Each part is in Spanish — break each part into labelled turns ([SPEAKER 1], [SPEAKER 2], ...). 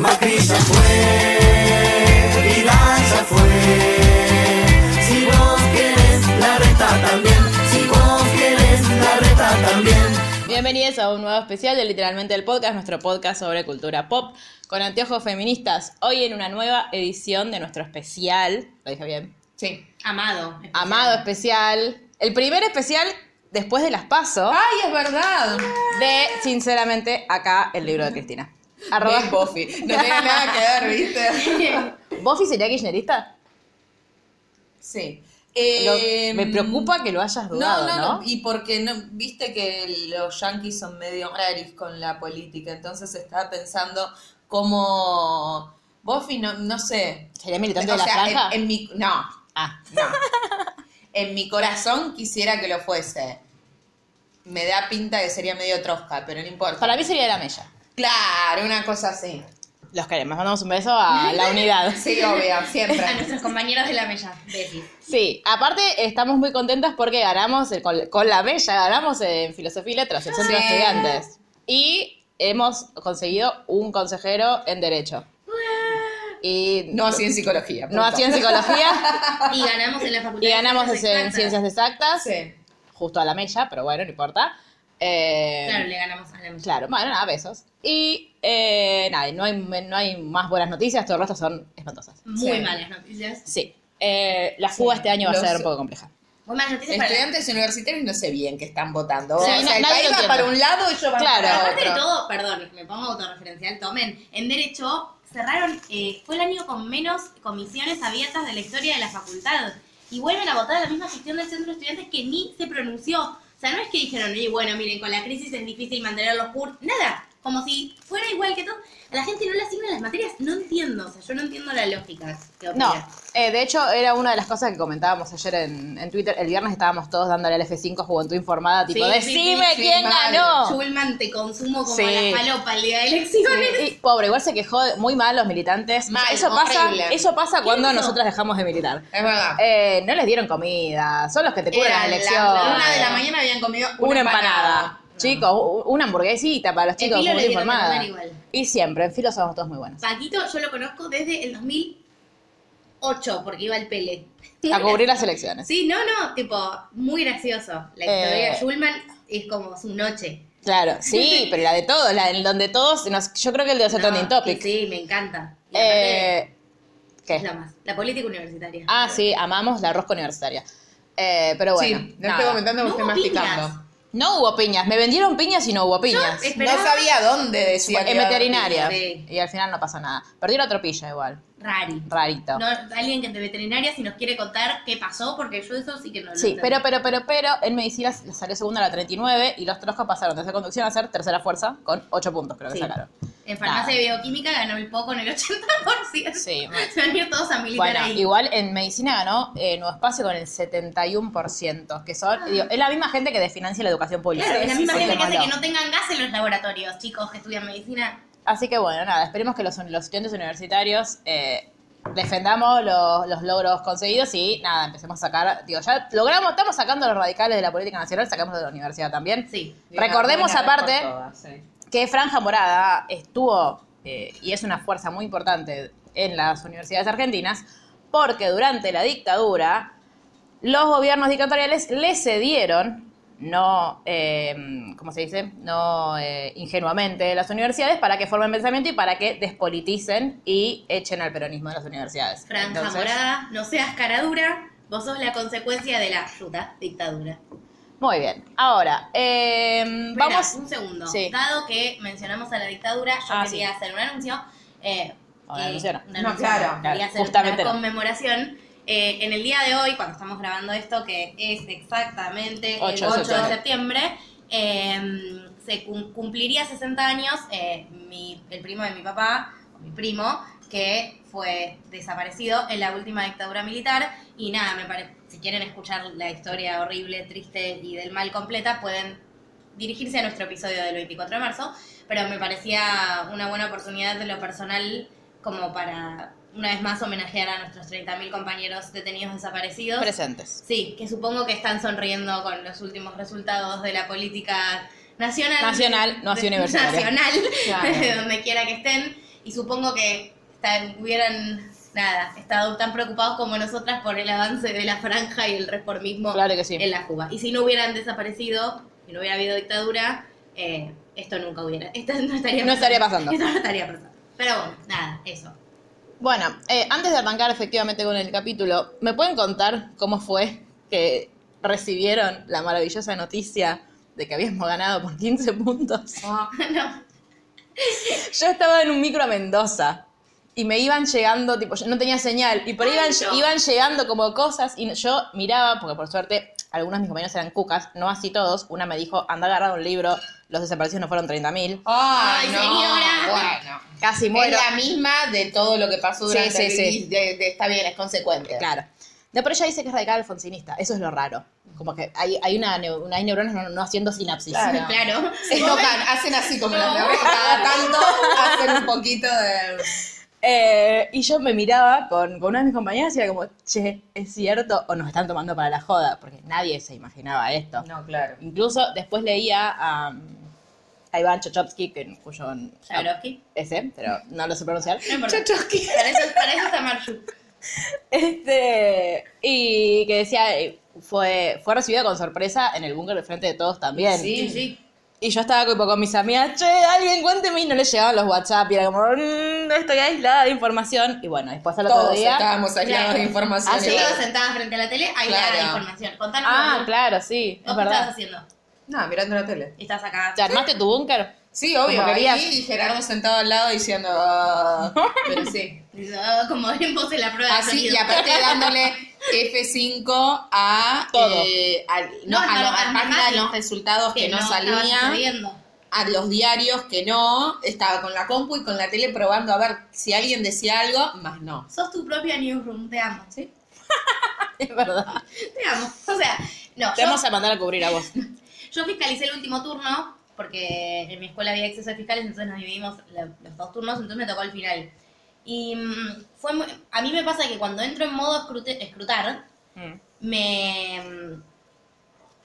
[SPEAKER 1] Macri ya fue, Vidal ya fue. Si vos querés, la reta también. Si vos querés, la reta también.
[SPEAKER 2] Bienvenidos a un nuevo especial de Literalmente el Podcast, nuestro podcast sobre cultura pop con anteojos feministas. Hoy en una nueva edición de nuestro especial. ¿Lo dije bien?
[SPEAKER 3] Sí. Amado.
[SPEAKER 2] Amado especial. El primer especial después de las paso
[SPEAKER 3] ¡Ay, es verdad!
[SPEAKER 2] de, sinceramente, acá el libro de Cristina. Arroba Buffy.
[SPEAKER 3] No tiene nada que ver, ¿viste?
[SPEAKER 2] ¿Buffy sería kirchnerista?
[SPEAKER 3] Sí. Eh,
[SPEAKER 2] me preocupa que lo hayas dudado,
[SPEAKER 3] no,
[SPEAKER 2] ¿no?
[SPEAKER 3] no, no, y porque no, viste que los yankees son medio raris con la política, entonces estaba pensando cómo Buffy, no, no sé.
[SPEAKER 2] ¿Sería militante
[SPEAKER 3] O
[SPEAKER 2] de la
[SPEAKER 3] sea,
[SPEAKER 2] franja?
[SPEAKER 3] En, en mi, no,
[SPEAKER 2] Ah,
[SPEAKER 3] no. en mi corazón quisiera que lo fuese. Me da pinta que sería medio trosca, pero no importa.
[SPEAKER 2] para mí sería de la Mella.
[SPEAKER 3] Claro, una cosa así.
[SPEAKER 2] Los queremos. Mandamos un beso a la unidad.
[SPEAKER 3] Sí, obvio, siempre.
[SPEAKER 4] A nuestros compañeros de la mella, Betis.
[SPEAKER 2] Sí, aparte estamos muy contentas porque ganamos el- con, con la Bella, ganamos en Filosofía y Letras, el Centro de. Estudiantes. Y hemos conseguido un consejero en Derecho. Y
[SPEAKER 3] No así en psicología.
[SPEAKER 2] no así en Psicología
[SPEAKER 4] Y ganamos en la facultad.
[SPEAKER 2] y ganamos
[SPEAKER 4] de
[SPEAKER 2] en
[SPEAKER 4] Ciencias
[SPEAKER 2] Ciencias
[SPEAKER 4] Exactas.
[SPEAKER 2] Exactas,
[SPEAKER 3] Sí.
[SPEAKER 2] justo a la Mella, pero bueno, no importa. Eh,
[SPEAKER 4] Claro, le ganamos a la mella.
[SPEAKER 2] Claro, bueno, nada, besos. Y eh, nada, no hay, no hay más buenas noticias, todo el resto son espantosas.
[SPEAKER 4] Muy
[SPEAKER 3] Sí.
[SPEAKER 4] malas noticias.
[SPEAKER 2] Sí. Eh, la fuga este año va a
[SPEAKER 3] Los-
[SPEAKER 2] ser un poco compleja.
[SPEAKER 4] Muy malas noticias para
[SPEAKER 3] Estudiantes universitarios no sé bien qué están votando.
[SPEAKER 2] Sí,
[SPEAKER 3] o
[SPEAKER 2] no-
[SPEAKER 3] sea, el
[SPEAKER 2] nadie
[SPEAKER 3] país va para un lado y yo van
[SPEAKER 2] Claro.
[SPEAKER 3] Para
[SPEAKER 4] aparte de
[SPEAKER 3] otro.
[SPEAKER 4] todo, perdón, me pongo autorreferencial, tomen. En Derecho cerraron, eh, fue el año con menos comisiones abiertas de la historia de la facultad. Y vuelven a votar a la misma gestión del centro de estudiantes que ni se pronunció. O sea, no es que dijeron, y bueno, miren, con la crisis es difícil mantener los cursos. Nada. Como si fuera igual que todo. A la gente no le asignan las materias. No entiendo. O sea, yo no entiendo la lógica.
[SPEAKER 2] No, eh, de hecho era una de las cosas que comentábamos ayer en, en Twitter. El viernes estábamos todos dándole al F5 Juventud Informada, tipo,
[SPEAKER 4] Sí,
[SPEAKER 2] decime
[SPEAKER 4] sí, sí,
[SPEAKER 2] quién ganó.
[SPEAKER 4] Schulman te consumo como la falopa el día de elecciones.
[SPEAKER 2] Y, pobre, igual se quejó muy mal los militantes.
[SPEAKER 3] Mal,
[SPEAKER 2] eso pasa,
[SPEAKER 3] horrible.
[SPEAKER 2] eso pasa cuando
[SPEAKER 4] hizo?
[SPEAKER 2] nosotras dejamos de militar.
[SPEAKER 3] Es verdad.
[SPEAKER 2] Eh, no les dieron comida, son los que te cubren
[SPEAKER 3] Era
[SPEAKER 2] la
[SPEAKER 3] la- la una de la mañana habían comido una,
[SPEAKER 2] Una empanada. Chicos, una hamburguesita para los chicos
[SPEAKER 4] Filo
[SPEAKER 2] muy
[SPEAKER 4] igual.
[SPEAKER 2] Y siempre, en filo somos todos muy buenos.
[SPEAKER 4] Paquito yo lo conozco desde el 2008, porque iba al Pele.
[SPEAKER 2] A cubrir las elecciones.
[SPEAKER 4] Sí, no, no, tipo, muy gracioso. La historia
[SPEAKER 2] Eh.
[SPEAKER 4] de Schulman es como su noche.
[SPEAKER 2] Claro, sí, pero la de todos, la en donde todos, nos- yo creo que el de los
[SPEAKER 4] No,
[SPEAKER 2] trending
[SPEAKER 4] que
[SPEAKER 2] topic.
[SPEAKER 4] Sí, me encanta.
[SPEAKER 2] Eh, ¿Qué?
[SPEAKER 4] es lo más. La política universitaria.
[SPEAKER 2] Ah, sí, amamos la rosca universitaria. Eh, pero bueno.
[SPEAKER 3] sí, no
[SPEAKER 2] nada.
[SPEAKER 3] estoy comentando que
[SPEAKER 4] No
[SPEAKER 3] estoy masticando.
[SPEAKER 2] No hubo piñas. Me vendieron piñas y no hubo piñas.
[SPEAKER 4] Yo esperaba-
[SPEAKER 3] No sabía dónde decía que
[SPEAKER 2] en
[SPEAKER 3] iba a haber
[SPEAKER 2] veterinaria.
[SPEAKER 4] Sí.
[SPEAKER 2] Y al final no pasó nada. Perdí la tropilla igual.
[SPEAKER 4] Rari.
[SPEAKER 2] Rarito.
[SPEAKER 4] No, alguien que de veterinaria si nos quiere contar qué pasó, porque yo eso sí que no lo
[SPEAKER 2] Sí, pero, pero, pero, pero, en medicina salió segunda a la 39 y los troscos pasaron de esa conducción a ser tercera fuerza con 8 puntos, creo que
[SPEAKER 4] Sí.
[SPEAKER 2] sacaron.
[SPEAKER 4] En farmacia
[SPEAKER 2] Nada.
[SPEAKER 4] y bioquímica ganó el poco en el 80%.
[SPEAKER 2] Sí,
[SPEAKER 4] Se van a ir todos a militar
[SPEAKER 2] Bueno,
[SPEAKER 4] ahí.
[SPEAKER 2] igual en medicina ganó eh, Nuevo Espacio con el 71%, que son, digo, es la misma gente que desfinancia la educación pública.
[SPEAKER 4] Claro, es la misma gente que hace que no tengan gas en los laboratorios, chicos que estudian medicina.
[SPEAKER 2] Así que bueno, nada, esperemos que los, los estudiantes universitarios eh, defendamos los, los logros conseguidos y nada, empecemos a sacar, digo, ya logramos, estamos sacando a los radicales de la política nacional, sacamos de la universidad también.
[SPEAKER 4] Sí.
[SPEAKER 2] Recordemos aparte
[SPEAKER 3] todas, sí.
[SPEAKER 2] que Franja Morada estuvo eh, y es una fuerza muy importante en las universidades argentinas porque durante la dictadura los gobiernos dictatoriales le cedieron, no, eh, ¿cómo se dice? No eh, ingenuamente las universidades para que formen pensamiento y para que despoliticen y echen al peronismo de las universidades.
[SPEAKER 4] Franja
[SPEAKER 2] Entonces,
[SPEAKER 4] morada, no seas cara dura, vos sos la consecuencia de la ayuda, dictadura.
[SPEAKER 2] Muy bien. Ahora, eh,
[SPEAKER 4] Espera,
[SPEAKER 2] vamos...
[SPEAKER 4] un segundo.
[SPEAKER 2] Sí.
[SPEAKER 4] Dado que mencionamos a la dictadura, yo
[SPEAKER 2] Ah,
[SPEAKER 4] quería
[SPEAKER 2] sí.
[SPEAKER 4] hacer un anuncio. Eh,
[SPEAKER 2] Un anuncio no.
[SPEAKER 3] No, claro,
[SPEAKER 4] Quería hacer
[SPEAKER 2] justamente
[SPEAKER 4] una
[SPEAKER 2] no.
[SPEAKER 4] conmemoración. Eh, en el día de hoy, cuando estamos grabando esto, que es exactamente
[SPEAKER 2] 8
[SPEAKER 4] el
[SPEAKER 2] de
[SPEAKER 4] 8 de
[SPEAKER 2] septiembre.
[SPEAKER 4] septiembre, eh, se cum- cumpliría 60 años eh, mi, el primo de mi papá, o mi primo, que fue desaparecido en la última dictadura militar. Y nada, me parece, si quieren escuchar la historia horrible, triste y del mal completa, pueden dirigirse a nuestro episodio del 24 de marzo. Pero me parecía una buena oportunidad de lo personal como para una vez más homenajear a nuestros 30.000 compañeros detenidos desaparecidos.
[SPEAKER 2] Presentes.
[SPEAKER 4] Sí, que supongo que están sonriendo con los últimos resultados de la política nacional.
[SPEAKER 2] Nacional, no así universitaria.
[SPEAKER 4] Nacional,
[SPEAKER 3] Claro.
[SPEAKER 4] donde quiera que estén. Y supongo que están- hubieran, nada, estado tan preocupados como nosotras por el avance de la franja y el reformismo
[SPEAKER 2] Claro que sí.
[SPEAKER 4] en la Cuba. Y si no hubieran desaparecido, si no hubiera habido dictadura, eh, esto nunca hubiera, esto no estaría
[SPEAKER 2] No estaría pasando.
[SPEAKER 4] Esto no estaría pasando. Pero bueno, nada, eso.
[SPEAKER 2] Bueno, eh, antes de arrancar efectivamente con el capítulo, ¿me pueden contar cómo fue que recibieron la maravillosa noticia de que habíamos ganado por 15 puntos?
[SPEAKER 4] no.
[SPEAKER 2] Yo estaba en un micro a Mendoza y me iban llegando, tipo, yo no tenía señal, y por ahí iban,
[SPEAKER 4] no.
[SPEAKER 2] iban llegando como cosas y yo miraba, porque por suerte algunos de mis compañeros eran cucas, no así todos. Una me dijo, anda a agarrar un libro, los desaparecidos no fueron 30.000.
[SPEAKER 3] Ay,
[SPEAKER 4] Ay,
[SPEAKER 3] no.
[SPEAKER 4] señora.
[SPEAKER 3] Bueno.
[SPEAKER 2] Casi
[SPEAKER 3] Es
[SPEAKER 2] muero.
[SPEAKER 3] la misma de todo lo que pasó
[SPEAKER 2] Sí,
[SPEAKER 3] durante
[SPEAKER 2] sí,
[SPEAKER 3] el
[SPEAKER 2] sí.
[SPEAKER 3] de- de- está bien, es consecuente.
[SPEAKER 2] Claro. De por ella dice que es radical alfonsinista. Eso es lo raro. Como que hay, hay, una, una- hay neuronas no, no haciendo sinapsis.
[SPEAKER 3] Claro.
[SPEAKER 4] Claro.
[SPEAKER 3] Se tocan, hacen así como la neuronas, cada tanto hacen un poquito de...
[SPEAKER 2] Eh, y yo me miraba con, con una de mis compañeras y era como, che, ¿es cierto? O nos están tomando para la joda, porque nadie se imaginaba esto.
[SPEAKER 3] No, claro.
[SPEAKER 2] Incluso después leía a, a Iván Chochowski, que, cuyo...
[SPEAKER 4] Jablowski.
[SPEAKER 2] Ese, pero no lo sé pronunciar.
[SPEAKER 4] No importa. Para eso, para eso está Marju.
[SPEAKER 2] Este, y que decía, eh, fue, fue recibido con sorpresa en el búnker de frente de todos también.
[SPEAKER 3] Sí.
[SPEAKER 4] Sí.
[SPEAKER 2] Y yo estaba como con mis amigas, che, alguien cuénteme, y no le llegaban los WhatsApp, y era como, "Mm, estoy aislada de información. Y bueno, después al otro
[SPEAKER 3] Todos
[SPEAKER 2] día...
[SPEAKER 3] estábamos aislados
[SPEAKER 4] Claro.
[SPEAKER 3] de información.
[SPEAKER 2] Ah, ¿sí?
[SPEAKER 4] Todos sentadas frente a la tele, hay
[SPEAKER 3] Claro.
[SPEAKER 4] la información. Contanos.
[SPEAKER 2] Ah, claro, sí, es
[SPEAKER 4] ¿Vos qué estabas
[SPEAKER 2] verdad.
[SPEAKER 4] haciendo?
[SPEAKER 3] No, mirando la tele.
[SPEAKER 4] Estás acá.
[SPEAKER 2] ¿Te armaste tu búnker?
[SPEAKER 3] Sí, obvio,
[SPEAKER 2] querías.
[SPEAKER 3] y Gerardo sentado al lado diciendo... "Ah", pero sí.
[SPEAKER 4] Ah, Como vos en la prueba de
[SPEAKER 3] Así,
[SPEAKER 4] sonido.
[SPEAKER 3] y aparte dándole F5 a...
[SPEAKER 2] Todo.
[SPEAKER 3] eh, a, no,
[SPEAKER 4] No,
[SPEAKER 3] a,
[SPEAKER 4] no,
[SPEAKER 3] la-
[SPEAKER 4] a
[SPEAKER 3] a página de
[SPEAKER 4] Maggi,
[SPEAKER 3] los resultados que, no,
[SPEAKER 4] estaba
[SPEAKER 3] salían.
[SPEAKER 4] sucediendo.
[SPEAKER 3] a los diarios que no, estaba con la compu y con la tele probando a ver si alguien decía algo, más no.
[SPEAKER 4] Sos tu propia newsroom, te amo.
[SPEAKER 3] ¿Sí?
[SPEAKER 2] Es verdad.
[SPEAKER 4] Te amo. O sea, no,
[SPEAKER 2] Te
[SPEAKER 4] yo,
[SPEAKER 2] vamos a mandar a cubrir a vos.
[SPEAKER 4] Yo fiscalicé el último turno porque en mi escuela había acceso a fiscales, entonces nos dividimos los dos turnos, entonces me tocó el final. Y mm, fue muy- a mí me pasa que cuando entro en modo escrute- escrutar,
[SPEAKER 2] Mm.
[SPEAKER 4] me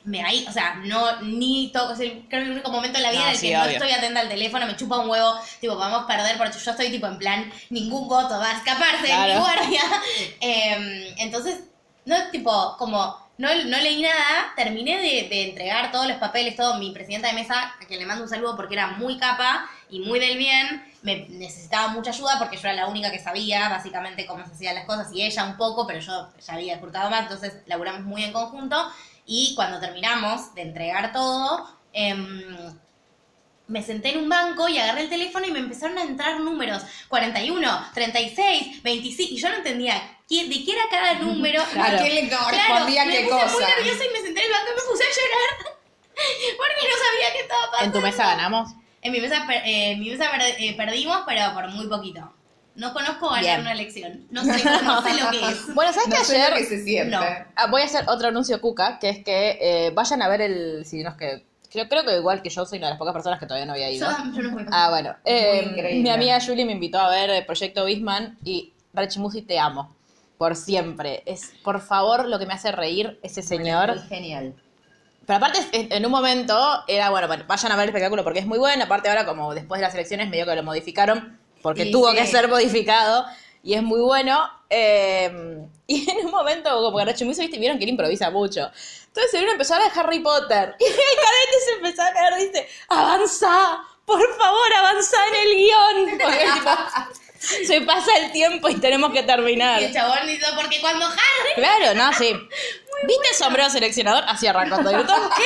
[SPEAKER 4] me ahí, o sea, no ni toco, es creo que el único momento en la vida
[SPEAKER 2] No,
[SPEAKER 4] en el
[SPEAKER 2] sí,
[SPEAKER 4] que no
[SPEAKER 2] obvio.
[SPEAKER 4] estoy atenta al teléfono, me chupa un huevo, tipo, vamos a perder porque yo estoy tipo en plan, ningún voto va a escaparse de mi
[SPEAKER 2] Claro.
[SPEAKER 4] guardia. Em, entonces, no tipo, como no, no leí nada, terminé de, entregar todos los papeles, todo, mi presidenta de mesa, a quien le mando un saludo porque era muy capa y muy del bien, me necesitaba mucha ayuda porque yo era la única que sabía básicamente cómo se hacían las cosas y ella un poco, pero yo ya había escrutado más, entonces laburamos muy en conjunto y cuando terminamos de entregar todo, em, me senté en un banco y agarré el teléfono y me empezaron a entrar números. 41, 36, 25. Y yo no entendía de qué era cada número.
[SPEAKER 2] Claro.
[SPEAKER 3] ¿A quién le correspondía
[SPEAKER 4] Claro,
[SPEAKER 3] qué
[SPEAKER 4] me puse
[SPEAKER 3] cosa?
[SPEAKER 4] muy nerviosa y me senté en el banco y me puse a llorar. Porque no sabía qué estaba pasando.
[SPEAKER 2] ¿En tu mesa ganamos?
[SPEAKER 4] En mi mesa, per- eh, en mi mesa per- eh, perdimos, pero por muy poquito. No conozco ganar
[SPEAKER 2] Bien.
[SPEAKER 4] una elección. No sé, no sé lo que es.
[SPEAKER 2] Bueno, ¿sabes
[SPEAKER 3] No
[SPEAKER 2] que
[SPEAKER 3] sé lo
[SPEAKER 2] ayer
[SPEAKER 3] que se siente.
[SPEAKER 4] No.
[SPEAKER 2] Ah, voy a hacer otro anuncio cuca, que es que eh, vayan a ver el... Si no es que... Creo, creo que igual que yo soy una de las pocas personas que todavía no había ido.
[SPEAKER 4] Yo, yo no fui.
[SPEAKER 2] Ah, bueno. Eh,
[SPEAKER 3] increíble.
[SPEAKER 2] mi amiga Julie me invitó a ver el proyecto Bisman y Rich Musi te amo. Por siempre. Es, por favor, lo que me hace reír ese señor.
[SPEAKER 3] Genial.
[SPEAKER 2] Pero aparte, es- en un momento era, bueno, vayan a ver el espectáculo porque es muy bueno. Aparte, ahora, como después de las elecciones, medio que lo modificaron porque
[SPEAKER 3] Y
[SPEAKER 2] tuvo
[SPEAKER 3] sí.
[SPEAKER 2] que ser modificado y es muy bueno. Eh, y en un momento, como que Rachimuso, viste, vieron que él improvisa mucho. Entonces se vino a empezar a Harry Potter. Y el cadete se empezó a caer, dice, avanza, por favor, avanza en el guion. Porque tipo, se pasa el tiempo y tenemos que terminar.
[SPEAKER 4] Y el chabón hizo, porque cuando Harry.
[SPEAKER 2] Claro, no, sí. ¿Viste sombrero seleccionador? Así arrancó todo. ¿Qué?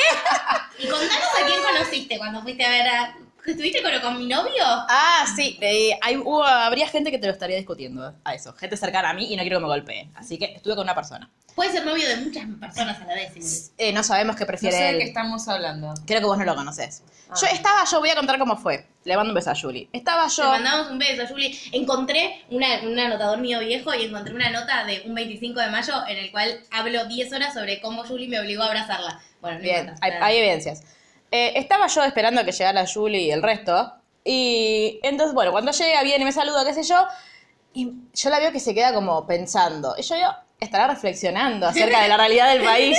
[SPEAKER 4] Y contanos a quién conociste cuando fuiste a ver a ¿Estuviste con, con mi novio?
[SPEAKER 2] Ah, sí. eh, hay, hubo- habría gente que te lo estaría discutiendo a eso. Gente cercana a mí y no quiero que me golpeen. Así que estuve con una persona.
[SPEAKER 4] Puede ser novio de muchas personas a la vez.
[SPEAKER 2] Eh, no sabemos qué
[SPEAKER 3] No
[SPEAKER 2] prefiere
[SPEAKER 3] sé de
[SPEAKER 2] él.
[SPEAKER 3] qué estamos hablando.
[SPEAKER 2] Creo que vos no lo conoces.
[SPEAKER 3] Ah.
[SPEAKER 2] Yo estaba, yo voy a contar cómo fue. Le mando un beso a Julie. Estaba yo.
[SPEAKER 4] mandamos un beso, Juli. Encontré una, un anotador mío viejo y encontré una nota de un 25 de mayo en el cual hablo 10 horas sobre cómo Juli me obligó a abrazarla. Bueno, no
[SPEAKER 2] Bien,
[SPEAKER 4] importa,
[SPEAKER 2] hay, hay evidencias. Eh, estaba yo esperando a que llegara Julie y el resto. Y entonces, bueno, cuando llega, viene, me saluda, qué sé yo. Y yo la veo que se queda como pensando. Y yo digo, estará reflexionando acerca de la realidad del país.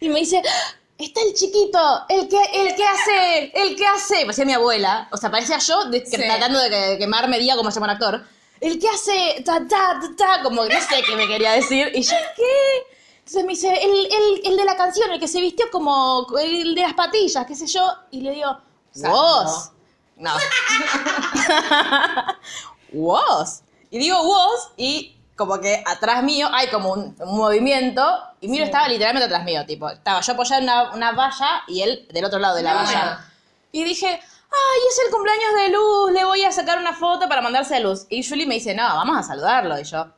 [SPEAKER 2] Y me dice, "Ah, está el chiquito, el que, el que hace, el que hace. Parecía mi abuela. O sea, parecía yo de- que-
[SPEAKER 3] Sí.
[SPEAKER 2] tratando de que, quemarme diga como se llama un actor. El que hace ta, ta, ta, ta, como que no sé qué me quería decir. Y yo, ¿qué? Entonces me dice, el, el, el de la canción, el que se vistió como el de las patillas, qué sé yo. Y le digo, vos. No. vos. Y digo vos y como que atrás mío hay como un, un movimiento y miro estaba literalmente atrás mío, tipo, estaba yo apoyada en una, una valla y él del otro lado de la
[SPEAKER 3] No.
[SPEAKER 2] valla. Y dije, ay, es el cumpleaños de Luz, le voy a sacar una foto para mandarse a Luz. Y Julie me dice, no, vamos a saludarlo. Y yo,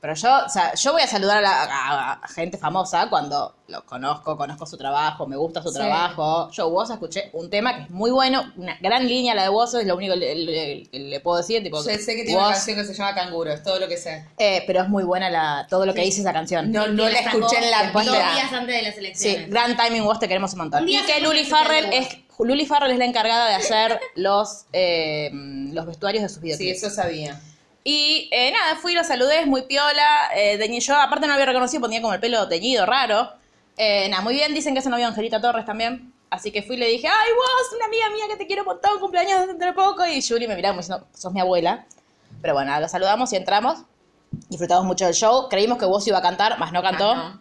[SPEAKER 2] pero yo, o sea, yo voy a saludar a, la- a- a gente famosa cuando lo conozco, conozco su trabajo, me gusta su
[SPEAKER 3] Sí.
[SPEAKER 2] trabajo. Yo, Woz, escuché un tema que es muy bueno, una gran línea la de Woz, es lo único que le, le- que le puedo decir. Tipo,
[SPEAKER 3] Yo sé que tiene una canción que se llama Canguro, es todo lo que sé.
[SPEAKER 2] eh, pero es muy buena la, todo lo que dice esa canción.
[SPEAKER 3] No, no la escuché en la
[SPEAKER 2] después
[SPEAKER 4] Dos
[SPEAKER 3] vida.
[SPEAKER 4] días antes de las
[SPEAKER 2] Sí,
[SPEAKER 4] elecciones.
[SPEAKER 2] gran timing Woz, te queremos un montón.
[SPEAKER 4] Un día
[SPEAKER 2] Y que Luli Farrell es... Luli Farrell es la encargada de hacer los, eh, los vestuarios de sus
[SPEAKER 3] Sí,
[SPEAKER 2] videoclips.
[SPEAKER 3] eso sabía.
[SPEAKER 2] Y eh, nada, fui, lo saludé, es muy piola. Eh, teñí- yo, aparte, no lo había reconocido, ponía como el pelo teñido, raro. Eh, nada, muy bien, dicen que es novio Angelita Torres también. Así que fui y le dije, ay, vos, una amiga mía que te quiero un montón, cumpleaños dentro de poco. Y Julie me miraba como diciendo, sos mi abuela. Pero bueno, nada, lo saludamos y entramos. Disfrutamos mucho del show. Creímos que vos iba a cantar, más no cantó.
[SPEAKER 3] Ah, no.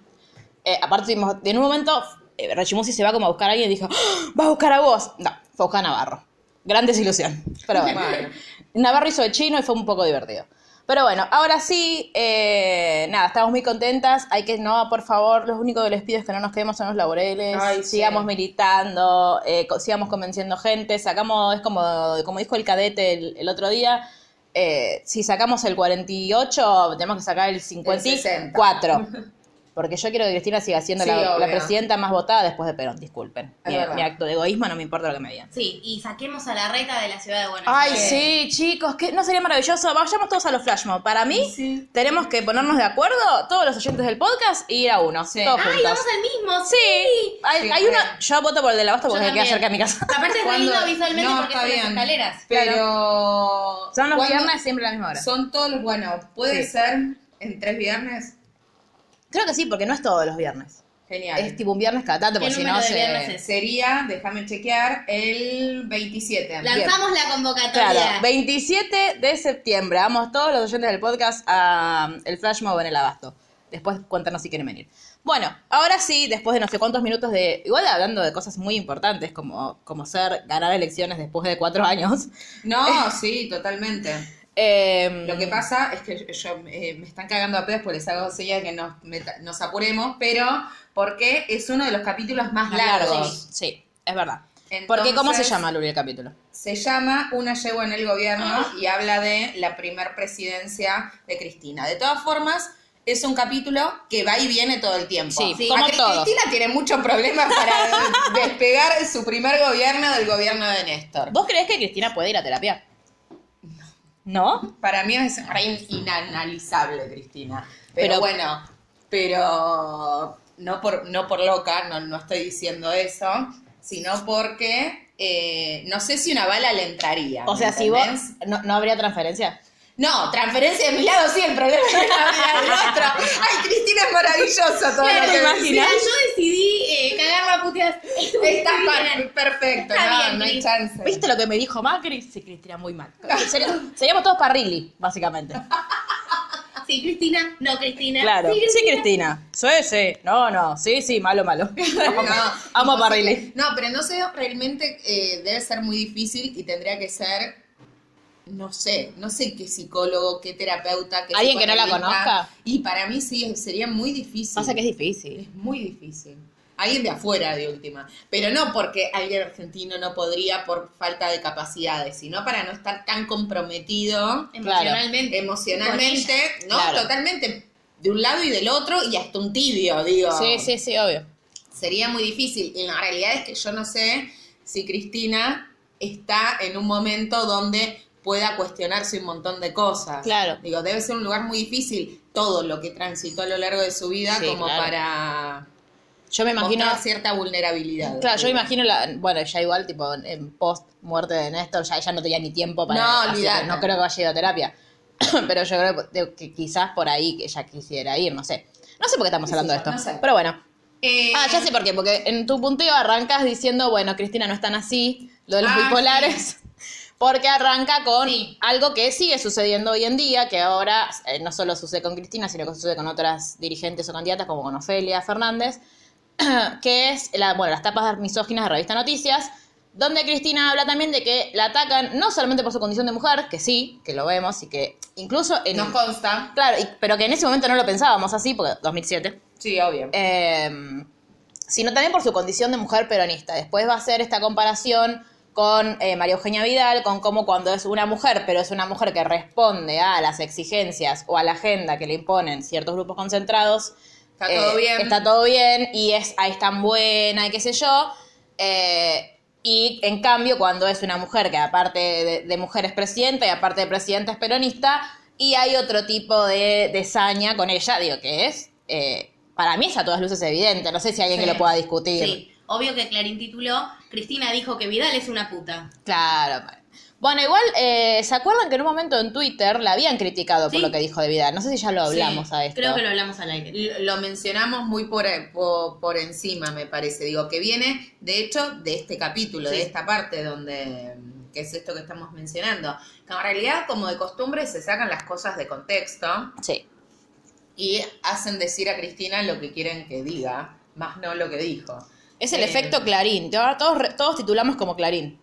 [SPEAKER 2] Eh, aparte, tuvimos- en un momento, eh, Rechimusi se va como a buscar a alguien y dijo, "Ah, va a buscar a vos. No, fue a buscar a Navarro. Gran desilusión. Pero bueno.
[SPEAKER 3] Bueno.
[SPEAKER 2] Navarro hizo de chino y fue un poco divertido. Pero bueno, ahora sí, eh, nada, estamos muy contentas. Hay que, no, por favor, lo único que les pido es que no nos quedemos en los laureles.
[SPEAKER 3] Ay, sí.
[SPEAKER 2] sigamos militando, eh, sigamos convenciendo gente. Sacamos, es como, como dijo el cadete el, el otro día, eh, si sacamos el 48, tenemos que sacar el 54. Porque yo quiero que Cristina siga siendo
[SPEAKER 3] Sí,
[SPEAKER 2] la, presidenta más votada después de Perón, disculpen. Mi, acto de egoísmo no me importa lo que me digan.
[SPEAKER 4] Sí, y saquemos a la reta de la ciudad de Buenos
[SPEAKER 2] Ay,
[SPEAKER 4] Aires.
[SPEAKER 2] sí, chicos, que no sería maravilloso. Vayamos todos a los flash mob. Para mí, tenemos que ponernos de acuerdo, todos los oyentes del podcast, y ir a uno.
[SPEAKER 3] Sí.
[SPEAKER 2] Todos
[SPEAKER 4] Ay,
[SPEAKER 2] juntos.
[SPEAKER 4] vamos al mismo,
[SPEAKER 2] Sí,
[SPEAKER 4] sí.
[SPEAKER 2] hay,
[SPEAKER 3] Sí,
[SPEAKER 2] hay uno. Yo voto por el de la basta porque me queda cerca de mi casa.
[SPEAKER 4] Aparte es lindo visualmente
[SPEAKER 3] No,
[SPEAKER 4] porque
[SPEAKER 3] está
[SPEAKER 4] son las
[SPEAKER 3] bien.
[SPEAKER 4] escaleras.
[SPEAKER 3] Pero.
[SPEAKER 2] Son los
[SPEAKER 3] ¿cuándo-
[SPEAKER 2] viernes siempre a la misma hora.
[SPEAKER 3] Son todos los. Bueno, puede
[SPEAKER 2] Sí.
[SPEAKER 3] ser en tres viernes.
[SPEAKER 2] Creo que sí, porque no es todos los viernes.
[SPEAKER 3] Genial.
[SPEAKER 2] Es tipo un viernes cada tanto,
[SPEAKER 4] ¿Qué
[SPEAKER 2] porque si no
[SPEAKER 4] de
[SPEAKER 2] se.
[SPEAKER 4] viernes es?
[SPEAKER 3] Sería, déjame chequear, el 27.
[SPEAKER 4] Lanzamos la convocatoria.
[SPEAKER 2] Claro, 27 de septiembre. Vamos todos los oyentes del podcast a um, el Flash Mob en el Abasto. Después cuéntanos si quieren venir. Bueno, ahora sí, después de no sé cuántos minutos de. Igual hablando de cosas muy importantes como, como ser ganar elecciones después de cuatro años.
[SPEAKER 3] No, sí, totalmente.
[SPEAKER 2] Eh,
[SPEAKER 3] Lo que pasa es que yo, eh, me están cagando a pedos porque les hago señal que nos, meta- nos apuremos, pero porque es uno de los capítulos más
[SPEAKER 2] más
[SPEAKER 3] largos.
[SPEAKER 2] largos. Sí, es verdad. Porque, ¿cómo se llama, Luli, el capítulo?
[SPEAKER 3] Se llama Una yegua en el gobierno y habla de la primer presidencia de Cristina. De todas formas, es un capítulo que va y viene todo el tiempo.
[SPEAKER 2] Sí, como todos.
[SPEAKER 3] Cristina tiene muchos problemas para despegar su primer gobierno del gobierno de Néstor.
[SPEAKER 2] ¿Vos creés que Cristina puede ir a terapia? ¿No?
[SPEAKER 3] Para mí es re inanalizable, Cristina. Pero,
[SPEAKER 2] Pero-
[SPEAKER 3] bueno, pero no por, no por loca, no, no estoy diciendo eso, sino porque eh, no sé si una bala le entraría.
[SPEAKER 2] O
[SPEAKER 3] ¿me
[SPEAKER 2] sea, si vos. No, ¿No habría transferencia?
[SPEAKER 3] No, transferencia de mi lado sí, el problema es la vida del otro. Ay, Cristina es maravilloso todo
[SPEAKER 4] Claro,
[SPEAKER 3] lo que
[SPEAKER 2] ¿te
[SPEAKER 3] decís.
[SPEAKER 4] Mira, yo decidí eh, cagar la puteada.
[SPEAKER 3] Está perfecto,
[SPEAKER 4] Está
[SPEAKER 3] no,
[SPEAKER 4] bien,
[SPEAKER 3] no hay chance.
[SPEAKER 2] ¿Viste lo que me dijo Macri? Sí, Cristina, muy mal. Sería- seríamos todos parrilli, básicamente.
[SPEAKER 4] Sí, Cristina. No, Cristina.
[SPEAKER 2] Claro.
[SPEAKER 4] Sí,
[SPEAKER 2] Sí, Cristina. Sí, sí. No, no. Sí, sí, malo, malo.
[SPEAKER 3] No,
[SPEAKER 2] Amo a
[SPEAKER 3] imposible.
[SPEAKER 2] Parrilli.
[SPEAKER 3] No, pero no sé, realmente eh, debe ser muy difícil y tendría que ser, no sé, no sé qué psicólogo, qué terapeuta, qué
[SPEAKER 2] ¿Alguien que no la conozca?
[SPEAKER 3] Y para mí sí, sería muy difícil.
[SPEAKER 2] Pasa que es difícil.
[SPEAKER 3] es muy difícil. alguien de afuera de última, pero no porque alguien argentino no podría por falta de capacidades, sino para no estar tan comprometido
[SPEAKER 4] Emocionalmente.
[SPEAKER 3] emocionalmente, no,
[SPEAKER 2] Claro.
[SPEAKER 3] totalmente de un lado y del otro y hasta un tibio, digo.
[SPEAKER 2] Sí, sí, sí, obvio.
[SPEAKER 3] Sería muy difícil. Y la realidad es que yo no sé si Cristina está en un momento donde pueda cuestionarse un montón de cosas.
[SPEAKER 2] Claro.
[SPEAKER 3] Digo, debe ser un lugar muy difícil todo lo que transitó a lo largo de su vida
[SPEAKER 2] Sí,
[SPEAKER 3] como
[SPEAKER 2] claro.
[SPEAKER 3] para
[SPEAKER 2] Yo me imagino.
[SPEAKER 3] cierta vulnerabilidad.
[SPEAKER 2] Claro, yo imagino, la, bueno, ya igual, tipo, en post muerte de Néstor, ya ella no tenía ni tiempo para.
[SPEAKER 3] No, olvidate.
[SPEAKER 2] no creo que vaya a ir a terapia. Pero yo creo que, que quizás por ahí que ella quisiera ir, no sé. No sé por qué estamos hablando de esto.
[SPEAKER 3] no sé.
[SPEAKER 2] Pero bueno.
[SPEAKER 3] Eh,
[SPEAKER 2] Ah, ya sé por qué, porque en tu punteo arrancas diciendo, bueno, Cristina no es tan así, lo de los
[SPEAKER 3] Ah,
[SPEAKER 2] bipolares. Porque arranca con
[SPEAKER 4] Sí.
[SPEAKER 2] algo que sigue sucediendo hoy en día, que ahora eh, no solo sucede con Cristina, sino que sucede con otras dirigentes o candidatas, como con Ofelia Fernández, que es la, bueno, las tapas misóginas de Revista Noticias, donde Cristina habla también de que la atacan no solamente por su condición de mujer, que sí, que lo vemos, y que incluso en...
[SPEAKER 3] nos consta.
[SPEAKER 2] Claro, y- pero que en ese momento no lo pensábamos así, porque 2007.
[SPEAKER 3] Sí, obvio.
[SPEAKER 2] Eh, sino también por su condición de mujer peronista. Después va a hacer esta comparación con eh, María Eugenia Vidal, con cómo cuando es una mujer, pero es una mujer que responde a las exigencias o a la agenda que le imponen ciertos grupos concentrados.
[SPEAKER 3] Está todo bien.
[SPEAKER 2] Está todo bien y es, ahí es tan buena y qué sé yo. Eh, y en cambio, cuando es una mujer que aparte de, de mujer es presidenta y aparte de presidenta es peronista, y hay otro tipo de, de saña con ella, digo, que es, eh, para mí es a todas luces evidente, no sé si hay alguien
[SPEAKER 3] Sí.
[SPEAKER 2] que lo pueda discutir.
[SPEAKER 4] Sí, obvio que Clarín tituló, Cristina dijo que Vidal es una puta.
[SPEAKER 2] Claro. Bueno, igual, eh, ¿se acuerdan que en un momento en Twitter la habían criticado por lo que dijo de Vidal? No sé si ya lo hablamos
[SPEAKER 4] Sí,
[SPEAKER 2] a esto.
[SPEAKER 4] Creo que lo hablamos al aire.
[SPEAKER 3] L- Lo mencionamos muy por, por, por encima, me parece. Digo, que viene, de hecho, de este capítulo, de esta parte donde, que es esto que estamos mencionando. Que en realidad, como de costumbre, se sacan las cosas de contexto
[SPEAKER 2] Sí.
[SPEAKER 3] y hacen decir a Cristina lo que quieren que diga, más no lo que dijo.
[SPEAKER 2] Es el
[SPEAKER 3] Eh,
[SPEAKER 2] efecto Clarín. Todos, todos titulamos como Clarín.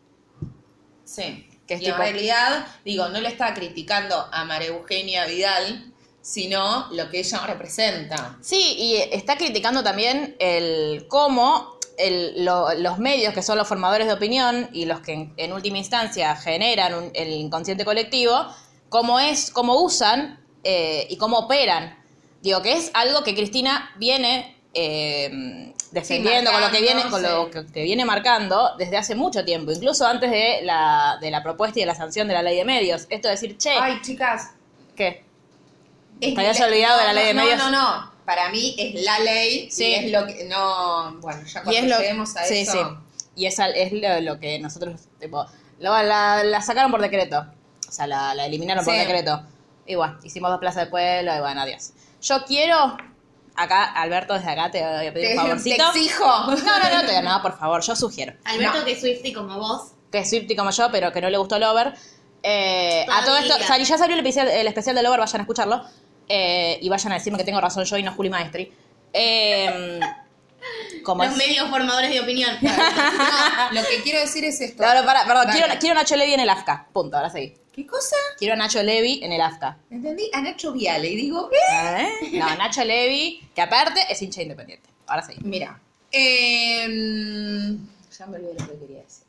[SPEAKER 3] Sí.
[SPEAKER 2] Que es
[SPEAKER 3] y en realidad, digo, no le está criticando a María Eugenia Vidal, sino lo que ella representa.
[SPEAKER 2] Sí, y está criticando también el cómo el- lo- los medios, que son los formadores de opinión y los que en, en última instancia generan un- el inconsciente colectivo, cómo es, cómo usan eh, y cómo operan. Digo, que es algo que Cristina viene eh, defendiendo, con lo que viene, con lo que, que viene marcando desde hace mucho tiempo, incluso antes de la, de la propuesta y de la sanción de la ley de medios. Esto de decir, che,
[SPEAKER 3] Ay, chicas,
[SPEAKER 2] ¿qué?
[SPEAKER 3] Es
[SPEAKER 2] Te habías olvidado de la
[SPEAKER 3] no,
[SPEAKER 2] ley de
[SPEAKER 3] no,
[SPEAKER 2] medios.
[SPEAKER 3] No, no, no. Para mí es la ley
[SPEAKER 2] Sí.
[SPEAKER 3] y es lo que. No, bueno, ya cuando lleguemos a
[SPEAKER 2] sí,
[SPEAKER 3] eso.
[SPEAKER 2] sí. Y es, es lo, lo que nosotros, tipo, la, la sacaron por decreto. O sea, la, la eliminaron por decreto. Y bueno, hicimos dos plazas de pueblo y bueno, adiós. Yo quiero, acá, Alberto, desde acá te voy a pedir
[SPEAKER 3] Te,
[SPEAKER 2] un
[SPEAKER 3] te
[SPEAKER 2] favorcito.
[SPEAKER 3] exijo.
[SPEAKER 2] No, no, no, te, no, por favor, yo sugiero.
[SPEAKER 4] Alberto,
[SPEAKER 3] No.
[SPEAKER 4] que es Swifty como vos.
[SPEAKER 2] Que es Swifty como yo, pero que no le gustó Lover. Eh, a todo esto, sali- ya salió el especial, el especial de Lover, vayan a escucharlo. Eh, y vayan a decirme que tengo razón yo y no Juli Maestri. Eh, como
[SPEAKER 4] Los
[SPEAKER 2] es-
[SPEAKER 4] medios formadores de opinión.
[SPEAKER 3] No, lo que quiero decir es esto.
[SPEAKER 2] Claro, para, perdón, quiero, quiero Nacho en el AFCA. Punto, ahora sí.
[SPEAKER 3] ¿Qué cosa?
[SPEAKER 2] Quiero a Nacho Levi en el AFCA.
[SPEAKER 3] ¿Entendí? A Nacho Viale. Y digo, ¿eh?
[SPEAKER 2] ¿Eh? No, Nacho Levi, que aparte es hincha independiente. Ahora sí.
[SPEAKER 3] Mira. eh, ya me olvidé lo que quería decir.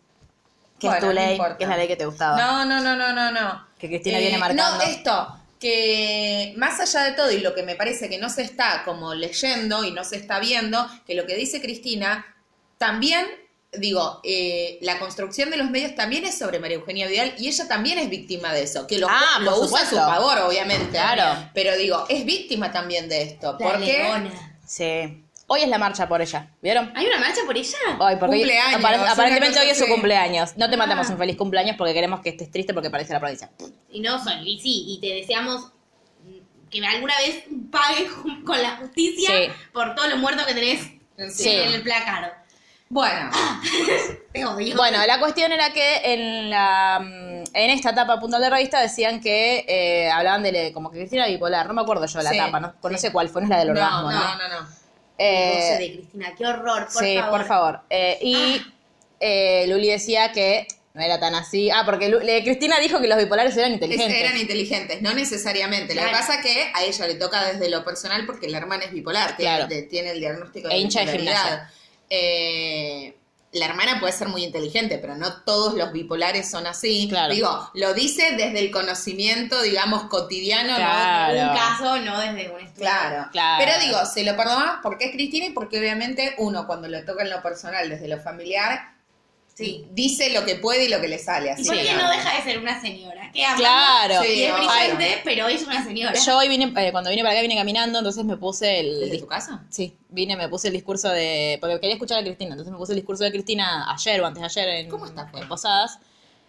[SPEAKER 2] Que
[SPEAKER 3] Bueno,
[SPEAKER 2] es tu
[SPEAKER 3] no
[SPEAKER 2] ley,
[SPEAKER 3] importa.
[SPEAKER 2] que es la ley que te gustaba.
[SPEAKER 3] No, no, no, no, no, no.
[SPEAKER 2] Que Cristina viene marcando.
[SPEAKER 3] No, esto, que más allá de todo, y lo que me parece que no se está como leyendo y no se está viendo, que lo que dice Cristina, también, digo, eh, la construcción de los medios también es sobre María Eugenia Vidal y ella también es víctima de eso, que lo,
[SPEAKER 2] Ah,
[SPEAKER 3] lo usa a su favor, obviamente.
[SPEAKER 2] Claro.
[SPEAKER 3] Pero digo, es víctima también de esto.
[SPEAKER 4] La
[SPEAKER 3] porque
[SPEAKER 4] leona.
[SPEAKER 2] Sí. Hoy es la marcha por ella. ¿Vieron?
[SPEAKER 4] ¿Hay una marcha por ella?
[SPEAKER 2] Hoy, porque hoy-
[SPEAKER 3] Cumpleaños,
[SPEAKER 2] aparentemente hoy es su cumpleaños. No te matemos
[SPEAKER 4] Ah.
[SPEAKER 2] un feliz cumpleaños porque queremos que estés triste porque parece la provincia.
[SPEAKER 4] Y no, Sol, y sí, y te deseamos que alguna vez pagues con la justicia
[SPEAKER 2] Sí.
[SPEAKER 4] por todos los muertos que tenés
[SPEAKER 3] Sí.
[SPEAKER 4] en el placar.
[SPEAKER 3] Bueno,
[SPEAKER 4] Te odio.
[SPEAKER 2] Bueno, la cuestión era que en la mm, en esta etapa puntual de revista decían que eh, hablaban de como que Cristina bipolar, no me acuerdo yo de la
[SPEAKER 3] Sí,
[SPEAKER 2] etapa, no, no sé cuál fue, no es la del
[SPEAKER 3] no,
[SPEAKER 2] orgasmo,
[SPEAKER 3] no,
[SPEAKER 2] ¿no?
[SPEAKER 3] no, no.
[SPEAKER 2] Eh,
[SPEAKER 4] Goce de Cristina, qué horror, por
[SPEAKER 2] sí,
[SPEAKER 4] favor.
[SPEAKER 2] por favor. Eh, y eh, Luli decía que no era tan así. Ah, porque Lu- le- Cristina dijo que los bipolares eran
[SPEAKER 3] Es-
[SPEAKER 2] inteligentes.
[SPEAKER 3] Eran inteligentes, no necesariamente. Lo que
[SPEAKER 4] Claro.
[SPEAKER 3] pasa que a ella le toca desde lo personal porque la hermana es bipolar, tiene,
[SPEAKER 2] Claro.
[SPEAKER 3] de- tiene el diagnóstico
[SPEAKER 2] E hincha de
[SPEAKER 3] bipolaridad.
[SPEAKER 2] gimnasia.
[SPEAKER 3] Eh, la hermana puede ser muy inteligente, pero no todos los bipolares son así.
[SPEAKER 2] Claro.
[SPEAKER 3] Digo, lo dice desde el conocimiento, digamos, cotidiano,
[SPEAKER 2] Claro.
[SPEAKER 3] ¿no?
[SPEAKER 4] Un caso, no desde un estudio.
[SPEAKER 3] Claro.
[SPEAKER 2] Claro.
[SPEAKER 3] Pero digo, se lo perdonamos porque es Cristina y porque obviamente uno cuando lo toca en lo personal, desde lo familiar,
[SPEAKER 4] Sí.
[SPEAKER 3] dice lo que puede y lo que le sale. Así
[SPEAKER 4] ¿Y por qué no deja de ser una señora? Que ama
[SPEAKER 2] Claro.
[SPEAKER 3] Sí,
[SPEAKER 4] y es brillante, pero es una señora.
[SPEAKER 2] Yo hoy vine, eh, cuando vine para acá vine caminando, entonces me puse el...
[SPEAKER 3] ¿Desde tu casa?
[SPEAKER 2] Sí, vine, me puse el discurso de... Porque quería escuchar a Cristina, entonces me puse el discurso de Cristina ayer o antes de ayer en,
[SPEAKER 3] ¿Cómo está
[SPEAKER 2] en Posadas.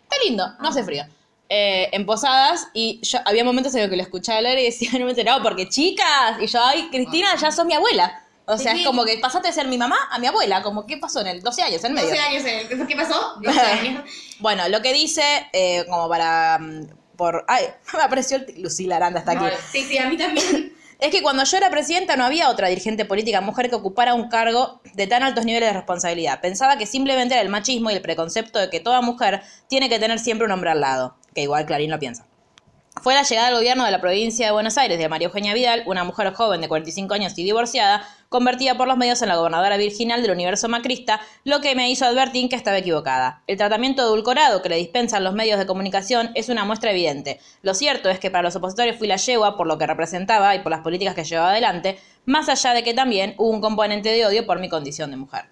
[SPEAKER 2] Está lindo, no hace frío. Eh, en Posadas, y yo había momentos en los que lo escuchaba hablar y decía, no me enteraba, porque chicas, y yo, ay, Cristina, ya sos mi abuela. O sea,
[SPEAKER 4] Sí.
[SPEAKER 2] es como que pasaste de ser mi mamá a mi abuela, como, ¿qué pasó en el 12 años, en medio?
[SPEAKER 4] 12 años, eh, ¿qué pasó? 12 años.
[SPEAKER 2] Bueno, lo que dice, eh, como para... mm, Por, ay, me apareció el, Lucila Aranda hasta aquí.
[SPEAKER 4] Sí, sí, a mí también.
[SPEAKER 2] Es que cuando yo era presidenta no había otra dirigente política mujer que ocupara un cargo de tan altos niveles de responsabilidad. Pensaba que simplemente era el machismo y el preconcepto de que toda mujer tiene que tener siempre un hombre al lado, que igual Clarín lo piensa. Fue la llegada al gobierno de la provincia de Buenos Aires de María Eugenia Vidal, una mujer joven de 45 años y divorciada, convertida por los medios en la gobernadora virginal del universo macrista, lo que me hizo advertir que estaba equivocada. El tratamiento edulcorado que le dispensan los medios de comunicación es una muestra evidente. Lo cierto es que para los opositores fui la yegua por lo que representaba y por las políticas que llevaba adelante, más allá de que también hubo un componente de odio por mi condición de mujer.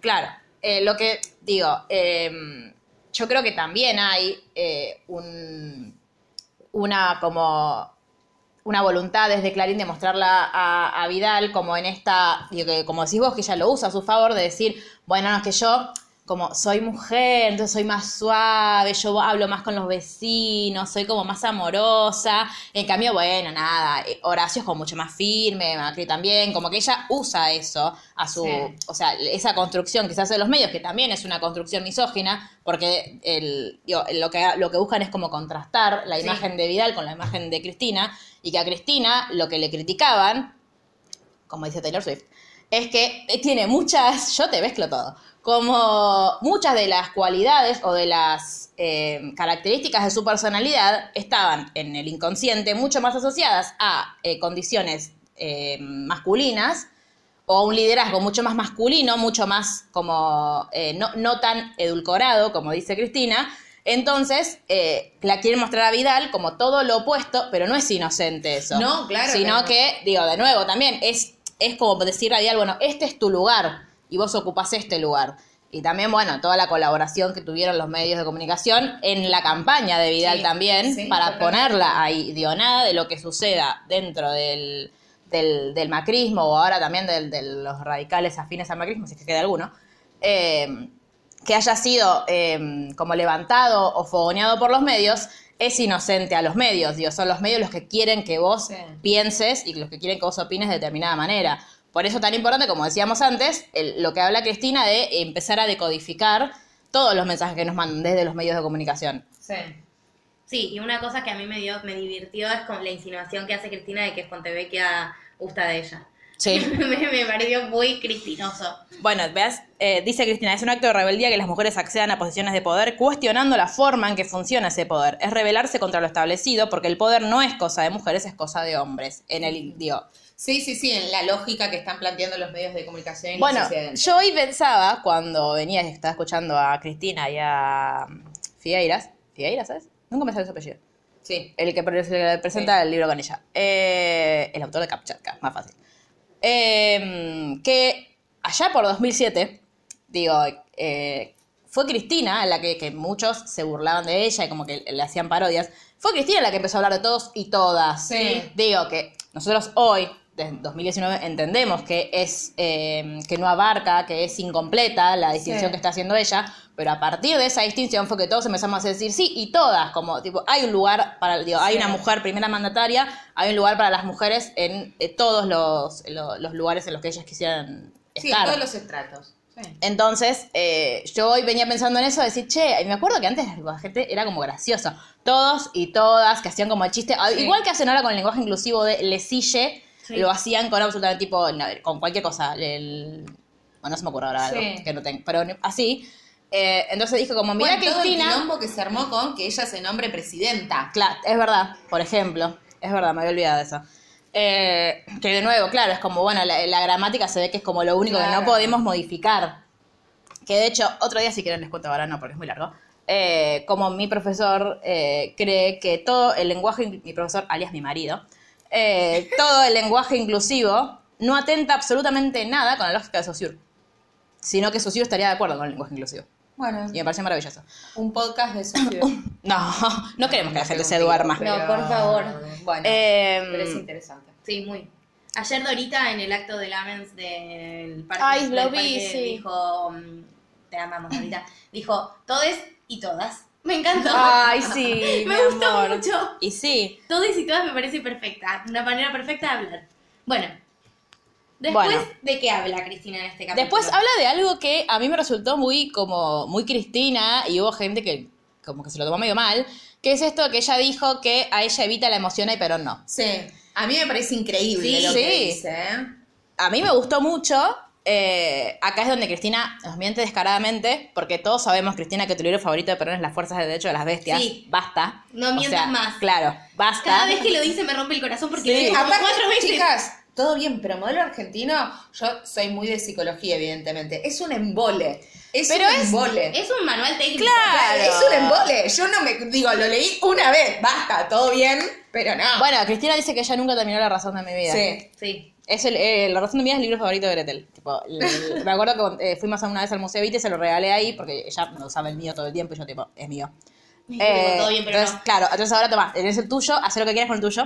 [SPEAKER 2] Claro, eh, lo que digo, eh, yo creo que también hay eh, un, una como una voluntad desde Clarín de mostrarla a, a Vidal como en esta, como decís vos, que ella lo usa a su favor, de decir, bueno, no, es que yo como soy mujer, entonces soy más suave, yo hablo más con los vecinos, soy como más amorosa. En cambio, bueno, nada, eh, Horacio es como mucho más firme, Macri también, como que ella usa eso a su,
[SPEAKER 3] Sí.
[SPEAKER 2] o sea, esa construcción que se hace de los medios, que también es una construcción misógina, porque el, digo, lo, que, lo que buscan es como contrastar la
[SPEAKER 3] Sí.
[SPEAKER 2] imagen de Vidal con la imagen de Cristina, y que a Cristina lo que le criticaban, como dice Taylor Swift, es que eh, tiene muchas, yo te mezclo todo, como muchas de las cualidades o de las eh, características de su personalidad estaban en el inconsciente mucho más asociadas a eh, condiciones eh, masculinas o a un liderazgo mucho más masculino, mucho más como no, no tan edulcorado, como dice Cristina. Entonces, la quieren mostrar a Vidal como todo lo opuesto, pero no es inocente eso.
[SPEAKER 3] No, claro
[SPEAKER 2] Sino
[SPEAKER 3] no.
[SPEAKER 2] que, digo, de nuevo, también es, es como decirle a Vidal, bueno, este es tu lugar y vos ocupás este lugar. Y también, bueno, toda la colaboración que tuvieron los medios de comunicación en la campaña de Vidal
[SPEAKER 3] Sí,
[SPEAKER 2] también,
[SPEAKER 3] sí,
[SPEAKER 2] para ponerla ahí. Digo, nada de lo que suceda dentro del, del, del macrismo o ahora también del- de los radicales afines al macrismo, si es que queda alguno, eh, que haya sido eh, como levantado o fogoneado por los medios, es inocente a los medios. Digo, son los medios los que quieren que vos
[SPEAKER 3] Sí.
[SPEAKER 2] pienses y los que quieren que vos opines de determinada manera. Por eso tan importante, como decíamos antes, el- lo que habla Cristina de empezar a decodificar todos los mensajes que nos mandan desde los medios de comunicación.
[SPEAKER 3] Sí.
[SPEAKER 4] Sí, y una cosa que a mí me dio, me divirtió es con la insinuación que hace Cristina de que Fontevecchia gusta de ella.
[SPEAKER 2] Sí.
[SPEAKER 4] me, me pareció muy cristinoso.
[SPEAKER 2] Bueno, veas, eh, dice Cristina, es un acto de rebeldía que las mujeres accedan a posiciones de poder cuestionando la forma en que funciona ese poder. Es rebelarse contra lo establecido porque el poder no es cosa de mujeres, es cosa de hombres. En el digo.
[SPEAKER 3] Sí, sí, sí, en la lógica que están planteando los medios de comunicación y
[SPEAKER 2] Bueno, yo hoy pensaba cuando venía y estaba escuchando a Cristina y a Figueiras, Figueiras, ¿sabes? Nunca me sale su apellido.
[SPEAKER 3] Sí.
[SPEAKER 2] El que pre- se presenta el libro con ella. Eh, el autor de Kamchatka, más fácil. Eh, que allá por 2007, digo, eh, fue Cristina la que, que muchos se burlaban de ella y como que le hacían parodias. Fue Cristina la que empezó a hablar de todos y todas.
[SPEAKER 3] Sí.
[SPEAKER 2] Digo que nosotros hoy, desde 2019, entendemos que es eh, que no abarca, que es incompleta la distinción
[SPEAKER 3] Sí.
[SPEAKER 2] que está haciendo ella, pero a partir de esa distinción fue que todos empezamos a decir sí y todas, como tipo, hay un lugar para, digo, hay una mujer primera mandataria, hay un lugar para las mujeres en eh, todos los, lo- los lugares en los que ellas quisieran
[SPEAKER 3] Sí, en
[SPEAKER 2] estar.
[SPEAKER 3] todos los estratos. Sí.
[SPEAKER 2] Entonces, eh, yo hoy venía pensando en eso, de decir, che, y me acuerdo que antes la gente era como gracioso. Todos y todas que hacían como el chiste, igual que hacen ahora con el lenguaje inclusivo de lesille,
[SPEAKER 4] Sí.
[SPEAKER 2] lo hacían con absolutamente tipo, no, con cualquier cosa. El, bueno, no se me ocurre ahora algo
[SPEAKER 3] Sí.
[SPEAKER 2] que no tengo, pero así. Eh, entonces dije como, mira
[SPEAKER 3] Bueno, todo el
[SPEAKER 2] Cristina,
[SPEAKER 3] quilombo que se armó con que ella se nombre presidenta.
[SPEAKER 2] Claro, es verdad, por ejemplo. Es verdad, me había olvidado de eso. Eh, que de nuevo, claro, es como, bueno, la, la gramática se ve que es como lo único que
[SPEAKER 3] Claro.
[SPEAKER 2] no podemos modificar. Que de hecho, otro día si quieren les cuento ahora, no, porque es muy largo. Eh, como mi profesor eh, cree que todo el lenguaje, mi profesor, alias mi marido, eh, todo el lenguaje inclusivo no atenta absolutamente nada con la lógica de Saussure. Sino que Saussure estaría de acuerdo con el lenguaje inclusivo.
[SPEAKER 3] Bueno,
[SPEAKER 2] Y me parece maravilloso.
[SPEAKER 3] un podcast de Sofía.
[SPEAKER 2] No, no queremos que la gente se duerma.
[SPEAKER 4] No, por favor.
[SPEAKER 3] Bueno,
[SPEAKER 2] Eh,
[SPEAKER 3] pero es interesante.
[SPEAKER 4] Sí, muy. Ayer Dorita en el acto de Lamens del parque,
[SPEAKER 2] Ay, lo
[SPEAKER 4] del
[SPEAKER 2] vi,
[SPEAKER 4] parque
[SPEAKER 2] sí.
[SPEAKER 4] dijo, mm, te amamos Dorita, dijo, todes y todas. Me encantó.
[SPEAKER 2] Ay, sí,
[SPEAKER 4] me
[SPEAKER 2] mi
[SPEAKER 4] gustó
[SPEAKER 2] amor.
[SPEAKER 4] mucho.
[SPEAKER 2] Y sí,
[SPEAKER 4] Todes y todas me parece perfecta, una manera perfecta de hablar. Bueno, después
[SPEAKER 2] Bueno.
[SPEAKER 4] de qué habla Cristina en este capítulo.
[SPEAKER 2] Después habla de algo que a mí me resultó muy como muy Cristina y hubo gente que como que se lo tomó medio mal, que es esto que ella dijo que a ella evita la emoción y pero no.
[SPEAKER 3] Sí, a mí me parece increíble
[SPEAKER 2] Sí.
[SPEAKER 3] lo que
[SPEAKER 2] Sí.
[SPEAKER 3] dice, ¿eh?
[SPEAKER 2] A mí me gustó mucho. Eh, acá es donde Cristina nos miente descaradamente, porque todos sabemos, Cristina, que tu libro favorito de Perón es Las Fuerzas del Derecho de las Bestias.
[SPEAKER 4] Sí.
[SPEAKER 2] Basta.
[SPEAKER 4] No
[SPEAKER 2] O
[SPEAKER 4] mientas
[SPEAKER 2] sea,
[SPEAKER 4] más.
[SPEAKER 2] Claro, basta.
[SPEAKER 4] Cada vez que lo dice me rompe el corazón porque
[SPEAKER 2] Sí.
[SPEAKER 4] como
[SPEAKER 3] Aparte,
[SPEAKER 4] cuatro veces.
[SPEAKER 3] chicas, todo bien, pero modelo argentino, yo soy muy de psicología, evidentemente. Es un embole. Es
[SPEAKER 2] Pero
[SPEAKER 3] un
[SPEAKER 2] es-
[SPEAKER 3] embole.
[SPEAKER 4] Es un manual técnico.
[SPEAKER 2] Claro.
[SPEAKER 3] Es un embole. Yo no me digo, lo leí una vez, basta, todo bien, pero no.
[SPEAKER 2] Bueno, Cristina dice que ella nunca terminó La Razón de mi vida.
[SPEAKER 3] sí.
[SPEAKER 4] Sí.
[SPEAKER 2] Es el, eh, La razón de mi vida es el libro favorito de Gretel. Tipo, el- me acuerdo que eh, fuimos una vez al Museo Vite y se lo regalé ahí porque ella no sabe el mío todo el tiempo y yo tipo, es mío. Eh,
[SPEAKER 4] todo bien, pero
[SPEAKER 2] entonces,
[SPEAKER 4] no.
[SPEAKER 2] Claro, entonces ahora toma, es el tuyo, haz lo que quieras con el tuyo.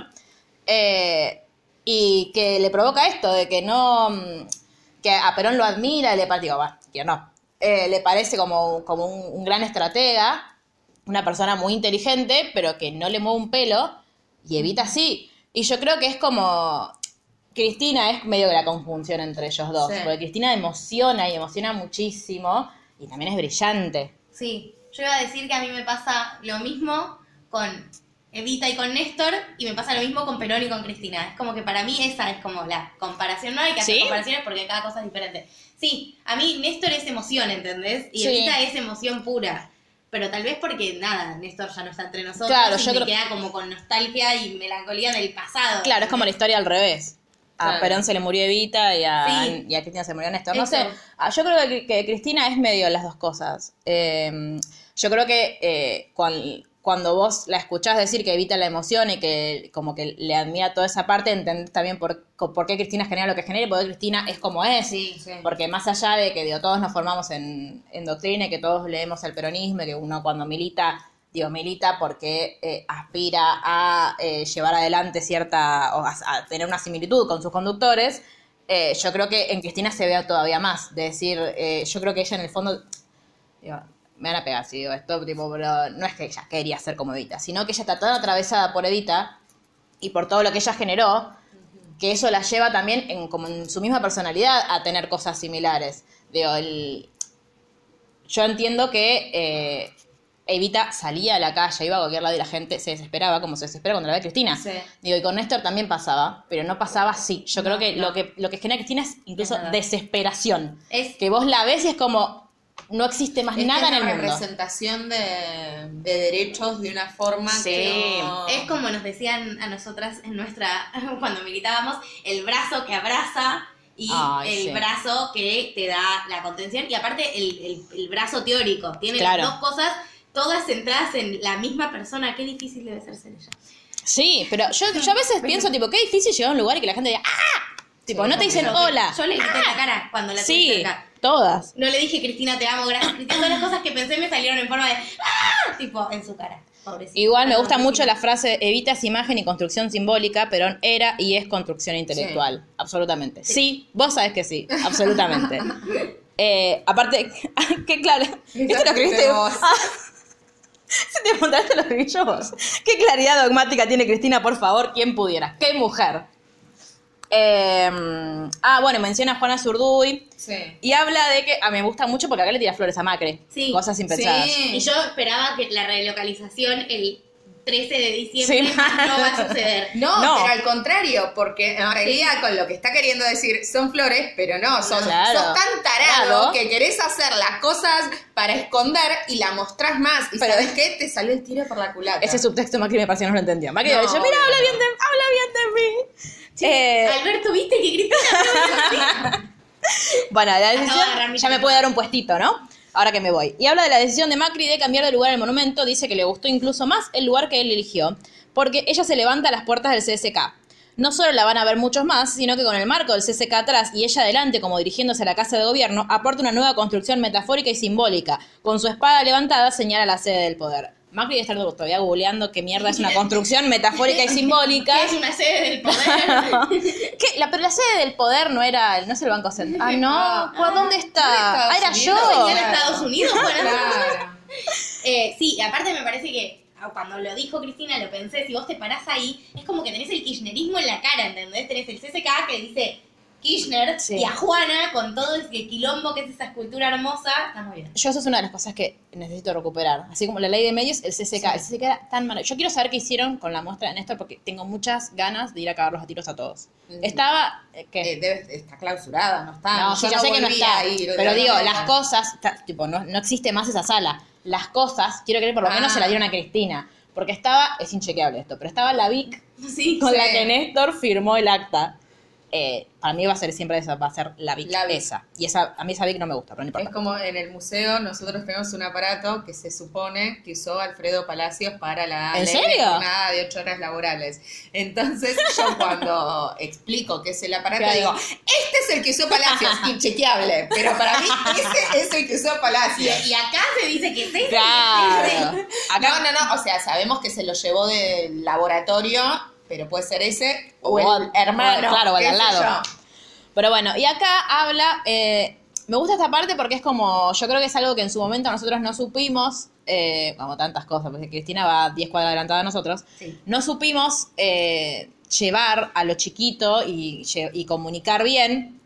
[SPEAKER 2] Eh, y que le provoca esto de que no, mm, que a Perón lo admira, y le parece, va, que no. Eh, le parece como, como un, un gran estratega, una persona muy inteligente, pero que no le mueve un pelo y evita así. Y yo creo que es como, Cristina es medio de la conjunción entre ellos dos,
[SPEAKER 3] Sí.
[SPEAKER 2] porque Cristina emociona y emociona muchísimo y también es brillante.
[SPEAKER 4] Sí, yo iba a decir que a mí me pasa lo mismo con Evita y con Néstor y me pasa lo mismo con Perón y con Cristina. Es como que para mí esa es como la comparación. No hay que hacer
[SPEAKER 2] ¿Sí?
[SPEAKER 4] comparaciones porque cada cosa es diferente. Sí, a mí Néstor es emoción, ¿entendés? Y
[SPEAKER 2] Sí.
[SPEAKER 4] Evita es emoción pura. Pero tal vez porque nada, Néstor ya no está entre nosotros
[SPEAKER 2] Claro,
[SPEAKER 4] y
[SPEAKER 2] yo
[SPEAKER 4] me
[SPEAKER 2] creo-
[SPEAKER 4] queda como con nostalgia y melancolía del pasado.
[SPEAKER 2] Claro, es como la historia al revés. A
[SPEAKER 3] Claro.
[SPEAKER 2] Perón se le murió Evita y a,
[SPEAKER 4] Sí.
[SPEAKER 2] y a Cristina se murió Néstor. No
[SPEAKER 4] Eso.
[SPEAKER 2] sé, ah, yo creo que, que Cristina es medio las dos cosas. Eh, yo creo que eh, cuan- cuando vos la escuchás decir que evita la emoción y que como que le admira toda esa parte, entendés también por, por qué Cristina genera lo que genera y por qué Cristina es como es.
[SPEAKER 4] Sí,
[SPEAKER 3] sí.
[SPEAKER 2] Porque más allá de que digo, todos nos formamos en, en doctrina y que todos leemos el peronismo y que uno cuando milita, digo, milita porque eh, aspira a eh, llevar adelante cierta, o a, tener una similitud con sus conductores, eh, yo creo que en Cristina se ve todavía más. De decir, yo creo que ella en el fondo, digo, me van a pegar si digo esto, tipo, pero no es que ella quería ser como Evita, sino que ella está tan atravesada por Evita y por todo lo que ella generó, que eso la lleva también en, como en su misma personalidad a tener cosas similares. Digo, el- yo entiendo que Evita salía a la calle, iba a cualquier lado y la gente se desesperaba, como se desespera cuando la ve a Cristina.
[SPEAKER 3] Sí.
[SPEAKER 2] Digo, y con Néstor también pasaba, pero no pasaba así. Yo creo que,
[SPEAKER 3] no.
[SPEAKER 2] lo que lo que genera Cristina es incluso
[SPEAKER 3] Es
[SPEAKER 2] desesperación.
[SPEAKER 4] Es-
[SPEAKER 2] Que vos la ves y es como, no existe más
[SPEAKER 3] Es
[SPEAKER 2] nada
[SPEAKER 3] es
[SPEAKER 2] en el
[SPEAKER 3] una
[SPEAKER 2] mundo.
[SPEAKER 3] representación de, de derechos de una forma
[SPEAKER 2] Sí.
[SPEAKER 3] que no-
[SPEAKER 4] Es como nos decían a nosotras en nuestra, cuando militábamos, el brazo que abraza y
[SPEAKER 2] Ay,
[SPEAKER 4] el
[SPEAKER 2] sí.
[SPEAKER 4] brazo que te da la contención. Y aparte el, el- el brazo teórico. Tiene
[SPEAKER 2] Claro.
[SPEAKER 4] las dos cosas, todas centradas en la misma persona. Qué difícil debe ser ser ella.
[SPEAKER 2] Sí, pero yo, yo a veces pienso, tipo, qué difícil llegar a un lugar y que la gente diga, ¡ah! Tipo,
[SPEAKER 3] Sí,
[SPEAKER 2] no te dicen
[SPEAKER 4] Yo-
[SPEAKER 2] hola.
[SPEAKER 4] Yo le grité en la cara cuando la tuve
[SPEAKER 2] Sí,
[SPEAKER 4] cerca.
[SPEAKER 2] todas.
[SPEAKER 4] No le dije, Cristina, te amo, gracias, Cristina. Todas las cosas que pensé me salieron en forma de ¡ah! Tipo, en su cara. Pobrecita.
[SPEAKER 2] Igual me gusta mucho la frase evitas imagen y construcción simbólica, Perón era y es construcción intelectual. Absolutamente. Sí. vos sabés que sí, absolutamente. Eh, aparte, qué claro. ¿Esto lo escribiste
[SPEAKER 3] vos.
[SPEAKER 2] Ah, si te preguntaste lo escribí yo vos. ¿Qué claridad dogmática tiene Cristina, por favor? ¿Quién pudiera? ¿Qué mujer? Eh, ah, bueno, menciona a Juana Zurduy
[SPEAKER 3] Sí.
[SPEAKER 2] y habla de que a mí me gusta mucho porque acá le tira flores a Macri.
[SPEAKER 4] Sí.
[SPEAKER 2] Cosas impensadas.
[SPEAKER 3] Sí.
[SPEAKER 4] Y yo esperaba que la relocalización el 13 de diciembre
[SPEAKER 2] Sí.
[SPEAKER 4] no va a suceder.
[SPEAKER 3] No,
[SPEAKER 2] No.
[SPEAKER 3] pero al contrario, porque en realidad con lo que está queriendo decir son flores, pero no, sos,
[SPEAKER 2] Claro.
[SPEAKER 3] sos tan tarado
[SPEAKER 2] Claro.
[SPEAKER 3] que querés hacer las cosas para esconder y la mostrás más. Y
[SPEAKER 2] Pero-
[SPEAKER 3] ¿sabes qué? Te salió el tiro por la culata.
[SPEAKER 2] Ese subtexto Macri me pareció que no lo entendía. Macri
[SPEAKER 3] No,
[SPEAKER 2] dicho, mira, habla
[SPEAKER 3] no.
[SPEAKER 2] bien, de, habla bien de mí. Eh,
[SPEAKER 4] Alberto, ¿viste que Cristina
[SPEAKER 2] Bueno, la decisión ya me puede dar un puestito, ¿no? Ahora que me voy. Y habla de la decisión de Macri de cambiar de lugar el monumento. Dice que le gustó incluso más el lugar que él eligió, porque ella se levanta a las puertas del CSK. No solo la van a ver muchos más, sino que con el marco del CSK atrás y ella adelante como dirigiéndose a la casa de gobierno, aporta una nueva construcción metafórica y simbólica. Con su espada levantada señala la sede del poder. Macri debe estar todavía googleando qué mierda es una construcción metafórica y simbólica.
[SPEAKER 4] Es una sede del poder.
[SPEAKER 2] ¿Qué? La, pero la sede del poder no era, no es el Banco Central. Ah, no. ¿Cuál- ¿Dónde está? Ah, era
[SPEAKER 3] Unidos.
[SPEAKER 2] yo.
[SPEAKER 4] Venía de Estados Unidos.
[SPEAKER 3] Claro.
[SPEAKER 4] Eh, sí, aparte me parece que ah, cuando lo dijo Cristina, lo pensé, si vos te parás ahí, es como que tenés el kirchnerismo en la cara, ¿entendés? Tenés el CCK que dice Kirchner
[SPEAKER 2] Sí.
[SPEAKER 4] y a Juana con todo ese quilombo que es esa escultura hermosa, está muy bien.
[SPEAKER 2] Yo eso es una de las cosas que necesito recuperar. Así como la ley de medios, el CCK. El CCK era tan malo. Yo quiero saber qué hicieron con la muestra de Néstor porque tengo muchas ganas de ir a cagarlos a tiros a todos.
[SPEAKER 3] Mm.
[SPEAKER 2] Estaba... eh, ¿qué?
[SPEAKER 3] Eh, debe, está clausurada, no está.
[SPEAKER 2] no,
[SPEAKER 3] Yo
[SPEAKER 2] sí, ya sé que no está.
[SPEAKER 3] a ir,
[SPEAKER 2] pero digo, las cosas... está- tipo, no, no existe más esa sala. Las cosas, quiero creer, por lo menos
[SPEAKER 3] Ah.
[SPEAKER 2] se la dieron a Cristina. Porque estaba... Es inchequeable esto, pero estaba la Vic
[SPEAKER 4] Sí,
[SPEAKER 2] con
[SPEAKER 3] Sí.
[SPEAKER 2] la que Néstor firmó el acta. Eh, para mí va a ser siempre esa, va a ser la Vic,
[SPEAKER 3] La Vic.
[SPEAKER 2] esa. Y esa, a mí esa Vic no me gusta, pero no importa.
[SPEAKER 3] Es como en el museo, nosotros tenemos un aparato que se supone que usó Alfredo Palacios para la
[SPEAKER 2] ¿En serio?
[SPEAKER 3] jornada de ocho horas laborales. Entonces, yo cuando explico qué es el aparato,
[SPEAKER 2] Claro.
[SPEAKER 3] digo, este es el que usó Palacios, inchequeable. Pero para mí, ese es el que usó
[SPEAKER 4] Y,
[SPEAKER 3] Palacios.
[SPEAKER 4] y acá se dice que sí.
[SPEAKER 2] Claro. Acá
[SPEAKER 3] No, no, no, o sea, sabemos que se lo llevó del laboratorio, pero puede ser ese o,
[SPEAKER 2] O-
[SPEAKER 3] el hermano.
[SPEAKER 2] o- claro, o el al lado.
[SPEAKER 3] yo.
[SPEAKER 2] Pero bueno, y acá habla, eh, me gusta esta parte porque es como, yo creo que es algo que en su momento nosotros no supimos, eh, como tantas cosas, porque Cristina va 10 cuadras adelantada a nosotros,
[SPEAKER 4] Sí.
[SPEAKER 2] no supimos eh, llevar a lo chiquito y, comunicar bien,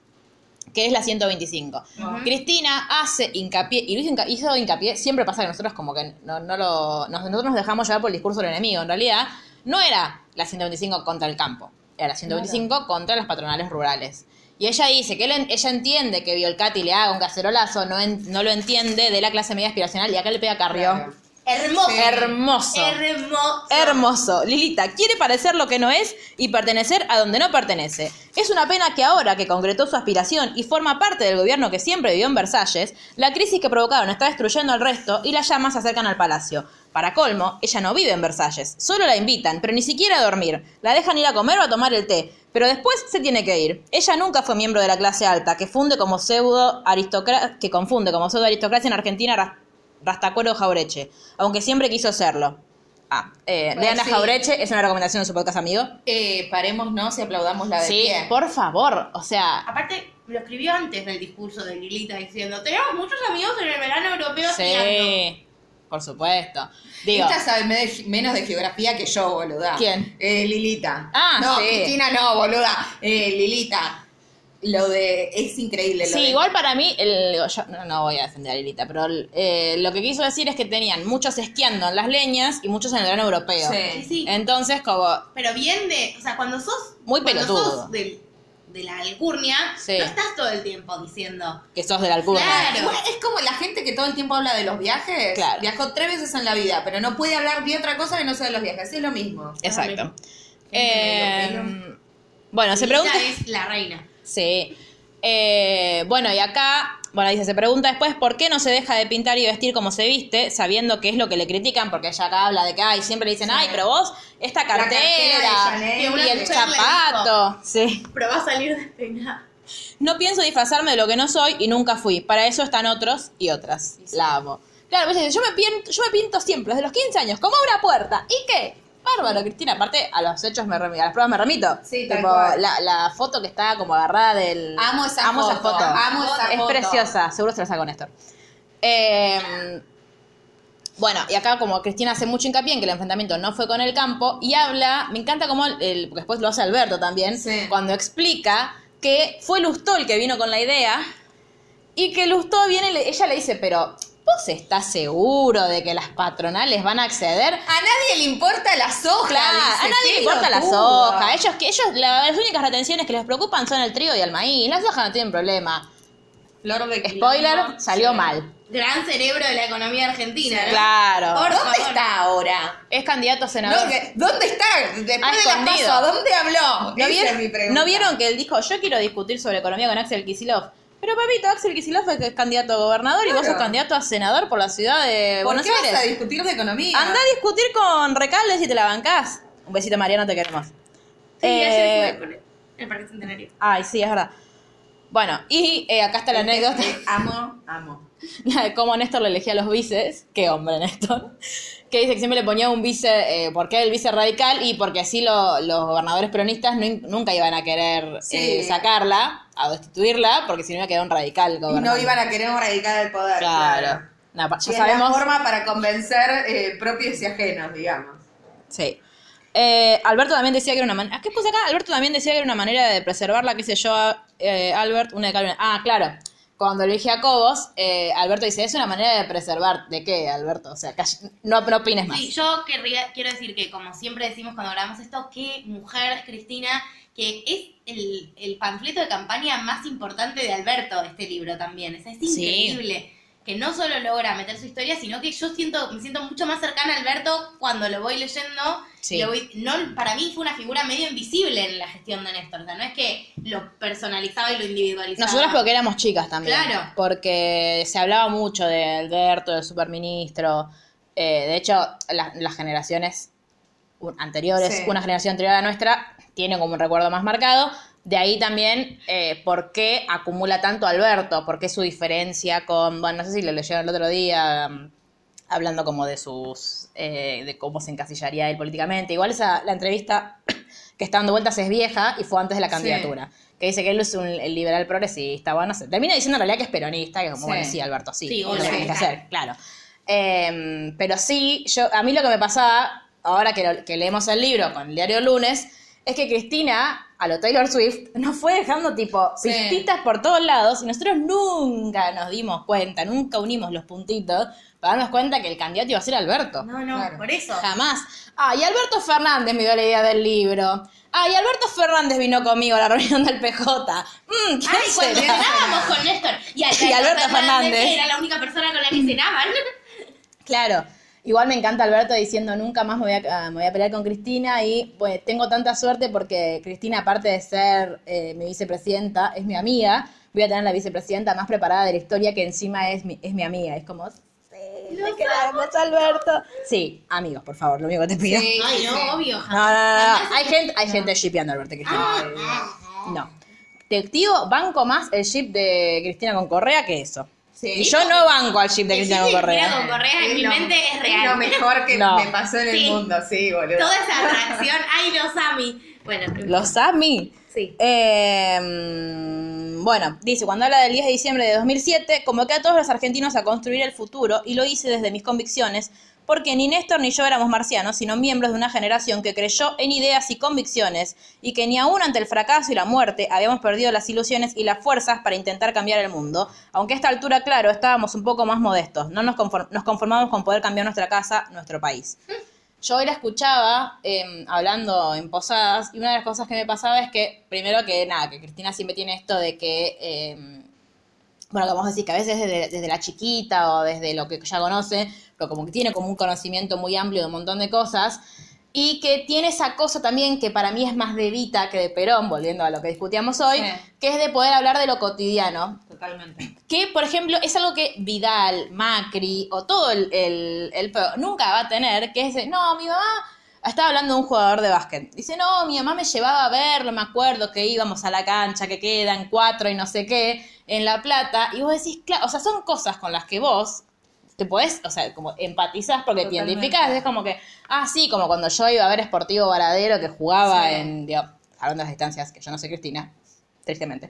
[SPEAKER 2] que es la 125. Cristina hace hincapié, y lo hizo, hinca- hizo hincapié, siempre pasa que nosotros como que no, no lo, nos- nosotros nos dejamos llevar por el discurso del enemigo, en realidad no era la 125 contra el campo, era la 125 contra las patronales rurales. Y ella dice que él ella entiende que Violcati le haga un cacerolazo, no, en- no lo entiende de la clase media aspiracional y acá le pega Carrió.
[SPEAKER 3] Claro.
[SPEAKER 4] Hermoso.
[SPEAKER 2] Hermoso.
[SPEAKER 4] Hermoso.
[SPEAKER 2] Hermoso. Lilita quiere parecer lo que no es y pertenecer a donde no pertenece. Es una pena que ahora que concretó su aspiración y forma parte del gobierno que siempre vivió en Versalles, la crisis que provocaron está destruyendo al resto y las llamas se acercan al palacio. Para colmo, ella no vive en Versalles, solo la invitan, pero ni siquiera a dormir. La dejan ir a comer o a tomar el té, pero después se tiene que ir. Ella nunca fue miembro de la clase alta, que funde como pseudo que confunde como pseudo aristocracia en Argentina Rastacuero Jaureche, aunque siempre quiso serlo. Ah, eh, lean a
[SPEAKER 3] sí.
[SPEAKER 2] Jaureche, es una recomendación de su podcast, amigo.
[SPEAKER 3] Eh, parémonos y aplaudamos la de
[SPEAKER 2] Sí,
[SPEAKER 3] pie.
[SPEAKER 2] por favor, o sea,
[SPEAKER 4] Aparte, lo escribió antes del discurso de Lilita diciendo, tenemos muchos amigos en el verano europeo esquiando".
[SPEAKER 2] sí, por supuesto. Digo,
[SPEAKER 3] Esta sabe me- menos de geografía que yo, boluda.
[SPEAKER 2] ¿Quién?
[SPEAKER 3] Eh, Lilita.
[SPEAKER 2] Ah,
[SPEAKER 3] no,
[SPEAKER 2] sí.
[SPEAKER 3] Cristina no, boluda. Eh, Lilita. Lo de. Es increíble. Lo
[SPEAKER 2] Sí,
[SPEAKER 3] de-
[SPEAKER 2] igual para mí, el, digo, yo no, no voy a defender a Lilita, pero eh, lo que quiso decir es que tenían muchos esquiando en las leñas y muchos en el verano europeo.
[SPEAKER 3] Sí.
[SPEAKER 4] Sí.
[SPEAKER 2] Entonces, como,
[SPEAKER 4] Pero bien de, o sea, cuando sos
[SPEAKER 2] Muy
[SPEAKER 4] cuando
[SPEAKER 2] pelotudo.
[SPEAKER 4] sos del- de la alcurnia,
[SPEAKER 2] Sí.
[SPEAKER 4] no estás todo el tiempo diciendo.
[SPEAKER 2] que sos de la alcurnia.
[SPEAKER 4] Claro.
[SPEAKER 3] Es como la gente que todo el tiempo habla de los viajes.
[SPEAKER 2] Claro.
[SPEAKER 3] Viajó tres veces en la vida, pero no puede hablar de otra cosa que no sea de los viajes. Es lo mismo.
[SPEAKER 2] Exacto. Eh, bueno, se
[SPEAKER 4] Lilita
[SPEAKER 2] pregunta...
[SPEAKER 4] es la reina.
[SPEAKER 2] Sí. Eh, bueno, y acá, bueno, dice, se pregunta después por qué no se deja de pintar y vestir como se viste, sabiendo que es lo que le critican, porque ella acá habla de que, ay, siempre le dicen, ay, pero vos, esta
[SPEAKER 3] cartera
[SPEAKER 2] y el zapato. Sí.
[SPEAKER 4] Pero va a salir despeinada.
[SPEAKER 2] No pienso disfrazarme de lo que no soy y nunca fui. Para eso están otros y otras. La amo. Claro, pues yo me, pinto, yo me pinto siempre, desde los 15 años, como una puerta. ¿Y qué? Bárbaro, Cristina. Aparte, a los hechos me remito, a las pruebas me remito.
[SPEAKER 3] Sí, tal
[SPEAKER 2] Tipo,
[SPEAKER 3] cual.
[SPEAKER 2] la, la foto que está como agarrada del...
[SPEAKER 3] Amo esa
[SPEAKER 2] amo
[SPEAKER 3] foto.
[SPEAKER 2] Esa foto.
[SPEAKER 3] Amo esa
[SPEAKER 2] es
[SPEAKER 3] foto.
[SPEAKER 2] preciosa. Seguro se la saco Néstor. Eh, bueno, y acá como Cristina hace mucho hincapié en que el enfrentamiento no fue con el campo y habla, me encanta como, el, porque después lo hace Alberto también,
[SPEAKER 3] Sí.
[SPEAKER 2] cuando explica que fue Lustó el que vino con la idea y que Lustó viene, ella le dice, pero ¿vos estás seguro de que las patronales van a acceder?
[SPEAKER 3] A nadie le importa las hojas.
[SPEAKER 2] Claro,
[SPEAKER 3] dice,
[SPEAKER 2] a nadie le importa las
[SPEAKER 3] pelotuda.
[SPEAKER 2] hojas. Ellos, que ellos la- las únicas retenciones que les preocupan son el trigo y el maíz. Las hojas no tienen problema. Spoiler, salió
[SPEAKER 3] Sí.
[SPEAKER 2] mal.
[SPEAKER 4] gran cerebro de la economía argentina. ¿no?
[SPEAKER 2] Claro.
[SPEAKER 4] Por
[SPEAKER 3] ¿Dónde
[SPEAKER 4] favor.
[SPEAKER 3] está ahora?
[SPEAKER 2] Es candidato a senador.
[SPEAKER 3] ¿Dónde está? Después de la paso, ¿a dónde habló?
[SPEAKER 2] ¿No vieron,
[SPEAKER 3] es mi pregunta.
[SPEAKER 2] ¿No vieron que él dijo, yo quiero discutir sobre economía con Axel Kicillof? Pero papito, Axel Kicillof es que es candidato a gobernador y vos sos candidato a senador por la ciudad de
[SPEAKER 3] ¿Por
[SPEAKER 2] Buenos
[SPEAKER 3] qué vas a
[SPEAKER 2] Aires.
[SPEAKER 3] discutir de economía?
[SPEAKER 2] Anda a discutir con Recalde si te la bancás. Un besito, Mariano, te queremos.
[SPEAKER 4] Sí,
[SPEAKER 2] Eh,
[SPEAKER 4] ayer estuve con el Parque Centenario.
[SPEAKER 2] Ay, sí, es verdad. Bueno, y eh, acá está la anécdota.
[SPEAKER 3] Amo, amo.
[SPEAKER 2] La de cómo Néstor le elegía a los vices. Qué hombre, Néstor. Que dice que siempre le ponía un vice, eh, porque era el vice radical y porque así lo- los gobernadores peronistas no nunca iban a querer
[SPEAKER 3] Sí.
[SPEAKER 2] eh, sacarla, a destituirla, porque si no iba a quedar un radical
[SPEAKER 3] Y
[SPEAKER 2] gobernando.
[SPEAKER 3] no iban a querer un radical del poder.
[SPEAKER 2] Claro. No, pa-
[SPEAKER 3] Y
[SPEAKER 2] ya
[SPEAKER 3] es la
[SPEAKER 2] sabemos.
[SPEAKER 3] forma para convencer eh, propios y ajenos, digamos.
[SPEAKER 2] Sí. Eh, Alberto también decía que era una manera. ¿Qué puse acá? Alberto también decía que era una manera de preservarla, qué sé yo, eh, Albert, una de Calvin. Ah, claro. Cuando lo dije a Cobos, eh, Alberto dice, es una manera de preservar. ¿De qué, Alberto? O sea, no, no opines más.
[SPEAKER 4] Sí, yo querría, quiero decir que, como siempre decimos cuando grabamos esto, qué mujer es Cristina, que es el, el panfleto de campaña más importante de Alberto, este libro también. O sea, es
[SPEAKER 2] Sí.
[SPEAKER 4] Que no solo logra meter su historia, sino que yo siento, me siento mucho más cercana a Alberto cuando lo voy leyendo.
[SPEAKER 2] Sí.
[SPEAKER 4] Lo voy- no, para mí fue una figura medio invisible en la gestión de Néstor. O sea, no es que lo personalizaba y lo individualizaba.
[SPEAKER 2] Nosotras porque éramos chicas también.
[SPEAKER 4] Claro.
[SPEAKER 2] Porque se hablaba mucho de Alberto, del superministro. Eh, de hecho, la- las generaciones anteriores,
[SPEAKER 3] Sí.
[SPEAKER 2] una generación anterior a la nuestra, tienen como un recuerdo más marcado. De ahí también eh, por qué acumula tanto Alberto, por qué su diferencia con, bueno, no sé si lo leyeron el otro día, mm, hablando como de sus, eh, de cómo se encasillaría él políticamente. Igual esa, la entrevista que está dando vueltas es vieja y fue antes de la
[SPEAKER 3] Sí.
[SPEAKER 2] candidatura. Que dice que él es un el liberal progresista, bueno, no sé. Termina diciendo en realidad que es peronista, que como,
[SPEAKER 3] Sí.
[SPEAKER 2] bueno, sí, Alberto, sí,
[SPEAKER 4] Sí,
[SPEAKER 2] es lo que
[SPEAKER 4] obvio.
[SPEAKER 2] tienes que hacer, claro. Eh, pero sí, yo, a mí lo que me pasaba, ahora que, lo- que leemos el libro con el diario Lunes, es que Cristina, a lo Taylor Swift, nos fue dejando tipo
[SPEAKER 3] Sí.
[SPEAKER 2] pistitas por todos lados y nosotros nunca nos dimos cuenta, nunca unimos los puntitos para darnos cuenta que el candidato iba a ser Alberto.
[SPEAKER 4] No, no,
[SPEAKER 3] Claro.
[SPEAKER 4] por eso.
[SPEAKER 2] Jamás. Ah, y Alberto Fernández me dio la idea del libro. Ah, y Alberto Fernández vino conmigo a la reunión del PJ. Mm, ¿quién
[SPEAKER 4] Ay, cuando cenábamos con Néstor y,
[SPEAKER 2] Y Alberto Fernández.
[SPEAKER 4] era la única persona con la que cenaban.
[SPEAKER 2] Claro. Igual me encanta Alberto diciendo nunca más me voy a, ah, me voy a pelear con Cristina y pues tengo tanta suerte porque Cristina, aparte de ser eh, mi vicepresidenta, es mi amiga. Voy a tener la vicepresidenta más preparada de la historia que encima es mi, es mi amiga. Es como, sí, te queremos, Alberto. Sí, amigos, por favor, lo único que te pido.
[SPEAKER 3] Sí,
[SPEAKER 4] Ay,
[SPEAKER 3] sí,
[SPEAKER 4] no,
[SPEAKER 3] sí.
[SPEAKER 4] obvio.
[SPEAKER 2] No, no, no, Hay gente, hay gente shipeando a Alberto y Cristina. No. Te digo, banco más el ship de Cristina con Correa que eso.
[SPEAKER 3] Sí.
[SPEAKER 2] Y yo no banco al
[SPEAKER 4] chip de Cristina
[SPEAKER 2] Correa.
[SPEAKER 4] con Correa en
[SPEAKER 3] Es
[SPEAKER 4] mi
[SPEAKER 3] lo-
[SPEAKER 4] mente es
[SPEAKER 3] Es
[SPEAKER 4] real.
[SPEAKER 3] lo mejor que
[SPEAKER 2] No.
[SPEAKER 3] me pasó en el mundo, sí, boludo.
[SPEAKER 4] Toda esa atracción. Ay, los Ami. Bueno,
[SPEAKER 2] Los AMI.
[SPEAKER 4] Sí.
[SPEAKER 2] Eh, mm, bueno, dice, cuando habla del 10 de diciembre de 2007, convoqué a todos los argentinos a construir el futuro y lo hice desde mis convicciones, porque ni Néstor ni yo éramos marcianos, sino miembros de una generación que creyó en ideas y convicciones y que ni aún ante el fracaso y la muerte habíamos perdido las ilusiones y las fuerzas para intentar cambiar el mundo, aunque a esta altura, claro, estábamos un poco más modestos, no nos, conform- nos conformamos con poder cambiar nuestra casa, nuestro país. Yo hoy la escuchaba eh, hablando en posadas y una de las cosas que me pasaba es que, primero que nada, que Cristina siempre tiene esto de que, eh, bueno, como vos decís, que a veces desde, desde la chiquita o desde lo que ya conoce, pero como que tiene como un conocimiento muy amplio de un montón de cosas y que tiene esa cosa también que para mí es más de Vita que de Perón, volviendo a lo que discutíamos hoy,
[SPEAKER 3] Sí.
[SPEAKER 2] que es de poder hablar de lo cotidiano,
[SPEAKER 3] Totalmente.
[SPEAKER 2] que, por ejemplo, es algo que Vidal, Macri o todo el, el, el nunca va a tener, que es, de, no, mi mamá estaba hablando de un jugador de básquet. Dice, no, mi mamá me llevaba a verlo, me acuerdo que íbamos a la cancha, que quedan cuatro y no sé qué, en La Plata, y vos decís, claro, o sea, son cosas con las que vos te podés, o sea, como empatizás porque te
[SPEAKER 3] Totalmente.
[SPEAKER 2] identificás, es como que, ah, sí, como cuando yo iba a ver Sportivo Varadero que jugaba
[SPEAKER 3] Sí.
[SPEAKER 2] en, digo, hablando de las distancias, que yo no soy Cristina, tristemente.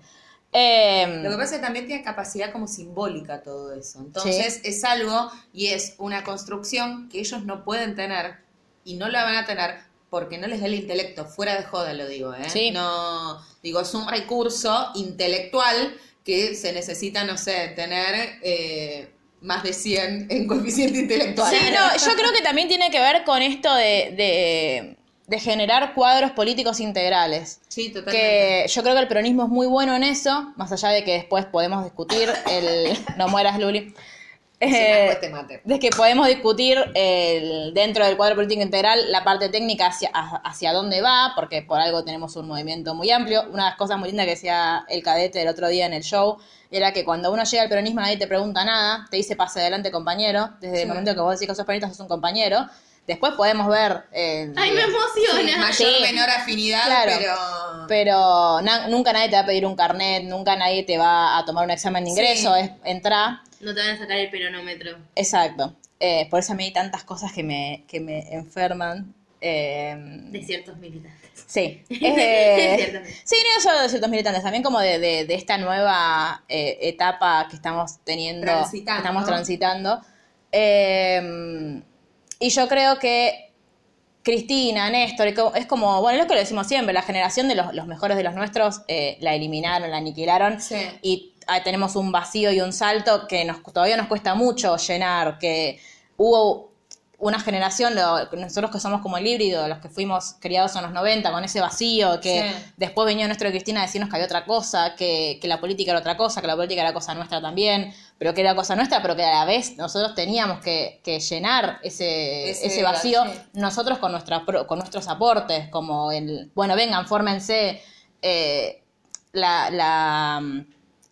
[SPEAKER 2] Em,
[SPEAKER 3] Lo que pasa es que también tiene capacidad como simbólica todo eso. Entonces es algo y es una construcción que ellos no pueden tener y no la van a tener porque no les da el intelecto. Fuera de joda lo digo, ¿eh?
[SPEAKER 2] Sí.
[SPEAKER 3] No, digo, es un recurso intelectual que se necesita, no sé, tener eh, más de 100 en coeficiente intelectual.
[SPEAKER 2] Sí, no, yo creo que también tiene que ver con esto de, de, de generar cuadros políticos integrales.
[SPEAKER 3] Sí, totalmente.
[SPEAKER 2] Que yo creo que el peronismo es muy bueno en eso, más allá de que después podemos discutir el no mueras Luli. Eh, de que podemos discutir el- dentro del cuadro político integral la parte técnica hacia, a- hacia dónde va, porque por algo tenemos un movimiento muy amplio. Una de las cosas muy lindas que decía el cadete el otro día en el show era que cuando uno llega al peronismo nadie te pregunta nada, te dice pase adelante compañero, desde el momento que vos decís que sos peronista sos un compañero. Después podemos ver... eh,
[SPEAKER 4] Ay, me
[SPEAKER 3] Sí,
[SPEAKER 4] emociona.
[SPEAKER 3] mayor
[SPEAKER 2] Sí.
[SPEAKER 3] menor afinidad,
[SPEAKER 2] Claro.
[SPEAKER 3] pero...
[SPEAKER 2] pero na- nunca nadie te va a pedir un carnet, nunca nadie te va a tomar un examen de ingreso,
[SPEAKER 3] Sí.
[SPEAKER 2] es entrar.
[SPEAKER 4] No te van a sacar el peronómetro.
[SPEAKER 2] Exacto. Eh, por eso a mí hay tantas cosas que me, que me enferman. Eh,
[SPEAKER 4] De ciertos militantes.
[SPEAKER 2] sí. Eh, sí, no solo de ciertos militantes, también como de, de- de esta nueva eh, etapa que estamos teniendo,
[SPEAKER 3] Transitando.
[SPEAKER 2] que estamos transitando. Eh, y yo creo que Cristina, Néstor, es como, bueno, es lo que lo decimos siempre, la generación de los, los mejores de los nuestros eh, la eliminaron, la aniquilaron
[SPEAKER 3] Sí.
[SPEAKER 2] y tenemos un vacío y un salto que nos, todavía nos cuesta mucho llenar, que hubo una generación, nosotros que somos como el híbrido, los que fuimos criados en los 90 con ese vacío, que
[SPEAKER 3] Sí.
[SPEAKER 2] después venía nuestro Cristina a decirnos que había otra cosa, que, que la política era otra cosa, que la política era cosa nuestra también, pero que era cosa nuestra, pero que a la vez nosotros teníamos que, que llenar ese,
[SPEAKER 3] Ese
[SPEAKER 2] ese vacío nosotros con, nuestra, con nuestros aportes, como el, bueno, vengan, fórmense, eh, la, la,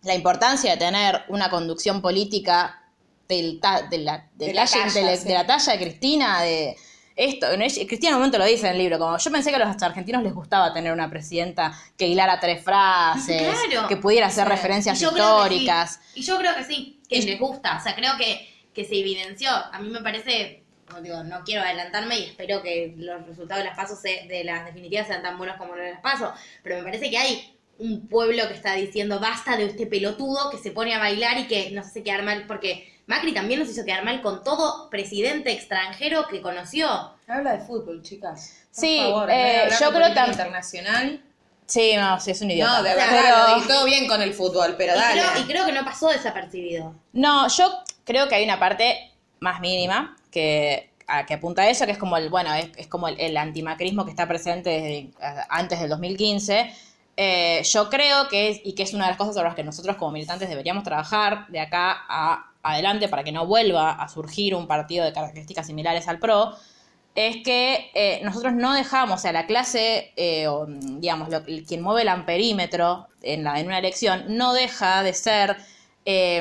[SPEAKER 2] la importancia de tener una conducción política del ta- de, la, de
[SPEAKER 3] De la talla,
[SPEAKER 2] de la-
[SPEAKER 3] sí.
[SPEAKER 2] de la talla de Cristina, de esto. Cristina en un momento lo dice en el libro, como yo pensé que a los argentinos les gustaba tener una presidenta que hilara tres frases,
[SPEAKER 4] Claro.
[SPEAKER 2] que pudiera hacer referencias
[SPEAKER 4] Y
[SPEAKER 2] históricas.
[SPEAKER 4] sí. Y yo creo que sí, que
[SPEAKER 2] Y-
[SPEAKER 4] les gusta. O sea, creo que, que se evidenció. A mí me parece, como digo, no quiero adelantarme y espero que los resultados de las pasos se- de las definitivas sean tan buenos como los de las pasos. Pero me parece que hay un pueblo que está diciendo basta de este pelotudo que se pone a bailar y que nos hace quedar mal. Porque Macri también nos hizo quedar mal con todo presidente extranjero que conoció.
[SPEAKER 3] Habla de fútbol, chicas. Por
[SPEAKER 2] Sí,
[SPEAKER 3] favor,
[SPEAKER 2] eh, yo creo tam-
[SPEAKER 3] internacional.
[SPEAKER 2] Sí, no, sí, es un idiota.
[SPEAKER 3] No, de verdad,
[SPEAKER 2] pero-
[SPEAKER 3] lo todo bien con el fútbol, pero
[SPEAKER 4] Y
[SPEAKER 3] dale.
[SPEAKER 4] creo, y creo que no pasó desapercibido.
[SPEAKER 2] No, yo creo que hay una parte más mínima que, a- que apunta a eso, que es como el, bueno, es, es como el, el antimacrismo que está presente desde antes del 2015. Eh, yo creo que es, y que es una de las cosas sobre las que nosotros como militantes deberíamos trabajar de acá a adelante para que no vuelva a surgir un partido de características similares al PRO, es que eh, nosotros no dejamos, o sea, la clase, eh, o, digamos, lo- quien mueve el amperímetro en, la, en una elección, no deja de ser eh,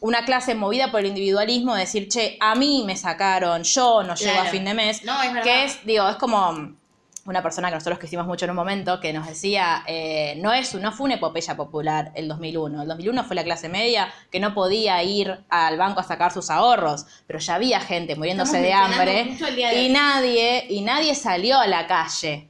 [SPEAKER 2] una clase movida por el individualismo, de decir, che, a mí me sacaron, yo no llego a fin de mes,
[SPEAKER 4] No, es verdad.
[SPEAKER 2] que es, digo, es como una persona que nosotros quisimos mucho en un momento que nos decía, eh, no, es, no fue una epopeya popular el 2001, el 2001 fue la clase media que no podía ir al banco a sacar sus ahorros, pero ya había gente muriéndose
[SPEAKER 4] Estamos
[SPEAKER 2] de hambre
[SPEAKER 4] de
[SPEAKER 2] y nadie, y nadie salió a la calle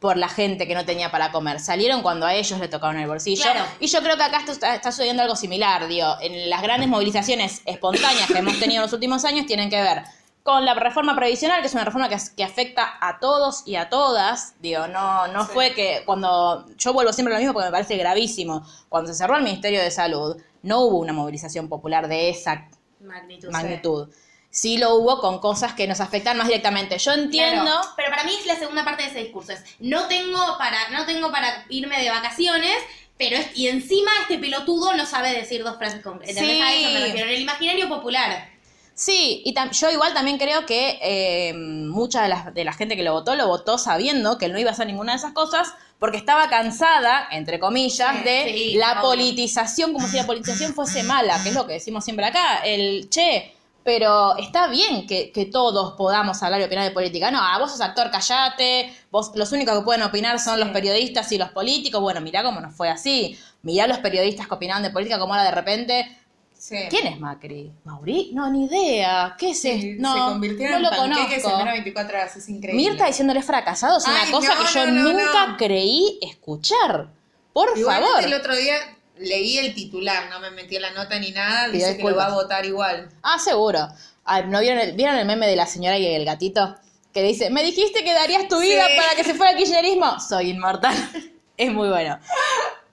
[SPEAKER 2] por la gente que no tenía para comer. Salieron cuando a ellos le tocaron el bolsillo.
[SPEAKER 4] Claro.
[SPEAKER 2] Y yo creo que acá está, está sucediendo algo similar, digo, en las grandes movilizaciones espontáneas que hemos tenido en los últimos años tienen que ver con la reforma previsional, que es una reforma que, que afecta a todos y a todas. Digo, no, no fue que cuando. Yo vuelvo siempre a lo mismo porque me parece gravísimo. Cuando se cerró el Ministerio de Salud, no hubo una movilización popular de esa
[SPEAKER 4] Magnitud.
[SPEAKER 2] magnitud. Sí lo hubo con cosas que nos afectan más directamente. Yo entiendo.
[SPEAKER 4] Claro, pero para mí es la segunda parte de ese discurso. Es, no tengo para, no tengo para irme de vacaciones, pero es- y encima este pelotudo no sabe decir dos frases concretas.
[SPEAKER 2] Sí.
[SPEAKER 4] A eso me refiero. En el imaginario popular.
[SPEAKER 2] Sí, y tam- yo igual también creo que eh, mucha de la, de la gente que lo votó, lo votó sabiendo que él no iba a hacer ninguna de esas cosas, porque estaba cansada, entre comillas,
[SPEAKER 4] Sí,
[SPEAKER 2] de
[SPEAKER 4] sí,
[SPEAKER 2] la
[SPEAKER 4] obvio.
[SPEAKER 2] politización, como si la politización fuese mala, que es lo que decimos siempre acá, el che. Pero está bien que, que todos podamos hablar y opinar de política. No, ah, vos sos actor, callate. Vos, los únicos que pueden opinar son los periodistas y los políticos. Bueno, mirá cómo nos fue así. Mirá los periodistas que opinaban de política, como ahora de repente
[SPEAKER 3] Sí.
[SPEAKER 2] ¿Quién es Macri? ¿Mauri? No, ni idea. ¿Qué es
[SPEAKER 3] Sí,
[SPEAKER 2] esto? No,
[SPEAKER 3] se convirtieron
[SPEAKER 2] no lo
[SPEAKER 3] panqueques
[SPEAKER 2] conozco.
[SPEAKER 3] en menos de 24 horas, es increíble.
[SPEAKER 2] Mirta diciéndole fracasados es una cosa
[SPEAKER 3] no,
[SPEAKER 2] que yo
[SPEAKER 3] no,
[SPEAKER 2] nunca creí escuchar. Por favor.
[SPEAKER 3] el otro día leí el titular, no me metí en la nota ni nada, dice que lo va a votar igual.
[SPEAKER 2] Ah, seguro. Ay, ¿no vieron el, vieron el meme de la señora y el gatito? Que dice, me dijiste que darías tu vida
[SPEAKER 3] Sí.
[SPEAKER 2] para que se fuera el kirchnerismo. Soy inmortal. es muy bueno.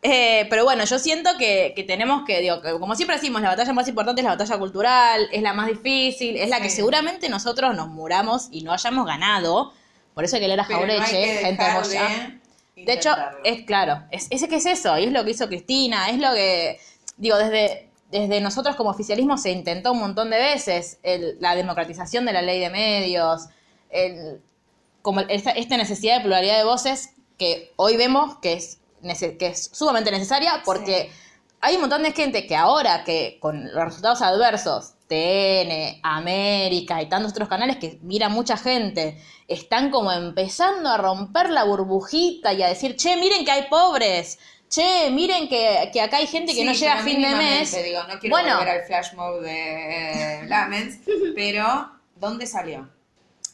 [SPEAKER 2] Eh, pero bueno, yo siento que, que tenemos que, digo, que como siempre decimos, la batalla más importante es la batalla cultural, es la más difícil, es la que seguramente nosotros nos muramos y no hayamos ganado. Por eso hay que leer a
[SPEAKER 3] no
[SPEAKER 2] Jaureche,
[SPEAKER 3] que
[SPEAKER 2] gente
[SPEAKER 3] dejar
[SPEAKER 2] moya.
[SPEAKER 3] de
[SPEAKER 2] De hecho, es claro, es, ese que es eso, y es lo que hizo Cristina, es lo que, digo, desde, desde nosotros como oficialismo se intentó un montón de veces el- la democratización de la ley de medios, el- como esta, esta necesidad de pluralidad de voces que hoy vemos que es, que es sumamente necesaria porque hay un montón de gente que ahora que con los resultados adversos, TN, América y tantos otros canales que mira mucha gente, están como empezando a romper la burbujita y a decir, che, miren que hay pobres, che, miren que, que acá hay gente que
[SPEAKER 3] Sí,
[SPEAKER 2] no llega a fin de mes.
[SPEAKER 3] Digo, no quiero
[SPEAKER 2] bueno,
[SPEAKER 3] volver al flash mode de eh, Lamens, pero ¿dónde salió?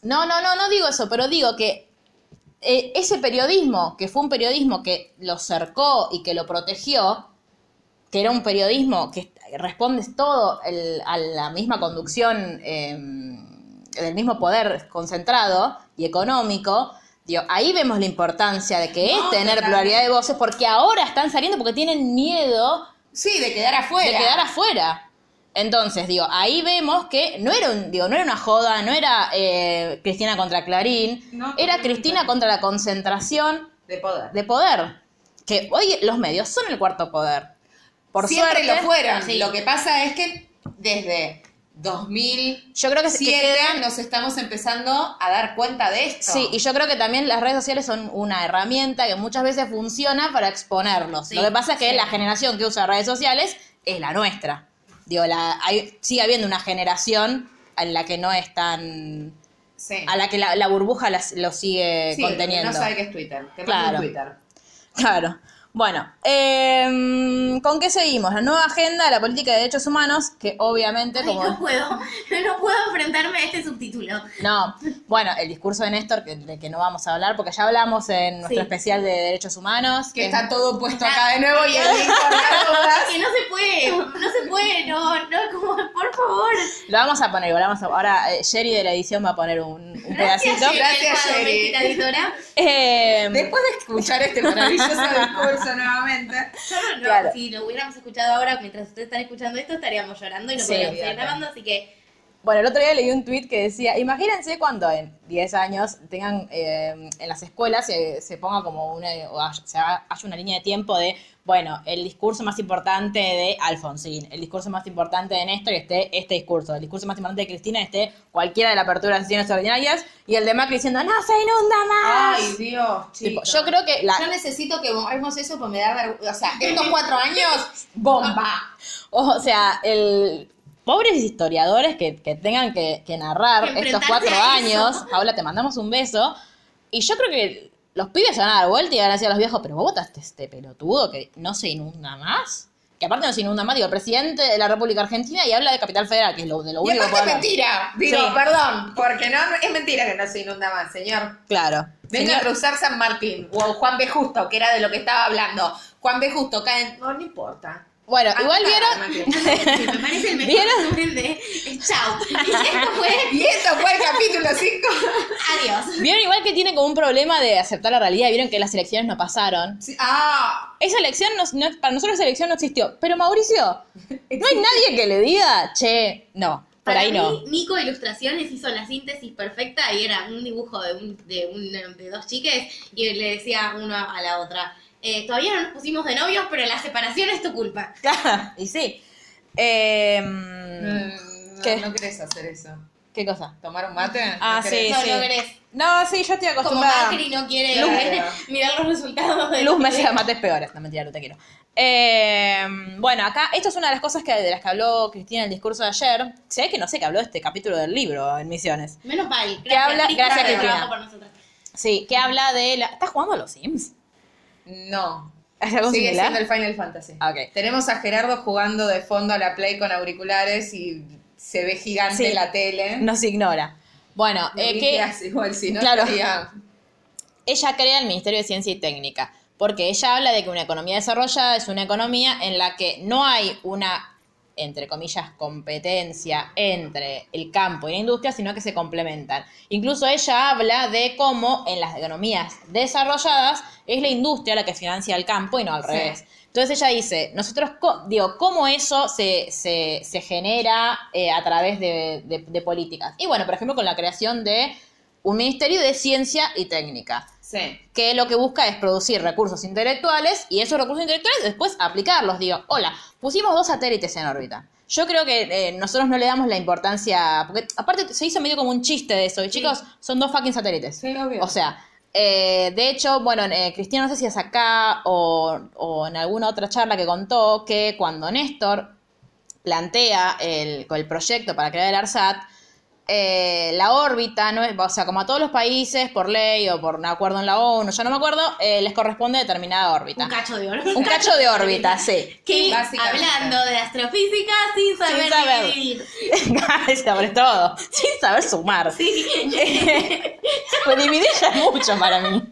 [SPEAKER 2] No, no, no, no digo eso, pero digo que eh, ese periodismo, que fue un periodismo que lo cercó y que lo protegió, que era un periodismo que responde todo el- a la misma conducción eh, del mismo poder concentrado y económico, digo, ahí vemos la importancia de que
[SPEAKER 3] No,
[SPEAKER 2] es tener pluralidad de voces, porque ahora están saliendo porque tienen miedo
[SPEAKER 3] Sí, de quedar afuera.
[SPEAKER 2] de quedar afuera. Entonces, digo, ahí vemos que no era un, digo, no era una joda, no era eh, Cristina contra Clarín,
[SPEAKER 3] No,
[SPEAKER 2] era. Cristina contra la concentración
[SPEAKER 3] De poder.
[SPEAKER 2] de poder. Que hoy los medios son el cuarto poder. Por
[SPEAKER 3] Siempre
[SPEAKER 2] suerte,
[SPEAKER 3] lo fueron.
[SPEAKER 2] Sí.
[SPEAKER 3] Lo que pasa es que desde 2007
[SPEAKER 2] Yo creo que, se- que quedan-
[SPEAKER 3] nos estamos empezando a dar cuenta de esto.
[SPEAKER 2] Sí, y yo creo que también las redes sociales son una herramienta que muchas veces funciona para exponerlos.
[SPEAKER 4] Sí,
[SPEAKER 2] Lo que pasa es que
[SPEAKER 4] sí.
[SPEAKER 2] la generación que usa redes sociales es la nuestra. Digo, la, hay, sigue habiendo una generación en la que no es tan...
[SPEAKER 3] Sí.
[SPEAKER 2] a la que la, la burbuja las- lo sigue
[SPEAKER 3] Sí,
[SPEAKER 2] conteniendo.
[SPEAKER 3] no sabe qué es Twitter. Te
[SPEAKER 2] Claro.
[SPEAKER 3] Twitter.
[SPEAKER 2] Claro. Bueno, em, ¿con qué seguimos? La nueva agenda de la política de derechos humanos, que obviamente
[SPEAKER 4] Ay,
[SPEAKER 2] como...
[SPEAKER 4] no puedo, no puedo enfrentarme a este subtítulo.
[SPEAKER 2] No, bueno, el discurso de Néstor, que, de que no vamos a hablar, porque ya hablamos en nuestro
[SPEAKER 4] Sí.
[SPEAKER 2] especial de derechos humanos.
[SPEAKER 3] Que
[SPEAKER 2] que-
[SPEAKER 3] está todo puesto acá de nuevo y el.
[SPEAKER 4] Que no se puede, no se puede, no, no, como, por favor.
[SPEAKER 2] Lo vamos a poner, vamos a, ahora eh, Sherry de la edición va a poner un, un pedacito.
[SPEAKER 4] Gracias,
[SPEAKER 3] Gracias,
[SPEAKER 4] Sherry,
[SPEAKER 3] Sherry.
[SPEAKER 4] editora.
[SPEAKER 2] Em,
[SPEAKER 3] Después de escuchar este maravilloso discurso nuevamente.
[SPEAKER 4] Yo no, no,
[SPEAKER 2] Claro.
[SPEAKER 4] si lo hubiéramos escuchado ahora, mientras ustedes están escuchando esto, estaríamos llorando y no
[SPEAKER 2] Sí,
[SPEAKER 4] podríamos seguir grabando, así que
[SPEAKER 2] Bueno, el otro día leí un tweet que decía, imagínense cuando en 10 años tengan eh, en las escuelas se, se ponga como una, o haya, se haga- haya una línea de tiempo de, bueno, el discurso más importante de Alfonsín, el discurso más importante de Néstor y esté este discurso, el discurso más importante de Cristina esté cualquiera de la apertura de las sesiones ordinarias y el de Macri diciendo, no se inunda más.
[SPEAKER 3] Ay, Dios,
[SPEAKER 2] Tipo, yo creo que la,
[SPEAKER 3] Yo necesito que hagamos eso porque me da vergüenza. O sea, estos cuatro años, bomba.
[SPEAKER 2] O sea, el pobres historiadores que, que tengan que, que narrar estos cuatro años. Paula, te mandamos un beso. Y yo creo que los pibes se van a dar vuelta y van a decir a los viejos, pero vos votaste este pelotudo que no se inunda más. Que aparte no se inunda más, digo, presidente de la República Argentina y habla de Capital Federal, que es lo, de lo
[SPEAKER 3] Y
[SPEAKER 2] único que puede
[SPEAKER 3] es
[SPEAKER 2] hablar.
[SPEAKER 3] mentira. Digo,
[SPEAKER 2] Sí.
[SPEAKER 3] perdón, porque no es mentira que no se inunda más, señor.
[SPEAKER 2] Claro.
[SPEAKER 3] Venga
[SPEAKER 2] Señor-
[SPEAKER 3] a cruzar San Martín o Juan B. Justo, que era de lo que estaba hablando. Juan B. Justo cae en... No, no importa.
[SPEAKER 2] Bueno,
[SPEAKER 3] Ah,
[SPEAKER 2] igual vieron...
[SPEAKER 4] sí, me parece el mejor
[SPEAKER 2] ¿Vieron?
[SPEAKER 4] de chau. Y esto fue
[SPEAKER 3] Y esto fue el capítulo 5.
[SPEAKER 4] adiós.
[SPEAKER 2] Vieron igual que tiene como un problema de aceptar la realidad. Vieron que las elecciones no pasaron.
[SPEAKER 3] Ah,
[SPEAKER 2] Esa elección, no, no- para nosotros esa elección no existió. Pero Mauricio, no hay nadie que le diga, che, no, por
[SPEAKER 4] Para
[SPEAKER 2] ahí
[SPEAKER 4] mí,
[SPEAKER 2] no.
[SPEAKER 4] Nico Ilustraciones hizo la síntesis perfecta y era un dibujo de, un, de, un- de dos chiques y le decía uno a la otra, eh, todavía no nos pusimos de novios, pero la separación es tu culpa.
[SPEAKER 2] Claro, y sí. Eh,
[SPEAKER 3] Mm,
[SPEAKER 2] ¿Qué?
[SPEAKER 3] No, no querés hacer eso.
[SPEAKER 2] ¿Qué cosa?
[SPEAKER 3] ¿Tomar un mate?
[SPEAKER 2] Ah,
[SPEAKER 3] ¿No
[SPEAKER 2] sí,
[SPEAKER 4] no,
[SPEAKER 2] sí.
[SPEAKER 4] no querés.
[SPEAKER 2] No, sí, yo estoy
[SPEAKER 4] Como
[SPEAKER 2] acostumbrada.
[SPEAKER 4] Macri no quiere
[SPEAKER 3] Claro.
[SPEAKER 4] eh, mirar los resultados de
[SPEAKER 2] Luz me
[SPEAKER 4] los
[SPEAKER 2] hacía mates peores. No, mentira, no te quiero. Eh, bueno, acá, esto es una de las cosas que, de las que habló Cristina en el discurso de ayer. Ve que no sé que habló de este capítulo del libro en Misiones.
[SPEAKER 4] Menos mal. Gracias,
[SPEAKER 2] Que habla- gracias, Cristina.
[SPEAKER 4] por nosotros.
[SPEAKER 2] Sí, que habla de la... ¿Estás jugando a los Sims?
[SPEAKER 3] No.
[SPEAKER 2] ¿Es algo
[SPEAKER 3] Sigue
[SPEAKER 2] similar?
[SPEAKER 3] siendo el Final Fantasy. Tenemos a Gerardo jugando de fondo a la Play con auriculares y se ve gigante
[SPEAKER 2] Sí.
[SPEAKER 3] la tele.
[SPEAKER 2] Nos ignora. Bueno, eh,
[SPEAKER 3] ¿qué
[SPEAKER 2] que
[SPEAKER 3] hace? Igual si no
[SPEAKER 2] Claro. ella crea el Ministerio de Ciencia y Técnica, porque ella habla de que una economía desarrollada es una economía en la que no hay una, entre comillas, competencia entre el campo y la industria, sino que se complementan. Incluso ella habla de cómo en las economías desarrolladas es la industria la que financia el campo y no al
[SPEAKER 3] Sí.
[SPEAKER 2] revés. Entonces ella dice, nosotros, digo, ¿cómo eso se, se, se genera eh, a través de, de- de políticas? Y bueno, por ejemplo, con la creación de un ministerio de ciencia y técnica.
[SPEAKER 3] Sí.
[SPEAKER 2] que lo que busca es producir recursos intelectuales y esos recursos intelectuales después aplicarlos. Digo, hola, pusimos dos satélites en órbita. Yo creo que eh, nosotros no le damos la importancia, porque aparte se hizo medio como un chiste de eso, y chicos, son dos fucking satélites.
[SPEAKER 3] Sí, obvio.
[SPEAKER 2] O sea, eh, de hecho, bueno, eh, Cristina no sé si es acá o, o en alguna otra charla que contó que cuando Néstor plantea el, el proyecto para crear el ARSAT, eh, la órbita, no es, o sea, como a todos los países, por ley o por un acuerdo en la ONU, ya no me acuerdo, eh, les corresponde determinada órbita.
[SPEAKER 4] Un cacho de oro.
[SPEAKER 2] Un cacho de órbita, sí.
[SPEAKER 4] Que hablando de astrofísica sin saber
[SPEAKER 2] Sin saber.
[SPEAKER 4] dividir.
[SPEAKER 2] Sobre todo, sin saber sumar. pues dividir ya es mucho para mí.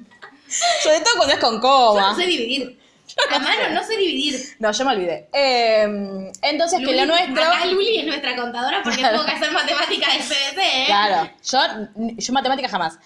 [SPEAKER 2] Sobre todo cuando es con
[SPEAKER 4] Yo
[SPEAKER 2] coma.
[SPEAKER 4] no sé dividir. A mano no sé dividir.
[SPEAKER 2] No, yo me olvidé. Eh, entonces, que lo nuestro.
[SPEAKER 4] Acá Luli es nuestra contadora porque tuvo que hacer matemática de CBC, ¿eh?
[SPEAKER 2] Claro, yo, yo matemática jamás.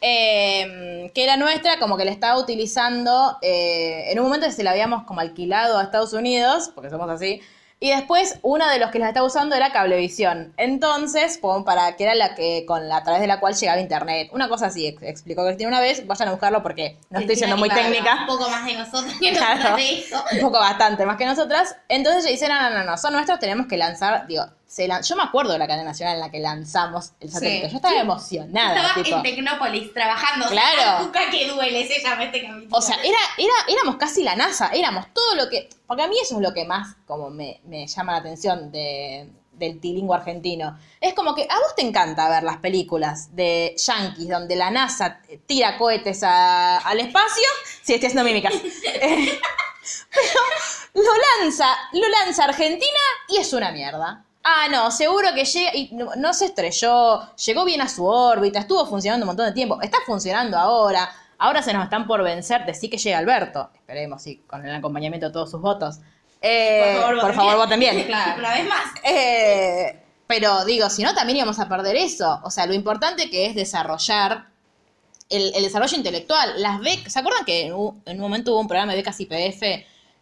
[SPEAKER 2] Eh, que la nuestra como que la estaba utilizando, eh, en un momento se la habíamos como alquilado a Estados Unidos, porque somos así, y después uno de los que la estaba usando era Cablevisión. Entonces, como para que era la que con la a través de la cual llegaba internet. Una cosa así, ex- explicó Cristina una vez, vayan a buscarlo porque no estoy siendo muy técnica.
[SPEAKER 4] Un poco más de nosotros que
[SPEAKER 2] Claro.
[SPEAKER 4] nosotros de eso.
[SPEAKER 2] un poco bastante más que nosotras. Entonces ella dice, no, no, no, no, son nuestros, tenemos que lanzar, digo, se lan- yo me acuerdo de la cadena nacional en la que lanzamos el satélite,
[SPEAKER 3] Sí.
[SPEAKER 2] yo estaba emocionada,
[SPEAKER 4] Estaba
[SPEAKER 2] tipo.
[SPEAKER 4] en Tecnópolis trabajando.
[SPEAKER 2] Claro.
[SPEAKER 4] Cuca que duele, se llama este capítulo.
[SPEAKER 2] O sea, era, era, éramos casi la NASA, éramos todo lo que, porque a mí eso es lo que más como me, me llama la atención de, del tilingüe argentino. Es como que a vos te encanta ver las películas de yankees donde la NASA tira cohetes a- al espacio. Sí, estoy haciendo mímicas. Eh, pero lo lanza, lo lanza Argentina y es una mierda. Ah, no, seguro que llega y no, no se estrelló, llegó bien a su órbita, estuvo funcionando un montón de tiempo, está funcionando ahora. Ahora se nos están por vencer de sí que llega Alberto. Esperemos, sí, con el acompañamiento de todos sus votos. Eh, por favor, voten bien.
[SPEAKER 3] Claro.
[SPEAKER 4] Una vez más.
[SPEAKER 2] Eh, pero digo, si no, también íbamos a perder eso. O sea, lo importante que es desarrollar el, el desarrollo intelectual. Las becas, ¿se acuerdan que en un, en un momento hubo un programa de becas IPF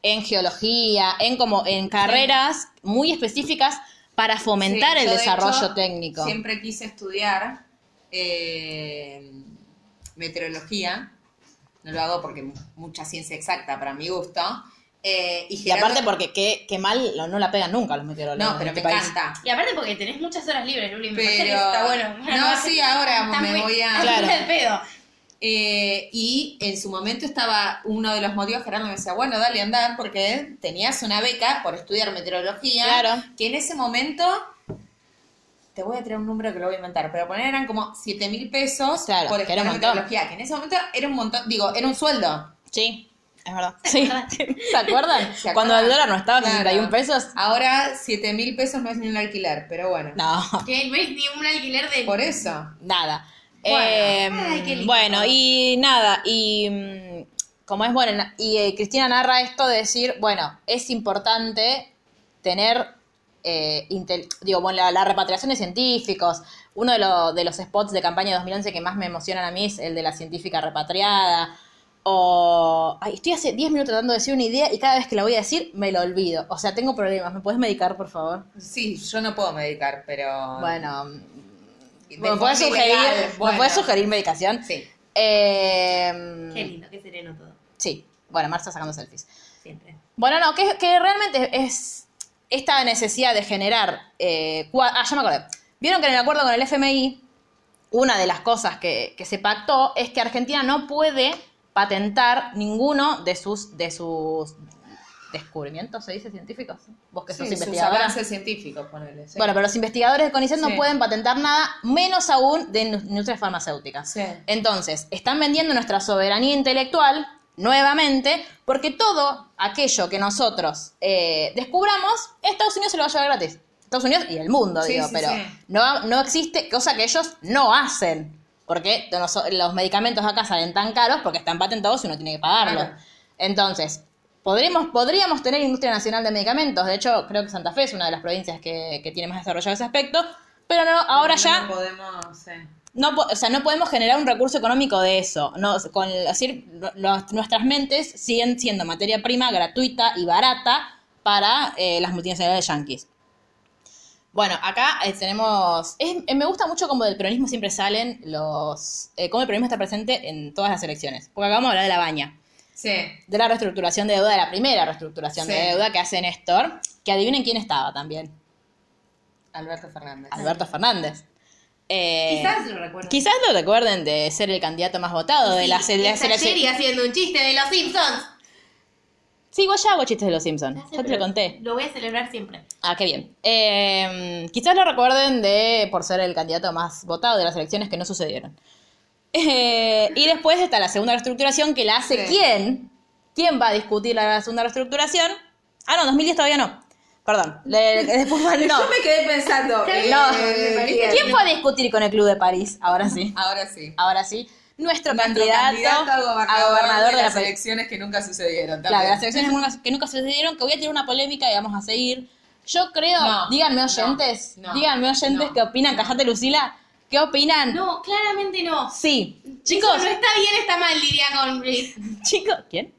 [SPEAKER 2] en geología, en como en carreras muy específicas para fomentar
[SPEAKER 3] Sí,
[SPEAKER 2] el
[SPEAKER 3] yo, de
[SPEAKER 2] desarrollo
[SPEAKER 3] hecho,
[SPEAKER 2] técnico?
[SPEAKER 3] Siempre quise estudiar eh, meteorología. No lo hago porque mucha ciencia exacta para mi gusto. Eh, y,
[SPEAKER 2] aparte porque qué, qué mal no, no la pegan nunca los meteorólogos.
[SPEAKER 3] No, pero
[SPEAKER 2] en
[SPEAKER 3] me
[SPEAKER 2] este país.
[SPEAKER 3] encanta.
[SPEAKER 4] Y aparte porque tenés muchas horas libres, Luli. Me parece que
[SPEAKER 3] Pero-
[SPEAKER 4] está bueno.
[SPEAKER 3] No, sí, ahora me
[SPEAKER 4] muy-
[SPEAKER 3] voy a-
[SPEAKER 2] Claro.
[SPEAKER 4] pedo.
[SPEAKER 3] Eh, y en su momento estaba uno de los motivos, Gerardo me decía, bueno, dale, andar, porque tenías una beca por estudiar meteorología.
[SPEAKER 2] Claro.
[SPEAKER 3] Que en ese momento, te voy a tirar un número que lo voy a inventar, pero poner eran como 7 mil pesos
[SPEAKER 2] Claro,
[SPEAKER 3] por
[SPEAKER 2] que era
[SPEAKER 3] estudiar meteorología. Que en ese momento era un montón, digo, era un sueldo.
[SPEAKER 2] Sí, es verdad. Sí. ¿Se acuerdan?
[SPEAKER 3] ¿Se
[SPEAKER 2] Cuando el dólar no estaba
[SPEAKER 3] Claro.
[SPEAKER 2] 61 pesos.
[SPEAKER 3] Ahora 7 mil pesos no es ni un alquiler, pero bueno.
[SPEAKER 2] No,
[SPEAKER 4] Que no es ni un alquiler de...
[SPEAKER 3] Por eso.
[SPEAKER 2] nada.
[SPEAKER 3] Bueno.
[SPEAKER 2] Eh,
[SPEAKER 4] Ay, qué lindo.
[SPEAKER 2] bueno, y nada, y mm, como es bueno, y eh, Cristina narra esto de decir, bueno, es importante tener, eh, intel- digo, bueno, la, la repatriación de científicos. Uno de, lo- de los spots de campaña de 2011 que más me emocionan a mí es el de la científica repatriada. O. Ay, estoy hace 10 minutos tratando de decir una idea y cada vez que la voy a decir me lo olvido. O sea, tengo problemas. ¿Me puedes medicar, por favor?
[SPEAKER 3] Sí, yo no puedo medicar, pero...
[SPEAKER 2] Bueno,
[SPEAKER 3] de
[SPEAKER 2] ¿me puedes sugerir,
[SPEAKER 3] ilegal,
[SPEAKER 2] ¿me
[SPEAKER 3] bueno.
[SPEAKER 2] puedes sugerir medicación?
[SPEAKER 3] Sí.
[SPEAKER 2] Eh,
[SPEAKER 4] Qué lindo, qué sereno todo.
[SPEAKER 2] Sí, bueno, Marta sacando selfies.
[SPEAKER 4] Siempre.
[SPEAKER 2] Bueno, no, que, que realmente es esta necesidad de generar... eh, ah, ya me acordé. Vieron que en el acuerdo con el FMI, una de las cosas que, que se pactó es que Argentina no puede patentar ninguno de sus, de sus descubrimientos, ¿se dice científicos? Vos que sos
[SPEAKER 3] Sí, sus avances científicos, ponele. sí.
[SPEAKER 2] Bueno, pero los investigadores de CONICET no
[SPEAKER 3] Sí.
[SPEAKER 2] pueden patentar nada, menos aún de indus- industrias farmacéuticas.
[SPEAKER 3] Sí.
[SPEAKER 2] Entonces, están vendiendo nuestra soberanía intelectual nuevamente, porque todo aquello que nosotros eh, descubramos, Estados Unidos se lo va a llevar gratis. Estados Unidos y el mundo, digo, pero
[SPEAKER 3] sí.
[SPEAKER 2] no, no existe cosa que ellos no hacen. Porque los, los medicamentos acá salen tan caros porque están patentados y uno tiene que pagarlo.
[SPEAKER 3] Claro.
[SPEAKER 2] Entonces, podríamos, podríamos tener industria nacional de medicamentos. De hecho, creo que Santa Fe es una de las provincias que, que tiene más desarrollado ese aspecto. Pero no, ahora
[SPEAKER 3] No
[SPEAKER 2] ya
[SPEAKER 3] podemos, sí.
[SPEAKER 2] no, o sea, no podemos generar un recurso económico de eso. No, con decir, nuestras mentes siguen siendo materia prima gratuita y barata para eh, las multinacionales yanquis. Bueno, acá eh, tenemos. es- eh, me gusta mucho como del peronismo siempre salen los. eh, cómo el peronismo está presente en todas las elecciones. Porque acá vamos a hablar de la baña.
[SPEAKER 3] Sí.
[SPEAKER 2] De la reestructuración de deuda, de la primera reestructuración
[SPEAKER 3] Sí.
[SPEAKER 2] de deuda que hace Néstor. Que adivinen quién estaba también.
[SPEAKER 3] Alberto Fernández.
[SPEAKER 2] Alberto Fernández. Eh,
[SPEAKER 4] Quizás lo recuerdo.
[SPEAKER 2] Quizás lo recuerden de ser el candidato más votado de las
[SPEAKER 4] Sí, está
[SPEAKER 2] elecciones.
[SPEAKER 4] Jerry haciendo un chiste de los Simpsons.
[SPEAKER 2] Sí, igual ya hago chistes de los Simpsons.
[SPEAKER 4] Ya
[SPEAKER 2] te lo conté.
[SPEAKER 4] Lo voy a celebrar siempre.
[SPEAKER 2] Ah, qué bien. Eh, quizás lo recuerden de por ser el candidato más votado de las elecciones que no sucedieron. Eh, y después está la segunda reestructuración que la hace
[SPEAKER 3] Sí.
[SPEAKER 2] quién. ¿Quién va a discutir la segunda reestructuración? Ah, no, 2010 todavía no. Perdón. Le- le- después va- no.
[SPEAKER 3] Yo me quedé pensando.
[SPEAKER 4] No,
[SPEAKER 3] eh.
[SPEAKER 2] ¿Quién fue a discutir con el Club de París? Ahora sí.
[SPEAKER 3] Ahora sí.
[SPEAKER 2] Ahora sí. Nuestro,
[SPEAKER 3] Nuestro
[SPEAKER 2] candidato,
[SPEAKER 3] a gobernador, de,
[SPEAKER 2] la
[SPEAKER 3] las
[SPEAKER 2] pre-
[SPEAKER 3] elecciones que nunca sucedieron.
[SPEAKER 2] Claro, las elecciones que nunca sucedieron, que voy a tener una polémica y vamos a seguir. Yo creo,
[SPEAKER 3] No,
[SPEAKER 2] díganme oyentes,
[SPEAKER 3] no,
[SPEAKER 2] díganme oyentes qué opinan, cajate Lucila, ¿qué opinan?
[SPEAKER 4] No, claramente no.
[SPEAKER 2] Sí.
[SPEAKER 4] Chicos,
[SPEAKER 2] Chicos,
[SPEAKER 4] no está bien, está mal, diría con
[SPEAKER 2] chicos, ¿quién?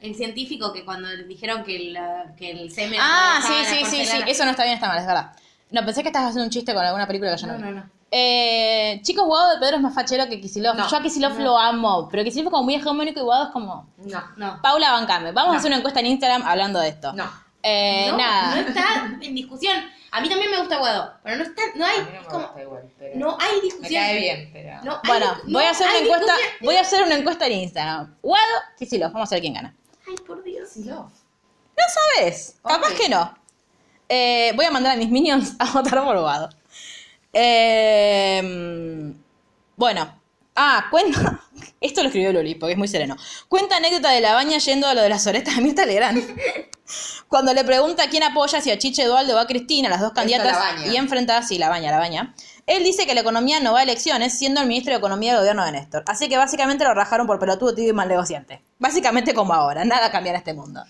[SPEAKER 4] el científico que cuando dijeron que el, que el semen.
[SPEAKER 2] Ah, sí, sí, sí, sí, eso no está bien, está mal, es verdad. No, pensé que estabas haciendo un chiste con alguna película que yo no,
[SPEAKER 4] No,
[SPEAKER 2] vi.
[SPEAKER 4] no, no.
[SPEAKER 2] Eh, chicos, Guado de Pedro es más fachero que Kisilov.
[SPEAKER 3] No.
[SPEAKER 2] Yo a Kisilov lo amo, pero Kisilov es como muy hegemónico y Guado es como...
[SPEAKER 3] No.
[SPEAKER 4] No.
[SPEAKER 2] Paula Bancame, vamos a
[SPEAKER 3] No.
[SPEAKER 2] hacer una encuesta en Instagram hablando de esto.
[SPEAKER 3] No.
[SPEAKER 2] Eh,
[SPEAKER 4] no,
[SPEAKER 2] nada.
[SPEAKER 4] no está en discusión. A mí también me gusta Guado, pero no está, no hay,
[SPEAKER 3] A mí no me
[SPEAKER 4] es como-
[SPEAKER 3] gusta igual, pero
[SPEAKER 4] no hay
[SPEAKER 3] me
[SPEAKER 4] discusión.
[SPEAKER 3] cae bien, pero...
[SPEAKER 4] No hay
[SPEAKER 2] Bueno, voy a hacer una encuesta,
[SPEAKER 4] discusión.
[SPEAKER 2] voy a hacer una encuesta en Instagram. Guado, Kisilov, vamos a ver quién gana.
[SPEAKER 4] Ay, por Dios.
[SPEAKER 3] Sí, no.
[SPEAKER 2] Sabes, capaz que no. Eh, voy a mandar a mis minions a votar por Guado. Eh, bueno, ah, cuenta. Esto lo escribió Luli, porque es muy sereno. Cuenta anécdota de la baña yendo a lo de las oretas de Mirta Legrand. Cuando le pregunta quién apoya, si a Chiche Eduardo o a Cristina, las dos candidatas, y enfrentadas, sí, la baña, la baña. Él dice que la economía no va a elecciones, siendo el ministro de Economía del gobierno de Néstor. Así que básicamente lo rajaron por pelotudo, tibio y mal negociante. Básicamente como ahora, nada cambiará este mundo.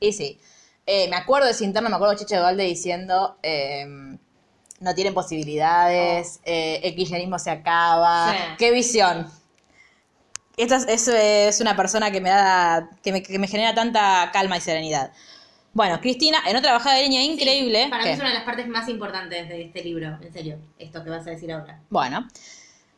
[SPEAKER 2] Y sí, eh, me acuerdo de ese interno, me acuerdo de Chiche Dualde diciendo, eh, no tienen posibilidades, eh, el kirchnerismo se acaba.
[SPEAKER 3] Sí.
[SPEAKER 2] ¡Qué visión! Esta es, es, una persona que me da, que me, que me genera tanta calma y serenidad. Bueno, Cristina, en otra bajada de línea increíble.
[SPEAKER 4] Para
[SPEAKER 2] ¿qué?
[SPEAKER 4] mí es una de las partes más importantes de este libro, en serio, esto que vas a decir ahora.
[SPEAKER 2] Bueno,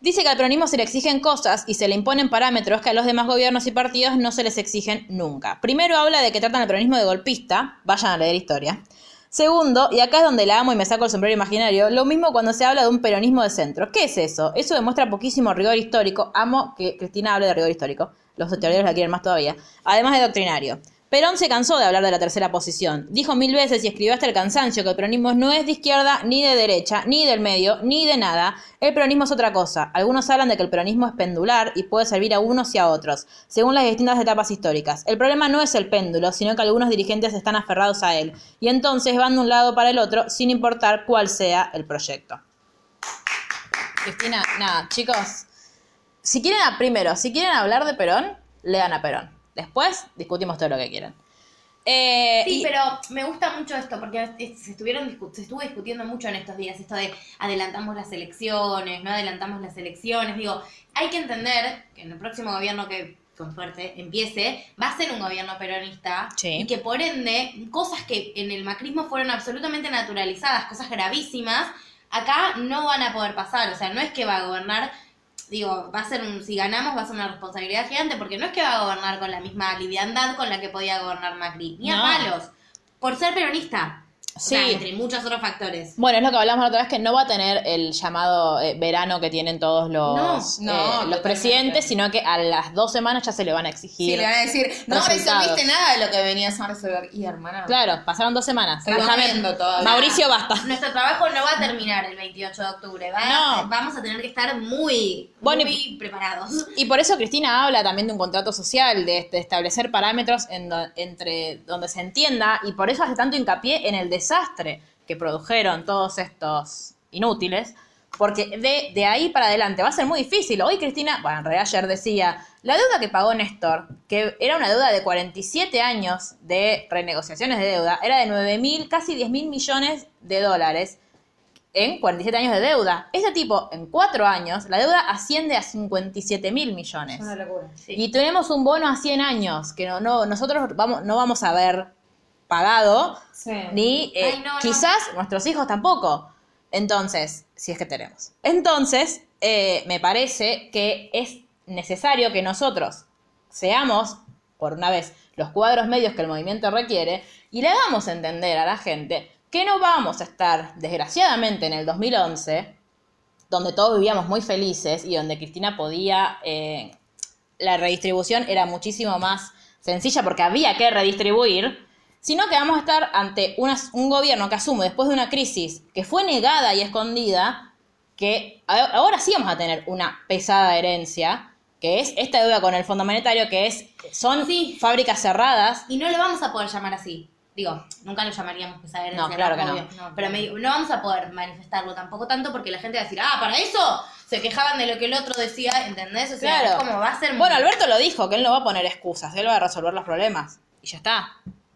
[SPEAKER 2] dice que al peronismo se le exigen cosas y se le imponen parámetros que a los demás gobiernos y partidos no se les exigen nunca. Primero habla de que tratan al peronismo de golpista, vayan a leer historia. Segundo, y acá es donde la amo y me saco el sombrero imaginario, lo mismo cuando se habla de un peronismo de centro. ¿Qué es eso? Eso demuestra poquísimo rigor histórico. Amo que Cristina hable de rigor histórico. Los teóricos la quieren más todavía. Además de doctrinario. Perón se cansó de hablar de la tercera posición. Dijo mil veces y escribió hasta el cansancio que el peronismo no es de izquierda, ni de derecha, ni del medio, ni de nada. El peronismo es otra cosa. Algunos hablan de que el peronismo es pendular y puede servir a unos y a otros, según las distintas etapas históricas. El problema no es el péndulo, sino que algunos dirigentes están aferrados a él, y entonces van de un lado para el otro sin importar cuál sea el proyecto. Cristina, nada, chicos, si quieren, primero, si quieren hablar de Perón, lean a Perón. Después discutimos todo lo que quieran. Eh,
[SPEAKER 4] Sí,
[SPEAKER 2] y-
[SPEAKER 4] pero me gusta mucho esto, porque se, estuvieron se estuvo discutiendo mucho en estos días, esto de adelantamos las elecciones, no adelantamos las elecciones. Digo, hay que entender que en el próximo gobierno que, con suerte, empiece, va a ser un gobierno peronista
[SPEAKER 2] Sí.
[SPEAKER 4] y que por ende, cosas que en el macrismo fueron absolutamente naturalizadas, cosas gravísimas, acá no van a poder pasar. O sea, no es que va a gobernar digo, va a ser un, si ganamos va a ser una responsabilidad gigante porque no es que va a gobernar con la misma liviandad con la que podía gobernar Macri, ni a
[SPEAKER 2] No.
[SPEAKER 4] palos, por ser peronista. O sea,
[SPEAKER 2] Sí.
[SPEAKER 4] entre muchos otros factores.
[SPEAKER 2] Bueno, es lo que hablamos la otra vez, que no va a tener el llamado eh, verano que tienen todos los,
[SPEAKER 3] No,
[SPEAKER 2] eh,
[SPEAKER 3] no,
[SPEAKER 2] los
[SPEAKER 3] totalmente.
[SPEAKER 2] presidentes, sino que a las dos semanas ya se le van a exigir.
[SPEAKER 3] Sí, le van a decir, no
[SPEAKER 2] resultados.
[SPEAKER 3] resolviste nada de lo que venías a resolver. Y hermana.
[SPEAKER 2] Claro, pasaron dos semanas. Déjame-. Mauricio, basta.
[SPEAKER 4] Nuestro trabajo no va a terminar el 28 de octubre, ¿va?
[SPEAKER 2] No.
[SPEAKER 4] vamos a tener que estar muy,
[SPEAKER 2] Bueno,
[SPEAKER 4] muy preparados.
[SPEAKER 2] Y por eso Cristina habla también de un contrato social, de, de establecer parámetros en do- entre donde se entienda, y por eso hace tanto hincapié en el desastre que produjeron todos estos inútiles, porque de, de ahí para adelante va a ser muy difícil. Hoy Cristina, bueno, en realidad ayer decía, la deuda que pagó Néstor, que era una deuda de 47 años de renegociaciones de deuda, era de 9 mil, casi 10 mil millones de dólares en 47 años de deuda. Este tipo, en 4 años, la deuda asciende a 57 mil millones.
[SPEAKER 3] locura.
[SPEAKER 2] Y tenemos un bono a 100 años, que no, no, nosotros vamos, no vamos a ver pagado,
[SPEAKER 3] Sí.
[SPEAKER 2] ni eh,
[SPEAKER 4] Ay, no, no.
[SPEAKER 2] quizás nuestros hijos tampoco. Entonces, si es que tenemos. Entonces, eh, me parece que es necesario que nosotros seamos, por una vez, los cuadros medios que el movimiento requiere y le hagamos entender a la gente que no vamos a estar, desgraciadamente, en el 2011, donde todos vivíamos muy felices y donde Cristina podía, eh, la redistribución era muchísimo más sencilla porque había que redistribuir, sino que vamos a estar ante una- un gobierno que asume después de una crisis que fue negada y escondida, que ahora sí vamos a tener una pesada herencia, que es esta deuda con el Fondo Monetario, que es son
[SPEAKER 4] Sí.
[SPEAKER 2] fábricas cerradas.
[SPEAKER 4] Y no lo vamos a poder llamar así. Digo, nunca lo llamaríamos pesada herencia.
[SPEAKER 2] No, claro que no.
[SPEAKER 4] obvio. Pero me- no vamos a poder manifestarlo tampoco tanto porque la gente va a decir, ah, para eso se quejaban de lo que el otro decía, ¿entendés? O sea,
[SPEAKER 2] Claro.
[SPEAKER 4] es como va a ser muy-
[SPEAKER 2] Bueno, Alberto lo dijo, que él no va a poner excusas, él va a resolver los problemas. Y ya está.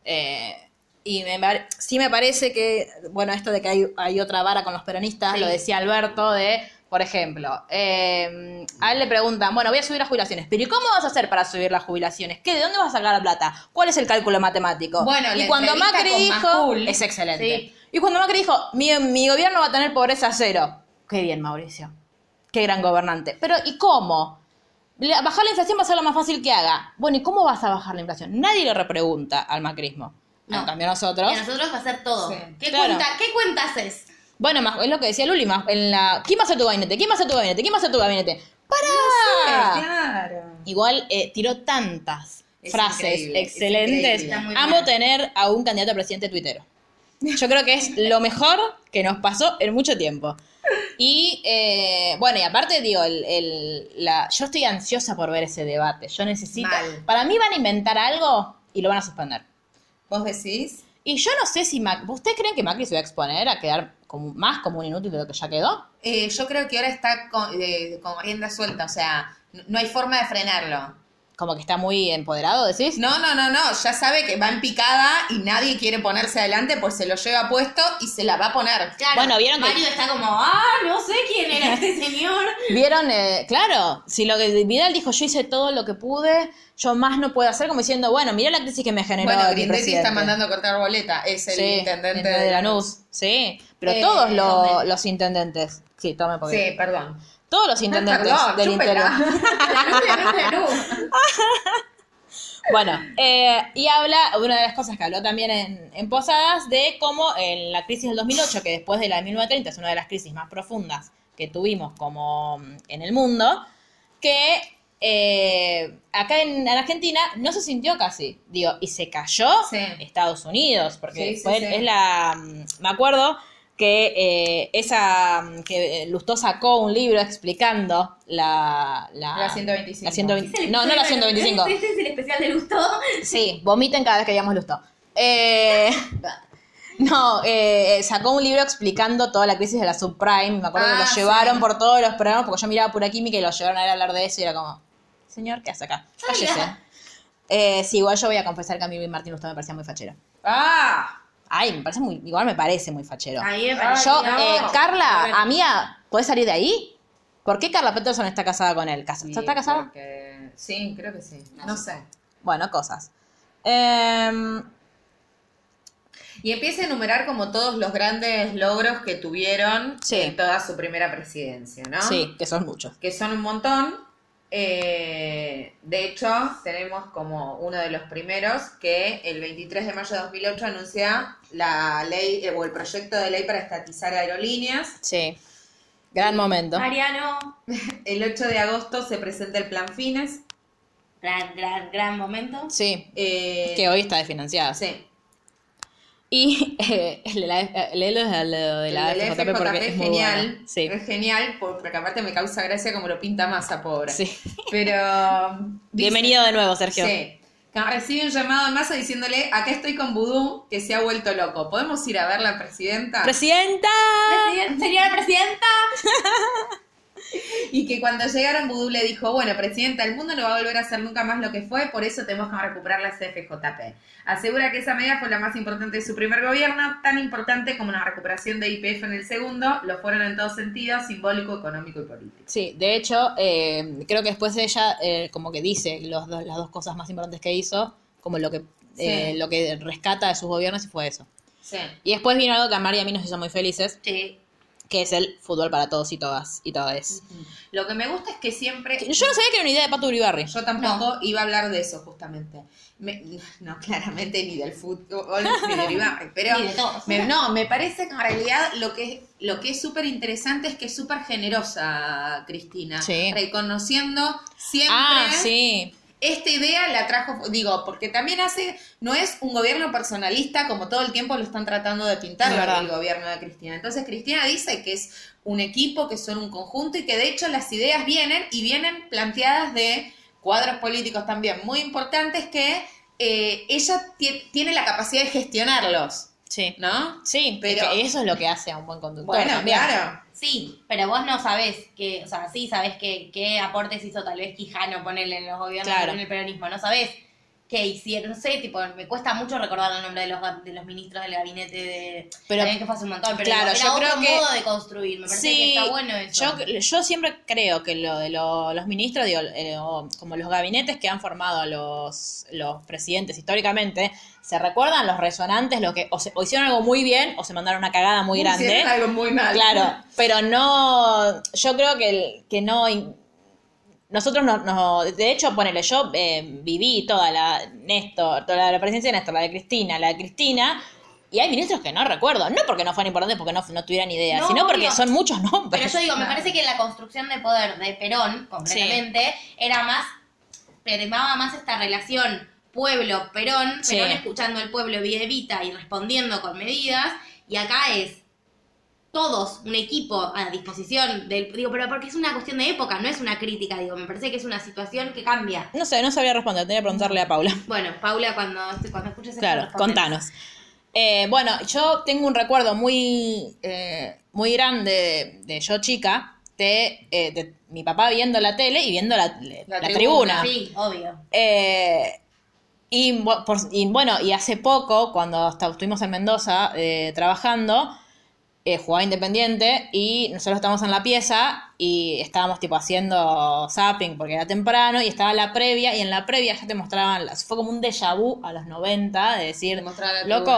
[SPEAKER 2] Eh, y me, sí me parece que, bueno, esto de que hay, hay otra vara con los peronistas,
[SPEAKER 4] Sí.
[SPEAKER 2] lo decía Alberto, de, por ejemplo, eh, a él le preguntan, bueno, voy a subir las jubilaciones, pero ¿y cómo vas a hacer para subir las jubilaciones? ¿Qué? ¿De dónde vas a sacar la plata? ¿Cuál es el cálculo matemático?
[SPEAKER 3] Bueno,
[SPEAKER 2] y cuando Macri dijo, es excelente.
[SPEAKER 4] Sí.
[SPEAKER 2] Y cuando Macri dijo, mi, mi gobierno va a tener pobreza cero. Qué bien, Mauricio. Qué gran gobernante. Pero, ¿y cómo? Bajar la inflación va a ser lo más fácil que haga. Bueno, ¿y cómo vas a bajar la inflación? Nadie le repregunta al macrismo.
[SPEAKER 4] No.
[SPEAKER 2] En cambio nosotros.
[SPEAKER 4] Y a nosotros va a ser todo.
[SPEAKER 3] Sí.
[SPEAKER 4] ¿Qué,
[SPEAKER 2] Claro.
[SPEAKER 4] cuenta, ¿Qué cuenta haces?
[SPEAKER 2] Bueno, más, es lo que decía Luli, más, en la, ¿quién va a ser tu gabinete? ¿Quién va a ser tu gabinete? ¿Quién va a ser tu gabinete? ¡Para!
[SPEAKER 3] Claro.
[SPEAKER 2] Igual eh, tiró tantas
[SPEAKER 3] Es
[SPEAKER 2] frases
[SPEAKER 3] increíble,
[SPEAKER 2] excelentes.
[SPEAKER 3] increíble.
[SPEAKER 2] Amo
[SPEAKER 4] bien.
[SPEAKER 2] tener a un candidato a presidente tuitero. Yo creo que es lo mejor que nos pasó en mucho tiempo. Y eh, bueno, y aparte digo, el, el- la, yo estoy ansiosa por ver ese debate. Yo necesito.
[SPEAKER 3] Mal.
[SPEAKER 2] Para mí van a inventar algo y lo van a suspender.
[SPEAKER 3] ¿Vos decís?
[SPEAKER 2] Y yo no sé si Mac, ¿Ustedes creen que Macri se va a exponer a quedar como, más como un inútil de lo que ya quedó?
[SPEAKER 3] Eh, yo creo que ahora está con, eh, con rienda suelta, o sea, no hay forma de frenarlo.
[SPEAKER 2] Como que está muy empoderado, decís.
[SPEAKER 3] No, no, no, no, ya sabe que va en picada y nadie quiere ponerse adelante, pues se lo lleva puesto y se la va a poner.
[SPEAKER 4] Claro,
[SPEAKER 2] Bueno, ¿vieron que-
[SPEAKER 4] Mario está como, ah, no sé quién era este señor.
[SPEAKER 2] Vieron, eh, claro, si lo que Vidal dijo, yo hice todo lo que pude, yo más no puedo hacer, como diciendo, bueno, mirá la crisis que me generó
[SPEAKER 3] Bueno,
[SPEAKER 2] el
[SPEAKER 3] Grindetti
[SPEAKER 2] presidente.
[SPEAKER 3] está mandando a cortar boleta, es el
[SPEAKER 2] Sí,
[SPEAKER 3] intendente
[SPEAKER 2] de Lanús. Sí, pero
[SPEAKER 3] Eh,
[SPEAKER 2] todos lo-
[SPEAKER 3] ¿dónde?
[SPEAKER 2] los intendentes, sí, tome
[SPEAKER 3] Sí, perdón.
[SPEAKER 2] Todos los intendentes
[SPEAKER 3] Perdón,
[SPEAKER 2] del
[SPEAKER 3] chúpela.
[SPEAKER 2] interior. Bueno, eh, y habla, una de las cosas que habló también en, en Posadas, de cómo en la crisis del 2008, que después de la de 1930 es una de las crisis más profundas que tuvimos como mm, en el mundo, que eh, acá en, en Argentina no se sintió casi, digo, y se cayó
[SPEAKER 3] Sí.
[SPEAKER 2] Estados Unidos, porque
[SPEAKER 3] Sí, sí,
[SPEAKER 2] fue-
[SPEAKER 3] sí.
[SPEAKER 2] es la, mm, me acuerdo que eh, esa mm, que Lustó sacó un libro explicando la la,
[SPEAKER 3] La 125.
[SPEAKER 2] la 120 no no la 125
[SPEAKER 4] Este es el especial de Lusto.
[SPEAKER 2] Sí, vomiten cada vez que digamos Lustó. Eh, no, eh, sacó un libro explicando toda la crisis de la subprime. Me acuerdo
[SPEAKER 3] Ah,
[SPEAKER 2] que lo
[SPEAKER 3] sí.
[SPEAKER 2] llevaron por todos los programas porque yo miraba pura química y lo llevaron a ir a hablar de eso y era como, señor, ¿qué hace acá? Cállese.
[SPEAKER 4] ya.
[SPEAKER 2] Eh, sí, igual yo voy a confesar que a mí Martín Lustó me parecía muy fachero.
[SPEAKER 3] Ah,
[SPEAKER 2] Ay, me parece muy, igual me parece muy fachero. Yo, eh, Carla,
[SPEAKER 3] Bueno.
[SPEAKER 2] amiga, ¿puedes salir de ahí? ¿Por qué Carla Peterson está casada con él? ¿Casa-
[SPEAKER 3] sí,
[SPEAKER 2] ¿Está casada?
[SPEAKER 3] porque- Sí, creo que sí. No sé.
[SPEAKER 2] Bueno, cosas. Em,
[SPEAKER 3] Y empieza a enumerar como todos los grandes logros que tuvieron
[SPEAKER 2] Sí.
[SPEAKER 3] en toda su primera presidencia, ¿no?
[SPEAKER 2] Sí, que son muchos.
[SPEAKER 3] Que son un montón. Eh, de hecho, tenemos como uno de los primeros que el 23 de mayo de 2008 anuncia la ley eh, o el proyecto de ley para estatizar aerolíneas.
[SPEAKER 2] Sí. Gran momento.
[SPEAKER 4] Mariano,
[SPEAKER 3] El 8 de agosto se presenta el plan Fines.
[SPEAKER 4] gran, gran, gran momento.
[SPEAKER 2] Sí.
[SPEAKER 3] Eh,
[SPEAKER 2] Que hoy está desfinanciada.
[SPEAKER 3] Sí.
[SPEAKER 2] Y eh, el de la, léelo de lo de la
[SPEAKER 3] El
[SPEAKER 2] FJP porque es muy
[SPEAKER 3] genial.
[SPEAKER 2] bueno. Sí.
[SPEAKER 3] Es genial porque aparte me causa gracia como lo pinta masa, pobre.
[SPEAKER 2] Sí.
[SPEAKER 3] Pero. dice-
[SPEAKER 2] Bienvenido de nuevo, Sergio.
[SPEAKER 3] Sí. Recibe un llamado de masa diciéndole: Acá estoy con Vudú, que se ha vuelto loco. ¿Podemos ir a ver la presidenta?
[SPEAKER 2] ¡Presidenta!
[SPEAKER 4] Presidenta- Señora presidenta.
[SPEAKER 3] y que cuando llegaron, Vudú le dijo: Bueno, presidenta, el mundo no va a volver a ser nunca más lo que fue, por eso tenemos que recuperar la CFJP. Asegura que esa medida fue la más importante de su primer gobierno, tan importante como la recuperación de IPF en el segundo, lo fueron en todos sentidos, simbólico, económico y político.
[SPEAKER 2] Sí, de hecho, eh, creo que después ella eh, como que dice los las dos cosas más importantes que hizo, como lo que eh,
[SPEAKER 3] Sí.
[SPEAKER 2] lo que rescata de sus gobiernos y fue eso.
[SPEAKER 3] Sí.
[SPEAKER 2] Y después vino algo que a María y a mí nos hizo muy felices,
[SPEAKER 4] Sí.
[SPEAKER 2] Que es el fútbol para todos y todas y todas.
[SPEAKER 3] Lo que me gusta es que siempre...
[SPEAKER 2] Yo no sabía que era una idea de Pato Uribarri.
[SPEAKER 3] Yo tampoco iba a hablar de eso, justamente. Me- no, claramente ni del fútbol, ni del Ibarri, pero...
[SPEAKER 4] Ni de todos.
[SPEAKER 3] me- no, me parece que en realidad lo que, lo que es súper interesante es que es súper generosa, Cristina.
[SPEAKER 2] Sí.
[SPEAKER 3] Reconociendo siempre...
[SPEAKER 2] Ah, sí.
[SPEAKER 3] Esta idea la trajo, digo, porque también hace, no es un gobierno personalista como todo el tiempo lo están tratando de pintar el gobierno de Cristina. Entonces Cristina dice que es un equipo, que son un conjunto y que de hecho las ideas vienen y vienen planteadas de cuadros políticos también muy importantes que eh, ella ti- tiene la capacidad de gestionarlos,
[SPEAKER 2] Sí.
[SPEAKER 3] ¿no?
[SPEAKER 2] Sí, Pero- eso es lo que hace a un buen conductor.
[SPEAKER 3] Bueno,
[SPEAKER 2] también.
[SPEAKER 3] claro.
[SPEAKER 4] Sí, pero vos no sabés que, o sea, sí sabés que, qué aportes hizo tal vez Quijano ponerle en los gobiernos
[SPEAKER 2] Claro.
[SPEAKER 4] en el peronismo, no sabés qué hicieron, no sé, tipo, me cuesta mucho recordar el nombre de los, ga- de los ministros del gabinete de...
[SPEAKER 2] Pero-
[SPEAKER 4] también que fue hace un montón, pero
[SPEAKER 2] claro,
[SPEAKER 4] digo, era
[SPEAKER 2] yo
[SPEAKER 4] otro
[SPEAKER 2] creo que-
[SPEAKER 4] modo de construir, me parece que está bueno eso.
[SPEAKER 2] Yo, yo siempre creo que lo de lo- los ministros, digo, eh, o como los gabinetes que han formado los, los presidentes históricamente, se recuerdan los resonantes, lo que o, se- o hicieron algo muy bien o se mandaron una cagada muy grande.
[SPEAKER 3] Hicieron algo muy mal.
[SPEAKER 2] Claro, pero no, yo creo que, el- que no, nosotros no, no- de hecho, ponele, yo eh, viví toda la Néstor, toda la presidencia de Néstor, la de Cristina, la de Cristina, y hay ministros que no recuerdo, no porque no fueran importantes, porque no, no tuvieran idea,
[SPEAKER 4] No,
[SPEAKER 2] sino porque son muchos nombres.
[SPEAKER 4] Pero yo digo, me parece que la construcción de poder de Perón, concretamente, era más, primaba más esta relación pueblo-Perón,
[SPEAKER 2] Sí.
[SPEAKER 4] Perón escuchando al pueblo vía Evita y respondiendo con medidas, y acá es todos un equipo a disposición del digo pero porque es una cuestión de época no es una crítica digo me parece que es una situación que cambia
[SPEAKER 2] No sé, no sabría responder, tenía que preguntarle a Paula.
[SPEAKER 4] bueno Paula cuando cuando escuches esto
[SPEAKER 2] Claro,
[SPEAKER 4] respondes.
[SPEAKER 2] contanos. Eh, bueno, yo tengo un recuerdo muy, eh, muy grande de, de yo chica, de, eh, de mi papá viendo la tele y viendo la, la
[SPEAKER 3] La
[SPEAKER 2] tribuna.
[SPEAKER 3] tribuna,
[SPEAKER 4] sí obvio
[SPEAKER 2] Eh, y, bu- por- y bueno, y hace poco, cuando hasta estuvimos en Mendoza eh, trabajando, eh, jugaba Independiente y nosotros estábamos en la pieza y estábamos tipo haciendo zapping porque era temprano y estaba la previa y en la previa ya te mostraban, las- fue como un déjà vu a los 90 de decir, loco.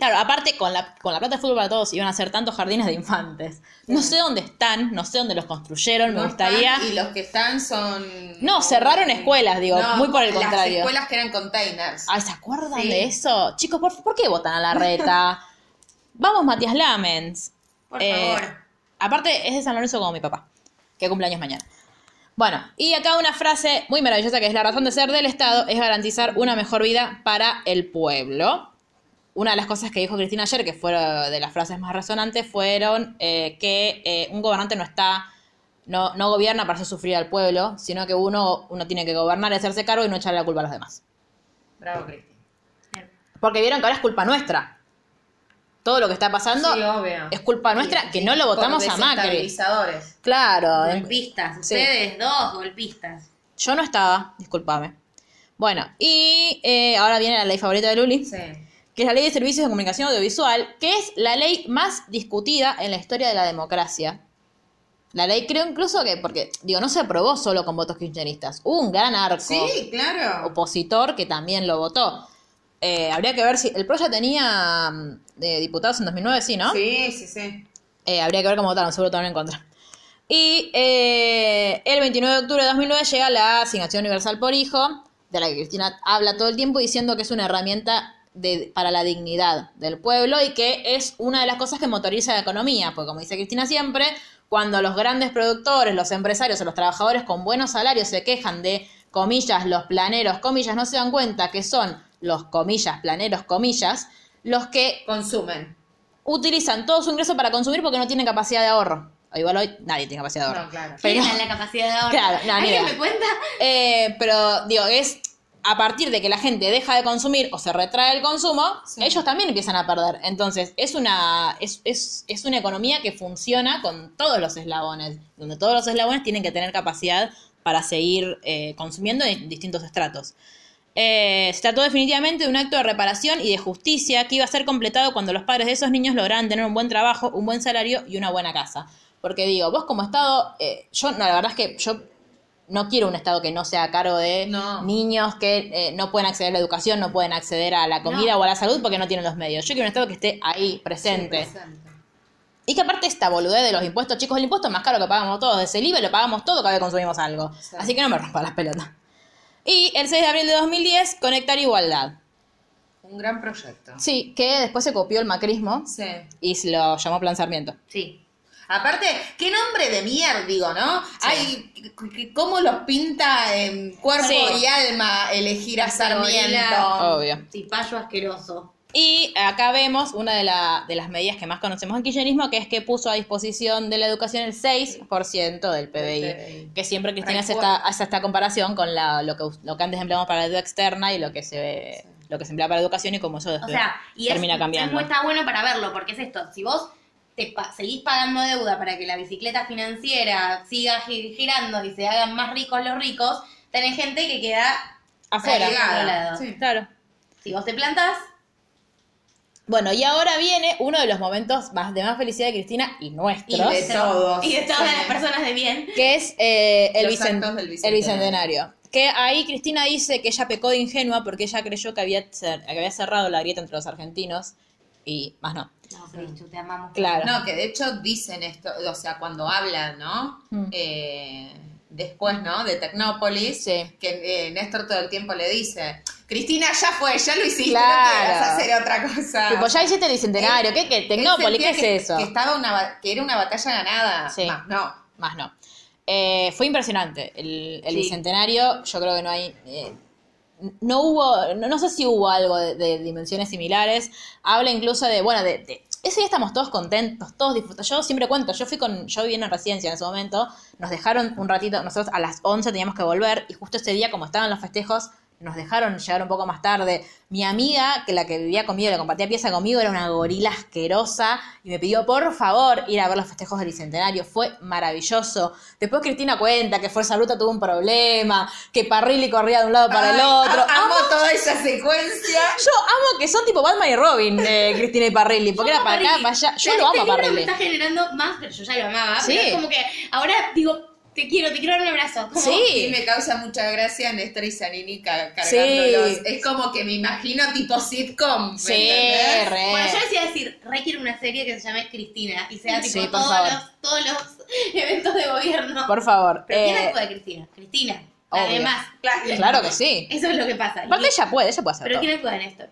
[SPEAKER 2] Claro, aparte con la, con la plata de fútbol para todos iban a hacer tantos jardines de infantes. No sé dónde están, no sé dónde los construyeron, me
[SPEAKER 3] No
[SPEAKER 2] gustaría...
[SPEAKER 3] están, y los que están son.
[SPEAKER 2] No, cerraron escuelas, digo, muy por el
[SPEAKER 3] Las
[SPEAKER 2] contrario.
[SPEAKER 3] escuelas que eran containers.
[SPEAKER 2] Ay, ¿se acuerdan
[SPEAKER 3] Sí.
[SPEAKER 2] de eso? Chicos, ¿por, por qué votan a la reta? Vamos, Matías Lamens.
[SPEAKER 4] por
[SPEAKER 2] Eh,
[SPEAKER 4] favor
[SPEAKER 2] Aparte, es de San Lorenzo como mi papá, que cumple años mañana. Bueno, y acá una frase muy maravillosa que es la razón de ser del Estado es garantizar una mejor vida para el pueblo. Una de las cosas que dijo Cristina ayer, que fueron de las frases más resonantes, fueron eh, que eh, un gobernante no está, no, no gobierna para hacer sufrir al pueblo, sino que uno, uno tiene que gobernar y hacerse cargo y no echarle la culpa a los demás.
[SPEAKER 3] Bravo, Cristina.
[SPEAKER 2] Porque vieron que ahora es culpa nuestra. Todo lo que está pasando
[SPEAKER 3] Sí,
[SPEAKER 2] es culpa nuestra
[SPEAKER 3] Sí,
[SPEAKER 2] que no lo votamos a Macri. Claro. en-
[SPEAKER 4] golpistas ustedes dos golpistas
[SPEAKER 2] Yo no estaba, discúlpame. Bueno, y eh, ahora viene la ley favorita de Luli,
[SPEAKER 3] Sí.
[SPEAKER 2] Que es la ley de servicios de comunicación audiovisual, que es la ley más discutida en la historia de la democracia. La ley creo incluso que, porque, digo, no se aprobó solo con votos kirchneristas. Hubo un gran arco
[SPEAKER 3] Sí, claro.
[SPEAKER 2] opositor que también lo votó. Eh, habría que ver si... El PRO ya tenía mm, de diputados en 2009, sí, ¿no?
[SPEAKER 3] Sí, sí, sí.
[SPEAKER 2] Eh, habría que ver cómo votaron, seguro votaron en contra. Y eh, el 29 de octubre de 2009 llega la asignación universal por hijo, de la que Cristina habla todo el tiempo diciendo que es una herramienta de- para la dignidad del pueblo y que es una de las cosas que motoriza la economía, porque como dice Cristina siempre, cuando los grandes productores, los empresarios o los trabajadores con buenos salarios se quejan de, comillas, los planeros, comillas, no se dan cuenta que son los, comillas, planeros, comillas, los que
[SPEAKER 3] Consumen.
[SPEAKER 2] utilizan todo su ingreso para consumir porque no tienen capacidad de ahorro. O igual hoy nadie tiene capacidad de ahorro.
[SPEAKER 3] No, claro.
[SPEAKER 2] Pero,
[SPEAKER 4] ¿Quién es la capacidad de ahorro?
[SPEAKER 2] Claro, no, ni
[SPEAKER 4] ¿Alguien
[SPEAKER 2] idea.
[SPEAKER 4] me cuenta?
[SPEAKER 2] eh, pero digo, es a partir de que la gente deja de consumir o se retrae el consumo,
[SPEAKER 3] Sí.
[SPEAKER 2] ellos también empiezan a perder. Entonces, es una, es, es, es una economía que funciona con todos los eslabones, donde todos los eslabones tienen que tener capacidad para seguir eh, consumiendo en distintos estratos. Eh, se trató definitivamente de un acto de reparación y de justicia que iba a ser completado cuando los padres de esos niños lograran tener un buen trabajo, un buen salario y una buena casa. Porque digo, vos como Estado, eh, yo, no, la verdad es que yo no quiero un Estado que no sea a cargo de
[SPEAKER 3] No.
[SPEAKER 2] niños que eh, no pueden acceder a la educación, no pueden acceder a la comida
[SPEAKER 4] No.
[SPEAKER 2] o a la salud porque no tienen los medios. Yo quiero un Estado que esté ahí, presente. Y que aparte esta boludez de los impuestos, chicos, el impuesto más caro que pagamos todos, desde el IVA lo pagamos todo cada vez que consumimos algo.
[SPEAKER 3] Sí.
[SPEAKER 2] Así que no me rompa las pelotas. Y el 6 de abril de 2010, Conectar Igualdad.
[SPEAKER 3] Un gran proyecto.
[SPEAKER 2] Sí, que después se copió el macrismo
[SPEAKER 3] Sí.
[SPEAKER 2] y se lo llamó Plan Sarmiento.
[SPEAKER 4] Sí.
[SPEAKER 3] Aparte, qué nombre de mierda, digo, ¿no? Ay, c- c- cómo los pinta en cuerpo
[SPEAKER 2] Sí.
[SPEAKER 3] y alma elegir a Sarmiento.
[SPEAKER 2] Obvio.
[SPEAKER 4] Tipayo asqueroso.
[SPEAKER 2] Y acá vemos una de, la- de las medidas que más conocemos en kirchnerismo, que es que puso a disposición de la educación el 6% del PBI.
[SPEAKER 3] Del PBI.
[SPEAKER 2] Que siempre Cristina hace esta, hace esta comparación con la- lo, que, lo que antes empleamos para la deuda externa y lo que se lo que se emplea para la educación y cómo eso
[SPEAKER 4] O
[SPEAKER 2] después
[SPEAKER 4] sea, y es,
[SPEAKER 2] termina
[SPEAKER 4] es
[SPEAKER 2] cambiando.
[SPEAKER 4] muy- está bueno para verlo, porque es esto, si vos te pa- seguís pagando deuda para que la bicicleta financiera siga gi- girando y se hagan más ricos los ricos, tenés gente que queda
[SPEAKER 2] Afuera.
[SPEAKER 3] Sí.
[SPEAKER 2] Claro.
[SPEAKER 4] Si vos te plantás,
[SPEAKER 2] Bueno, y ahora viene uno de los momentos más de más felicidad de Cristina y nuestros.
[SPEAKER 3] Y de todos.
[SPEAKER 4] y de todas
[SPEAKER 3] Sí.
[SPEAKER 4] las personas de bien,
[SPEAKER 2] que es eh, el,
[SPEAKER 3] Los
[SPEAKER 2] bicen-
[SPEAKER 3] actos del
[SPEAKER 2] el
[SPEAKER 3] bicentenario.
[SPEAKER 2] bicentenario. Que ahí Cristina dice que ella pecó de ingenua porque ella creyó que había, que había cerrado la grieta entre los argentinos y más no.
[SPEAKER 4] No, Cristo, te amamos.
[SPEAKER 2] Claro.
[SPEAKER 3] No, que de hecho dicen esto, o sea, cuando hablan, ¿no?
[SPEAKER 2] Mm.
[SPEAKER 3] Eh, después, ¿no? De Tecnópolis,
[SPEAKER 2] Sí.
[SPEAKER 3] que eh, Néstor todo el tiempo le dice, Cristina, ya fue, ya lo hiciste,
[SPEAKER 2] Claro.
[SPEAKER 3] no quieras hacer otra cosa.
[SPEAKER 2] Tipo, ya hiciste el bicentenario, ¿qué? ¿Qué? Tecnópolis, ¿qué es
[SPEAKER 3] que-
[SPEAKER 2] eso?
[SPEAKER 3] Que, estaba una, que era una batalla ganada.
[SPEAKER 2] Sí.
[SPEAKER 3] Más no.
[SPEAKER 2] Más no. Eh, fue impresionante el, el
[SPEAKER 4] Sí.
[SPEAKER 2] bicentenario. Yo creo que no hay. eh, no hubo. No, no sé si hubo algo de, de dimensiones similares. Habla incluso de. Bueno, de. de- ese día estamos todos contentos, todos disfrutando. Yo siempre cuento, yo fui con, yo viví en residencia en ese momento, nos dejaron un ratito, nosotros a las 11 teníamos que volver y justo ese día como estaban los festejos, nos dejaron llegar un poco más tarde. Mi amiga, que la que vivía conmigo, la compartía pieza conmigo, era una gorila asquerosa y me pidió por favor ir a ver los festejos del Bicentenario. Fue maravilloso. Después Cristina cuenta que Fuerza Bruta tuvo un problema, que Parrilli corría de un lado para el otro.
[SPEAKER 3] Amo toda esa secuencia.
[SPEAKER 2] Yo amo que son tipo Batman y Robin, eh, Cristina y Parrilli, porque era para acá,
[SPEAKER 4] Parrilli.
[SPEAKER 2] para allá. Yo
[SPEAKER 4] Pero
[SPEAKER 2] lo amo
[SPEAKER 4] este
[SPEAKER 2] a Parrilli.
[SPEAKER 4] me está generando más, pero yo ya lo amaba.
[SPEAKER 2] Sí.
[SPEAKER 4] Pero es como que ahora digo, te quiero, te quiero dar un abrazo. Como,
[SPEAKER 2] Sí.
[SPEAKER 3] Y me causa mucha gracia Néstor y Zanini ca-
[SPEAKER 2] Sí.
[SPEAKER 3] cargándolos. Es como que me imagino tipo sitcom. ¿me
[SPEAKER 2] Sí,
[SPEAKER 3] entendés?
[SPEAKER 2] re.
[SPEAKER 4] Bueno, yo decía decir, re quiero una serie que se llame Cristina y sea tipo
[SPEAKER 2] Sí,
[SPEAKER 4] todos, los, todos los eventos de gobierno.
[SPEAKER 2] Por favor.
[SPEAKER 4] Pero ¿quién
[SPEAKER 2] eh,
[SPEAKER 4] actúa de Cristina? Cristina.
[SPEAKER 2] obvio.
[SPEAKER 4] Además.
[SPEAKER 2] claro que sí.
[SPEAKER 4] Eso es lo que pasa.
[SPEAKER 2] Aparte ella puede, ella puede hacer
[SPEAKER 4] Pero
[SPEAKER 2] todo.
[SPEAKER 4] ¿quién actúa de Néstor?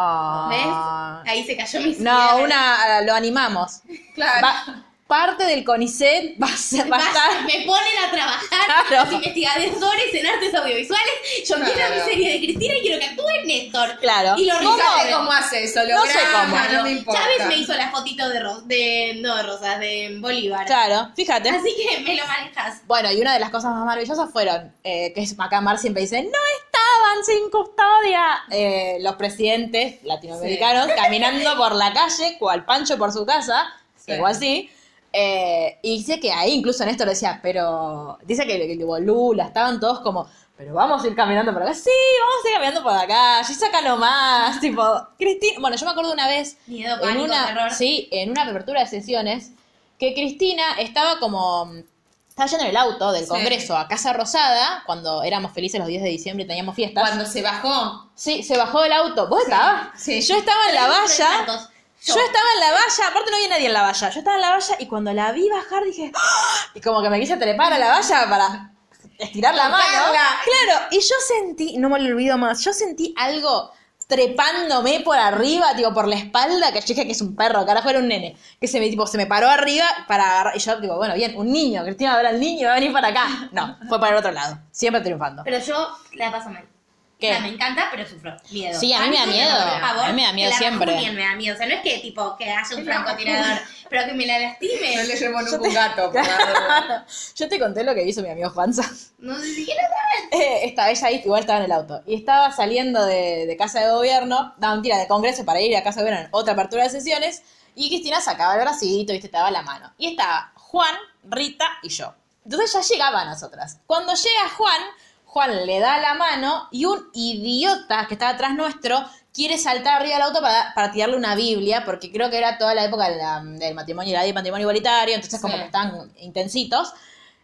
[SPEAKER 2] Ah.
[SPEAKER 4] ¿Ves? Ahí se cayó mi
[SPEAKER 2] No, una, lo animamos.
[SPEAKER 3] Claro.
[SPEAKER 2] Va- parte del CONICET va a, ser, va a estar...
[SPEAKER 4] me ponen a trabajar
[SPEAKER 2] Claro.
[SPEAKER 4] los investigadores en artes audiovisuales. Yo quiero mi serie de Cristina y quiero que actúe Néstor.
[SPEAKER 2] Claro.
[SPEAKER 4] Y lo
[SPEAKER 3] Fíjate
[SPEAKER 4] resuelven.
[SPEAKER 3] cómo hace eso,
[SPEAKER 2] No sé cómo.
[SPEAKER 3] no me importa.
[SPEAKER 4] Chávez me hizo la fotito de, Ros de no de Rosas, de Bolívar.
[SPEAKER 2] Claro, fíjate.
[SPEAKER 4] Así que me lo manejas.
[SPEAKER 2] Bueno, y una de las cosas más maravillosas fueron, eh, que es acá Mar siempre dice, no estaban sin custodia eh, los presidentes latinoamericanos caminando por la calle, cual Pancho por su casa,
[SPEAKER 3] Sí.
[SPEAKER 2] igual sí. Eh, y dice que ahí incluso Néstor decía, pero dice que, que tipo, Lula, estaban todos como, pero vamos a ir caminando por acá. Sí, vamos a ir caminando por la calle, saca nomás, tipo, Cristina. Bueno, yo me acuerdo una vez
[SPEAKER 4] Miedo,
[SPEAKER 2] en
[SPEAKER 4] pánico,
[SPEAKER 2] una,
[SPEAKER 4] terror.
[SPEAKER 2] sí, en una apertura de sesiones, que Cristina estaba como, estaba yendo en el auto del
[SPEAKER 3] Sí.
[SPEAKER 2] Congreso a Casa Rosada, cuando éramos felices los 10 de diciembre y teníamos fiestas.
[SPEAKER 3] Cuando se bajó.
[SPEAKER 2] Sí, se bajó del auto. ¿Vos estabas?
[SPEAKER 3] Sí.
[SPEAKER 2] Yo estaba en la valla. Yo estaba en la valla, aparte no había nadie en la valla. Yo estaba en la valla y cuando la vi bajar dije, ¡Ah! y como que me quise trepar a la valla para estirar la mano. Claro, y yo sentí, no me lo olvido más, yo sentí algo trepándome por arriba, tipo por la espalda, que yo dije que es un perro, carajo era un nene, que se me, tipo, se me paró arriba para agarrar, y yo, tipo, bueno, bien, un niño, Cristina va a ver al niño, va a venir para acá. No, fue para el otro lado, siempre triunfando.
[SPEAKER 4] Pero yo la paso mal.
[SPEAKER 2] ¿Qué?
[SPEAKER 4] O sea, me encanta, pero sufro. Miedo.
[SPEAKER 2] Sí, a mí me da miedo.
[SPEAKER 4] por favor,
[SPEAKER 2] A mí me da miedo siempre.
[SPEAKER 4] rajunien me da miedo. O sea, no es que tipo que haya un francotirador, pero que me la lastime.
[SPEAKER 3] No le llevo nunca un gato.
[SPEAKER 2] Yo te conté lo que hizo mi amigo Juanza.
[SPEAKER 4] No sé si quiero saber.
[SPEAKER 2] Eh, estaba ella ahí, igual estaba en el auto. Y estaba saliendo de, de casa de gobierno, no, mentira, de congreso para ir a casa de gobierno en otra apertura de sesiones. Y Cristina sacaba el bracito, viste, estaba la mano. Y estaba Juan, Rita y yo. Entonces ya llegaba a nosotras. Cuando llega Juan, Juan le da la mano y un idiota que estaba atrás nuestro quiere saltar arriba del auto para, para tirarle una Biblia, porque creo que era toda la época de la- del matrimonio, la ley de matrimonio igualitario, entonces como que estaban intensitos.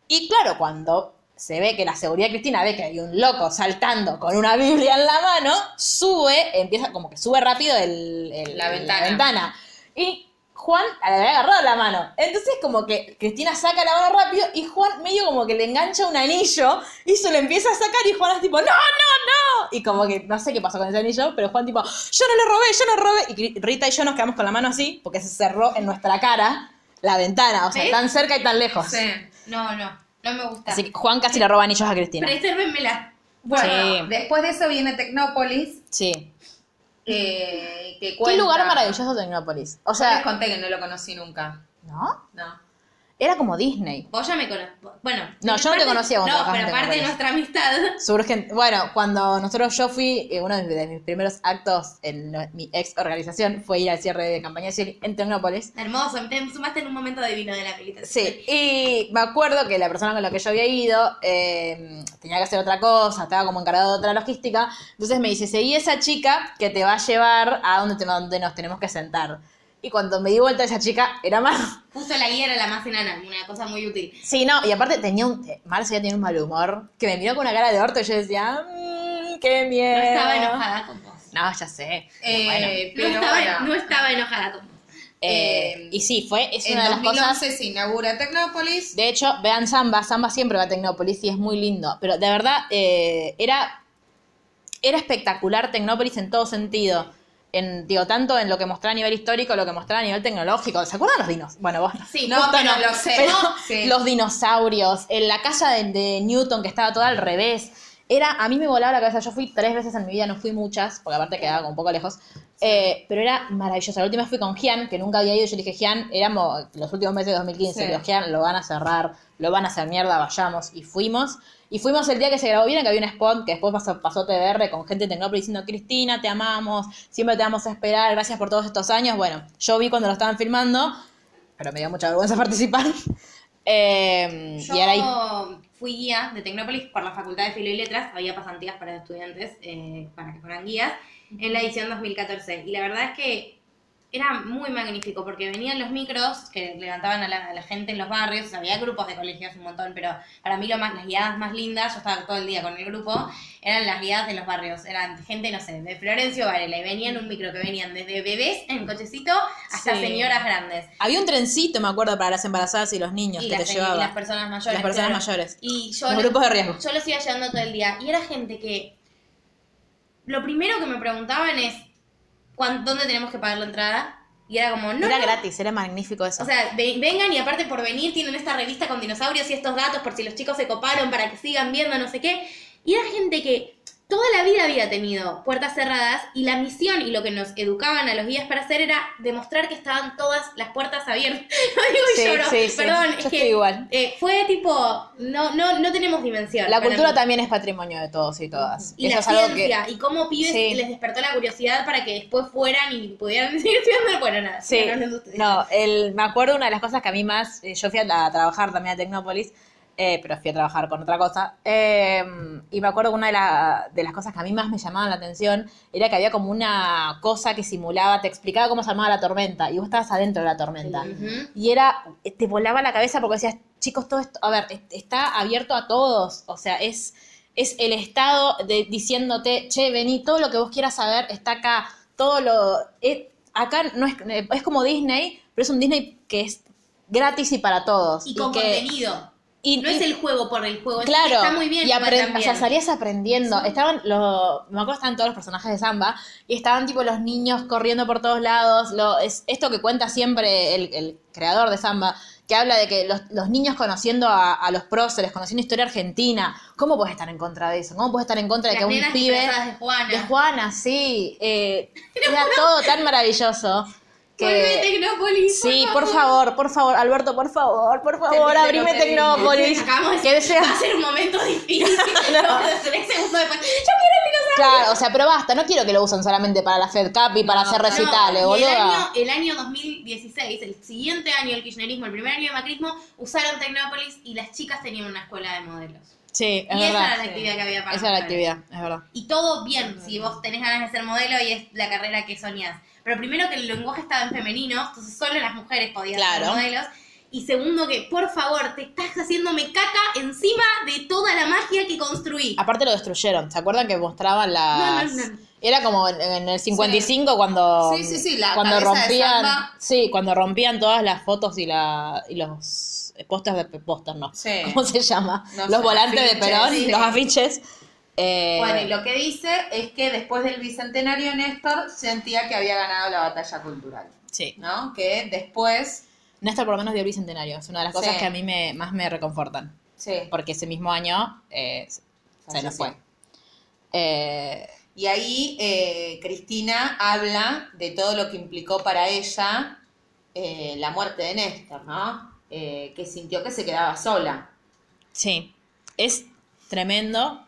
[SPEAKER 2] Y claro, cuando se ve que la seguridad Cristina ve que hay un loco saltando con una Biblia en la mano, sube, empieza como que sube rápido el, el-
[SPEAKER 3] La ventana.
[SPEAKER 2] Y Juan le había agarrado la mano. Entonces como que Cristina saca la mano rápido y Juan medio como que le engancha un anillo y se lo empieza a sacar y Juan es tipo, no, no, no. Y como que no sé qué pasó con ese anillo, pero Juan tipo, yo no le robé, yo no robé. Y Rita y yo nos quedamos con la mano así porque se cerró en nuestra cara la ventana, o sea,
[SPEAKER 4] ¿Ves?
[SPEAKER 2] tan cerca y tan lejos.
[SPEAKER 3] Sí.
[SPEAKER 4] No, no, no me gusta.
[SPEAKER 2] Así que Juan casi le roba anillos a Cristina.
[SPEAKER 4] Presérvenmela.
[SPEAKER 3] Bueno,
[SPEAKER 2] Sí.
[SPEAKER 3] después de eso viene Tecnópolis,
[SPEAKER 2] Sí.
[SPEAKER 3] Eh, que
[SPEAKER 2] Qué lugar maravilloso Tecnópolis. O
[SPEAKER 3] Les
[SPEAKER 2] sea,
[SPEAKER 3] conté que no lo conocí nunca.
[SPEAKER 2] ¿no?
[SPEAKER 3] No.
[SPEAKER 2] Era como Disney.
[SPEAKER 4] Vos ya me conocés. Bueno.
[SPEAKER 2] No, yo no te conocía cuando
[SPEAKER 4] No, pero aparte de nuestra amistad.
[SPEAKER 2] Surgen, bueno, cuando nosotros yo fui, eh, uno de, de mis primeros actos en lo- mi ex organización fue ir al cierre de campaña civil en Tecnópolis.
[SPEAKER 4] Hermoso, te sumaste en un momento divino de la militancia.
[SPEAKER 2] Sí, y me acuerdo que la persona con la que yo había ido eh, tenía que hacer otra cosa, estaba como encargado de otra logística. Entonces me dice, seguí esa chica que te va a llevar a donde, te- donde nos tenemos que sentar. Y cuando me di vuelta esa chica, era más
[SPEAKER 4] Justo la guía era la más enana, una cosa muy útil.
[SPEAKER 2] Sí, no, y aparte tenía un. eh, Marcia tenía un mal humor que me miró con una cara de orto y yo decía, mmm, qué miedo.
[SPEAKER 4] No estaba enojada con vos.
[SPEAKER 2] No, ya sé.
[SPEAKER 3] Eh,
[SPEAKER 2] bueno.
[SPEAKER 4] No
[SPEAKER 3] pero
[SPEAKER 4] estaba,
[SPEAKER 3] bueno,
[SPEAKER 4] no estaba enojada con vos.
[SPEAKER 2] Eh, y sí, fue, es
[SPEAKER 3] en
[SPEAKER 2] una de las
[SPEAKER 3] 2011
[SPEAKER 2] cosas.
[SPEAKER 3] se inaugura Tecnópolis.
[SPEAKER 2] De hecho, vean Samba, Samba siempre va a Tecnópolis y es muy lindo. Pero de verdad, eh, era, era espectacular Tecnópolis en todo sentido. En, digo, tanto en lo que mostraba a nivel histórico, lo que mostraba a nivel tecnológico. ¿Se acuerdan los dinosaurios? Bueno, vos no.
[SPEAKER 4] Sí,
[SPEAKER 3] No,
[SPEAKER 2] Justo
[SPEAKER 3] pero lo sé.
[SPEAKER 2] Pero
[SPEAKER 3] Sí.
[SPEAKER 2] los dinosaurios, en la casa de, de Newton que estaba toda al revés. Era, a mí me volaba la cabeza. Yo fui tres veces en mi vida, no fui muchas, porque aparte quedaba como un poco lejos. Eh, pero era maravilloso. La última fui con Gian, que nunca había ido. Yo le dije, Gian, éramos los últimos meses de 2015.
[SPEAKER 3] Sí.
[SPEAKER 2] Digo, Gian, lo van a cerrar, lo van a hacer mierda, vayamos. Y fuimos. Y fuimos el día que se grabó bien, que había un spot que después pasó, pasó TBR con gente de Tecnópolis diciendo, Cristina, te amamos, siempre te vamos a esperar, gracias por todos estos años. Bueno, yo vi cuando lo estaban filmando, pero me dio mucha vergüenza participar. Eh,
[SPEAKER 4] Yo
[SPEAKER 2] y ahora ahí
[SPEAKER 4] fui guía de Tecnópolis por la Facultad de Filo y Letras. Había pasantías para estudiantes eh, para que fueran guías en la edición 2014. Y la verdad es que era muy magnífico porque venían los micros que levantaban a la, a la gente en los barrios. O sea, había grupos de colegios un montón, pero para mí lo más, las guiadas más lindas, yo estaba todo el día con el grupo, eran las guiadas de los barrios. Eran gente, no sé, de Florencio Varela. Y venían un micro que venían desde bebés en cochecito hasta
[SPEAKER 2] Sí.
[SPEAKER 4] señoras grandes.
[SPEAKER 2] había un trencito, me acuerdo, para las embarazadas y los niños
[SPEAKER 4] Y
[SPEAKER 2] que te
[SPEAKER 4] y
[SPEAKER 2] llevaba.
[SPEAKER 4] las personas mayores.
[SPEAKER 2] Las personas
[SPEAKER 4] claro.
[SPEAKER 2] mayores.
[SPEAKER 4] Y yo
[SPEAKER 2] Los
[SPEAKER 4] lo-
[SPEAKER 2] grupos de riesgo.
[SPEAKER 4] Yo los iba llevando todo el día. Y era gente que. Lo primero que me preguntaban es: ¿cuán- ¿dónde tenemos que pagar la entrada? Y era como, no.
[SPEAKER 2] era
[SPEAKER 4] no.
[SPEAKER 2] gratis, era magnífico eso.
[SPEAKER 4] O sea, ve- vengan y aparte por venir tienen esta revista con dinosaurios y estos datos por si los chicos se coparon para que sigan viendo, no sé qué. Y era gente que toda la vida había tenido puertas cerradas y la misión y lo que nos educaban a los guías para hacer era demostrar que estaban todas las puertas abiertas. No digo y
[SPEAKER 2] Sí,
[SPEAKER 4] lloro.
[SPEAKER 2] sí, sí.
[SPEAKER 4] Perdón,
[SPEAKER 2] Yo
[SPEAKER 4] es
[SPEAKER 2] estoy
[SPEAKER 4] que
[SPEAKER 2] igual.
[SPEAKER 4] eh, fue tipo, no, no, no tenemos dimensión.
[SPEAKER 2] la cultura
[SPEAKER 4] mí.
[SPEAKER 2] también es patrimonio de todos y todas.
[SPEAKER 4] Y
[SPEAKER 2] eso
[SPEAKER 4] la
[SPEAKER 2] es algo que
[SPEAKER 4] ciencia, y cómo pibes les despertó la curiosidad para que después fueran y pudieran seguir estudiando. Bueno, nada,
[SPEAKER 2] Sí, no, el, me acuerdo una de las cosas que a mí más, eh, yo fui a, a trabajar también a Tecnópolis, eh, pero fui a trabajar con otra cosa, eh, y me acuerdo que una de, la- de las cosas que a mí más me llamaban la atención era que había como una cosa que simulaba, te explicaba cómo se armaba la tormenta, y vos estabas adentro de la tormenta. Y era, te volaba la cabeza porque decías, chicos, todo esto, a ver, es- está abierto a todos, o sea, es, es el Estado de, diciéndote, che, vení, todo lo que vos quieras saber está acá, todo lo... es- acá no es, es como Disney, pero es un Disney que es gratis y para todos.
[SPEAKER 4] Y con
[SPEAKER 2] que-
[SPEAKER 4] contenido.
[SPEAKER 2] Y-
[SPEAKER 4] no
[SPEAKER 2] y-
[SPEAKER 4] es el juego por el juego,
[SPEAKER 2] Claro,
[SPEAKER 4] está muy bien.
[SPEAKER 2] y
[SPEAKER 4] igual
[SPEAKER 2] apren- o sea, salías aprendiendo. Estaban los, me acuerdo que estaban todos los personajes de Samba y estaban tipo los niños corriendo por todos lados. Lo, es esto que cuenta siempre el, el creador de Samba, que habla de que los, los niños conociendo a, a los próceres, conociendo historia argentina. ¿Cómo puedes estar en contra de eso? ¿Cómo puedes estar en contra de
[SPEAKER 4] Las
[SPEAKER 2] que un pibe
[SPEAKER 4] de Juana.
[SPEAKER 2] de Juana, sí, eh, era todo tan maravilloso
[SPEAKER 4] Vuelve Tecnópolis.
[SPEAKER 2] Sí, por favor, por favor, Alberto, por favor, por favor, abrime Tecnópolis. Que sea
[SPEAKER 4] va a ser un momento difícil.
[SPEAKER 2] No.
[SPEAKER 4] Vamos a segundos después. Yo quiero.
[SPEAKER 2] Claro, o sea, pero basta, no quiero que lo usen solamente para la Fed Cup y para hacer recitales,
[SPEAKER 4] No, y el
[SPEAKER 2] boludo.
[SPEAKER 4] año, el año 2016, el siguiente año del kirchnerismo, el primer año de macrismo, usaron Tecnópolis y las chicas tenían una escuela de modelos.
[SPEAKER 2] Sí, es
[SPEAKER 4] y esa
[SPEAKER 2] verdad.
[SPEAKER 4] era la actividad que había para
[SPEAKER 2] Esa era la actividad, es verdad.
[SPEAKER 4] Y todo bien, si vos tenés ganas de ser modelo y es la carrera que soñás. Pero primero que el lenguaje estaba en femenino, entonces solo las mujeres podían
[SPEAKER 2] Claro.
[SPEAKER 4] ser modelos. Y segundo, que por favor, te estás haciéndome caca encima de toda la magia que construí.
[SPEAKER 2] Aparte lo destruyeron. ¿Se acuerdan que mostraban las...
[SPEAKER 4] No, no, no.
[SPEAKER 2] Era como en, en el 55 cuando
[SPEAKER 3] Sí, sí, sí, la
[SPEAKER 2] cuando
[SPEAKER 3] de
[SPEAKER 2] rompían, sí, cuando rompían todas las fotos y la y los pósters de póster, no.
[SPEAKER 3] Sí.
[SPEAKER 2] ¿Cómo se llama?
[SPEAKER 3] No
[SPEAKER 2] los
[SPEAKER 3] sé,
[SPEAKER 2] volantes de Perón,
[SPEAKER 3] sí.
[SPEAKER 2] los afiches. Eh,
[SPEAKER 3] Bueno, y lo que dice es que después del bicentenario Néstor sentía que había ganado la batalla cultural,
[SPEAKER 2] sí.
[SPEAKER 3] ¿no? Que después,
[SPEAKER 2] Néstor por lo menos dio el bicentenario. Es una de las cosas
[SPEAKER 3] Sí.
[SPEAKER 2] que a mí me, más me reconfortan.
[SPEAKER 3] sí,
[SPEAKER 2] Porque ese mismo año eh, se nos fue. Eh,
[SPEAKER 3] y ahí eh, Cristina habla de todo lo que implicó para ella eh, la muerte de Néstor, ¿no? Eh, que sintió que se quedaba sola.
[SPEAKER 2] Sí, es tremendo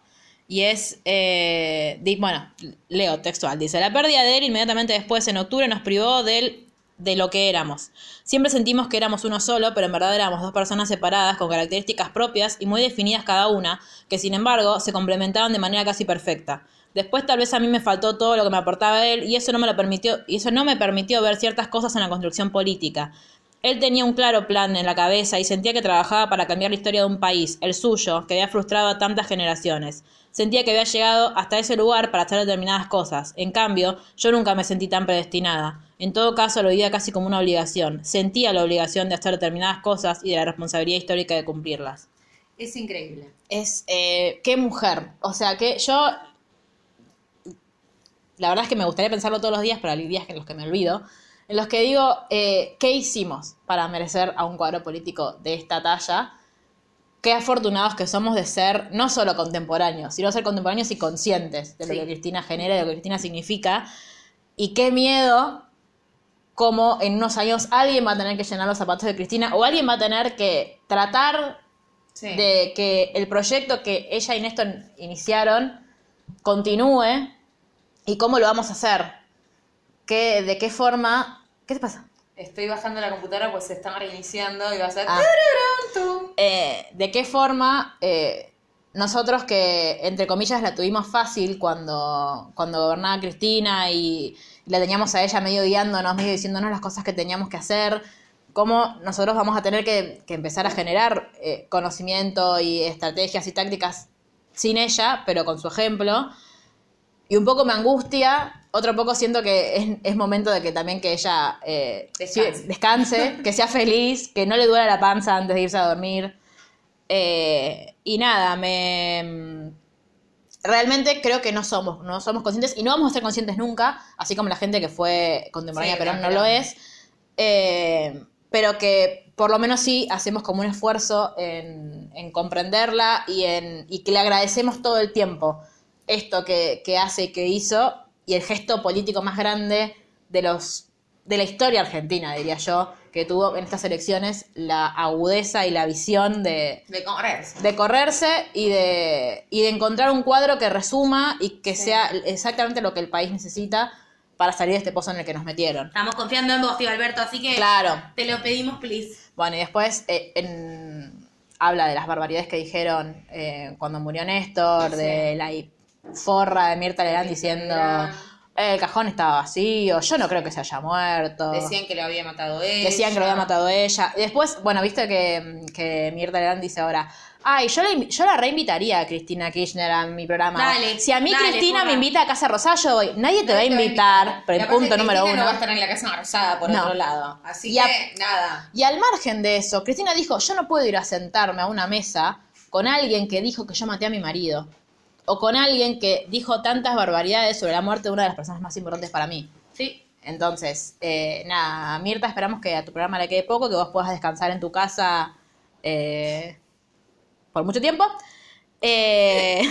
[SPEAKER 2] y es, eh, bueno, leo textual, dice, la pérdida de él inmediatamente después, en octubre, nos privó de él de lo que éramos. Siempre sentimos que éramos uno solo, pero en verdad éramos dos personas separadas, con características propias y muy definidas cada una, que sin embargo se complementaban de manera casi perfecta. Después tal vez a mí me faltó todo lo que me aportaba él y eso no me lo permitió, y eso no me permitió ver ciertas cosas en la construcción política. Él tenía un claro plan en la cabeza y sentía que trabajaba para cambiar la historia de un país, el suyo, que había frustrado a tantas generaciones. Sentía que había llegado hasta ese lugar para hacer determinadas cosas. En cambio, yo nunca me sentí tan predestinada. En todo caso, lo vivía casi como una obligación. Sentía la obligación de hacer determinadas cosas y de la responsabilidad histórica de cumplirlas.
[SPEAKER 3] Es increíble.
[SPEAKER 2] Es, eh, qué mujer. O sea, que yo... La verdad es que me gustaría pensarlo todos los días, pero hay días en los que me olvido. En los que digo, eh, ¿qué hicimos para merecer a un cuadro político de esta talla? Qué afortunados que somos de ser no solo contemporáneos, sino ser contemporáneos y conscientes de lo
[SPEAKER 3] Sí.
[SPEAKER 2] que Cristina genera, de lo que Cristina significa. Y qué miedo como en unos años alguien va a tener que llenar los zapatos de Cristina o alguien va a tener que tratar
[SPEAKER 3] Sí.
[SPEAKER 2] de que el proyecto que ella y Néstor iniciaron continúe y cómo lo vamos a hacer. ¿Qué, ¿De qué forma? ¿Qué te pasa?
[SPEAKER 3] Estoy bajando la computadora pues se están reiniciando y va a ser...
[SPEAKER 2] Ah. Eh, ¿De qué forma eh, nosotros que, entre comillas, la tuvimos fácil cuando, cuando gobernaba Cristina y, y la teníamos a ella medio guiándonos, medio diciéndonos las cosas que teníamos que hacer, cómo nosotros vamos a tener que, que empezar a generar eh, conocimiento y estrategias y tácticas sin ella, pero con su ejemplo? Y un poco me angustia, otro poco siento que es, es momento de que también que ella eh,
[SPEAKER 3] Descanse.
[SPEAKER 2] que sea feliz, que no le duela la panza antes de irse a dormir. Eh, y nada, me realmente creo que no somos, no somos conscientes y no vamos a ser conscientes nunca, así como la gente que fue contemporánea
[SPEAKER 3] Sí,
[SPEAKER 2] pero no lo es. Eh, pero que por lo menos sí hacemos como un esfuerzo en, en comprenderla y, en, y que le agradecemos todo el tiempo esto que, que hace y que hizo y el gesto político más grande de los de la historia argentina, diría yo, que tuvo en estas elecciones la agudeza y la visión de,
[SPEAKER 3] De correrse.
[SPEAKER 2] de correrse y de, y de encontrar un cuadro que resuma y que
[SPEAKER 3] Sí.
[SPEAKER 2] sea exactamente lo que el país necesita para salir de este pozo en el que nos metieron.
[SPEAKER 4] Estamos confiando en vos, tío Alberto, así que
[SPEAKER 2] Claro.
[SPEAKER 4] te lo pedimos, please.
[SPEAKER 2] Bueno, y después eh, en- habla de las barbaridades que dijeron eh, cuando murió Néstor,
[SPEAKER 3] Sí.
[SPEAKER 2] de la forra de Mirta Legrand diciendo. "Eh, el cajón estaba vacío, yo no creo que se haya muerto.
[SPEAKER 3] Decían que lo había matado él.
[SPEAKER 2] Decían que lo había matado ella. Y después, bueno, viste que, que Mirta Legrand dice ahora, ay, yo yo la reinvitaría a Cristina Kirchner a mi programa.
[SPEAKER 4] Dale,
[SPEAKER 2] si a mí
[SPEAKER 4] dale,
[SPEAKER 2] Cristina
[SPEAKER 4] porra.
[SPEAKER 2] me invita a Casa Rosada, yo voy. Nadie te va a invitar, pero el punto número uno.
[SPEAKER 3] no va a estar en la casa embarazada por
[SPEAKER 2] No.
[SPEAKER 3] otro lado. Así
[SPEAKER 2] Y a-
[SPEAKER 3] que, nada.
[SPEAKER 2] Y al margen de eso, Cristina dijo, yo no puedo ir a sentarme a una mesa con alguien que dijo que yo maté a mi marido. O con alguien que dijo tantas barbaridades sobre la muerte de una de las personas más importantes para mí.
[SPEAKER 4] Sí.
[SPEAKER 2] Entonces, eh, nada, Mirta, esperamos que a tu programa le quede poco, que vos puedas descansar en tu casa eh, por mucho tiempo. Eh,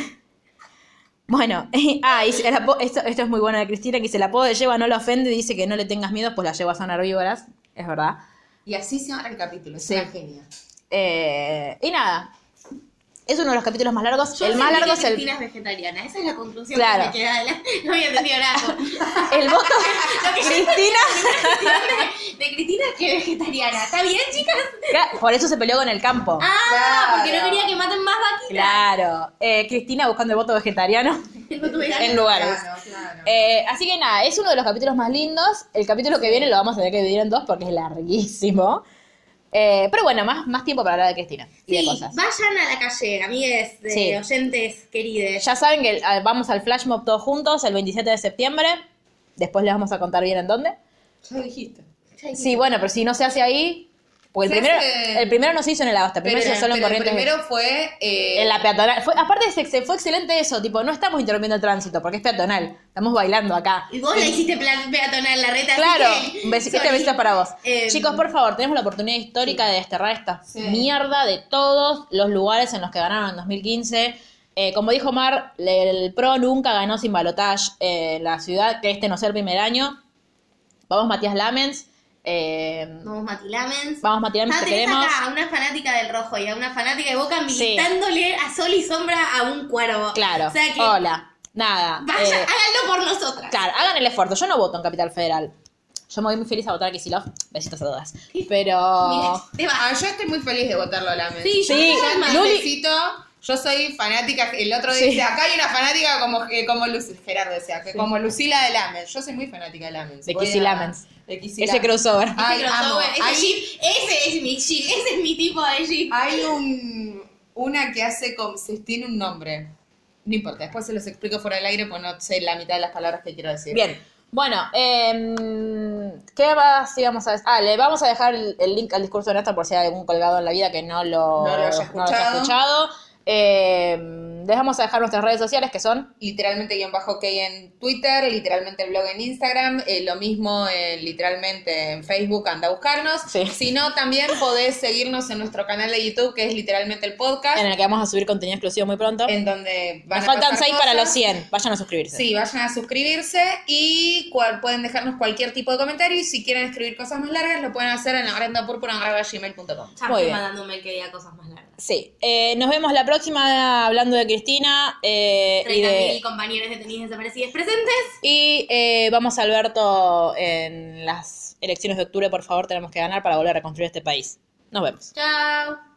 [SPEAKER 2] bueno, ah, y la esto, esto es muy bueno de Cristina, que se la apodo de yegua no la ofende, dice que no le tengas miedo, pues las yeguas son herbívoras, es verdad.
[SPEAKER 3] Y así se abre el capítulo. Es
[SPEAKER 2] Sí.
[SPEAKER 3] una genia.
[SPEAKER 2] Y nada, es uno de los capítulos más largos.
[SPEAKER 4] Yo
[SPEAKER 2] el más largo
[SPEAKER 4] que
[SPEAKER 2] es el,
[SPEAKER 4] Cristina es vegetariana. Esa es la conclusión
[SPEAKER 2] Claro.
[SPEAKER 4] que me queda. No había entendido nada.
[SPEAKER 2] el voto.
[SPEAKER 4] Lo que yo
[SPEAKER 2] Cristina.
[SPEAKER 4] de, de Cristina es que vegetariana. ¿Está bien, chicas?
[SPEAKER 2] Claro, Por eso se peleó con el campo.
[SPEAKER 4] Ah,
[SPEAKER 3] Claro.
[SPEAKER 4] porque no quería que maten más vaquitas.
[SPEAKER 2] Claro. Eh, Cristina buscando el voto vegetariano
[SPEAKER 4] No tuve ganas.
[SPEAKER 2] en lugares.
[SPEAKER 3] Claro, claro.
[SPEAKER 2] Eh, así que nada, es uno de los capítulos más lindos. El capítulo que viene lo vamos a tener que dividir en dos porque es larguísimo. Eh, pero bueno, más, más tiempo para hablar de Cristina y de
[SPEAKER 4] Sí,
[SPEAKER 2] cosas.
[SPEAKER 4] vayan a la calle, amigues, de
[SPEAKER 2] Sí.
[SPEAKER 4] oyentes querides.
[SPEAKER 2] Ya saben que ah, vamos al flash mob todos juntos el 27 de septiembre. Después les vamos a contar bien en dónde.
[SPEAKER 3] Ya dijiste.
[SPEAKER 2] Sí, bueno, pero si no se hace ahí. Porque el primero,
[SPEAKER 3] hace-
[SPEAKER 2] el primero no se hizo en el Agosta, el primero se hizo solo en
[SPEAKER 3] pero el
[SPEAKER 2] Corrientes.
[SPEAKER 3] primero fue... eh,
[SPEAKER 2] En la peatonal. Fue, aparte, fue excelente eso. Tipo, no estamos interrumpiendo el tránsito porque es peatonal. Estamos bailando acá.
[SPEAKER 4] Y vos la hiciste plan peatonal la reta. así
[SPEAKER 2] Claro, este besito es para vos.
[SPEAKER 4] Eh,
[SPEAKER 2] Chicos, por favor, tenemos la oportunidad histórica de desterrar esta
[SPEAKER 3] Sí.
[SPEAKER 2] mierda de todos los lugares en los que ganaron en 2015. Eh, como dijo Mar, el PRO nunca ganó sin balotage en la ciudad, que este no sea el primer año. Vamos Matías Lamens. Eh,
[SPEAKER 4] Vamos Mati Lamens.
[SPEAKER 2] vamos Matías Lamens,
[SPEAKER 4] Ah,
[SPEAKER 2] te
[SPEAKER 4] tenés
[SPEAKER 2] queremos.
[SPEAKER 4] acá a una fanática del rojo y a una fanática de Boca
[SPEAKER 2] Sí.
[SPEAKER 4] militándole a sol y sombra a un cuervo.
[SPEAKER 2] Claro,
[SPEAKER 4] O sea que
[SPEAKER 2] hola, nada.
[SPEAKER 4] vaya,
[SPEAKER 2] eh,
[SPEAKER 4] háganlo por nosotras.
[SPEAKER 2] Claro, hagan el esfuerzo. Yo no voto en Capital Federal. Yo me voy muy feliz a votar a Kicillof. Besitos a todas. Pero.
[SPEAKER 4] Mira.
[SPEAKER 3] Ah, yo estoy muy feliz de votarlo a la mesa.
[SPEAKER 4] Sí, yo
[SPEAKER 2] Sí,
[SPEAKER 3] soy fanática, el otro día
[SPEAKER 2] Sí.
[SPEAKER 3] dice, acá hay una fanática como, que- como Lucy, Gerardo decía, que como Lucila de Lamens. Yo soy muy fanática de Lamens.
[SPEAKER 2] De Kissy
[SPEAKER 3] a-
[SPEAKER 2] Lamens. Ese crossover.
[SPEAKER 3] Ay,
[SPEAKER 4] Ese
[SPEAKER 3] amo.
[SPEAKER 4] crossover, ese
[SPEAKER 3] Hay-
[SPEAKER 4] jeep, ese es mi jeep, ese es mi tipo de jeep.
[SPEAKER 3] Hay un, una que hace como, se tiene un nombre. No importa, después se los explico fuera del aire, pues no sé la mitad de las palabras que quiero decir.
[SPEAKER 2] Bien. Bueno, em, ¿qué más íbamos a decir? Ah, le vamos a dejar el, el link al discurso de Néstor por si hay algún colgado en la vida que no lo,
[SPEAKER 3] No lo haya
[SPEAKER 2] no
[SPEAKER 3] escuchado.
[SPEAKER 2] Em, les vamos a dejar nuestras redes sociales que son.
[SPEAKER 3] Literalmente guion bajo que en Twitter, literalmente el blog en Instagram, eh, lo mismo eh, literalmente en Facebook, anda a buscarnos.
[SPEAKER 2] Sí.
[SPEAKER 3] Si no, también podés seguirnos en nuestro canal de YouTube, que es literalmente el podcast,
[SPEAKER 2] En el que vamos a subir contenido exclusivo muy pronto.
[SPEAKER 3] en donde van
[SPEAKER 2] Nos
[SPEAKER 3] a
[SPEAKER 2] faltan
[SPEAKER 3] pasar
[SPEAKER 2] 6 para los 100. Vayan a suscribirse.
[SPEAKER 3] Sí, vayan a suscribirse y cual- pueden dejarnos cualquier tipo de comentario. Y si quieren escribir cosas más largas, lo pueden hacer en gmail.com
[SPEAKER 4] Ya estoy que diga cosas más largas.
[SPEAKER 2] Sí. Eh, nos vemos la próxima hablando de Cristina eh, y
[SPEAKER 4] 30.000
[SPEAKER 2] de.
[SPEAKER 4] compañeros detenidos desaparecidos presentes.
[SPEAKER 2] Y eh, vamos a Alberto en las elecciones de octubre, por favor, tenemos que ganar para volver a reconstruir este país. Nos vemos.
[SPEAKER 4] Chao.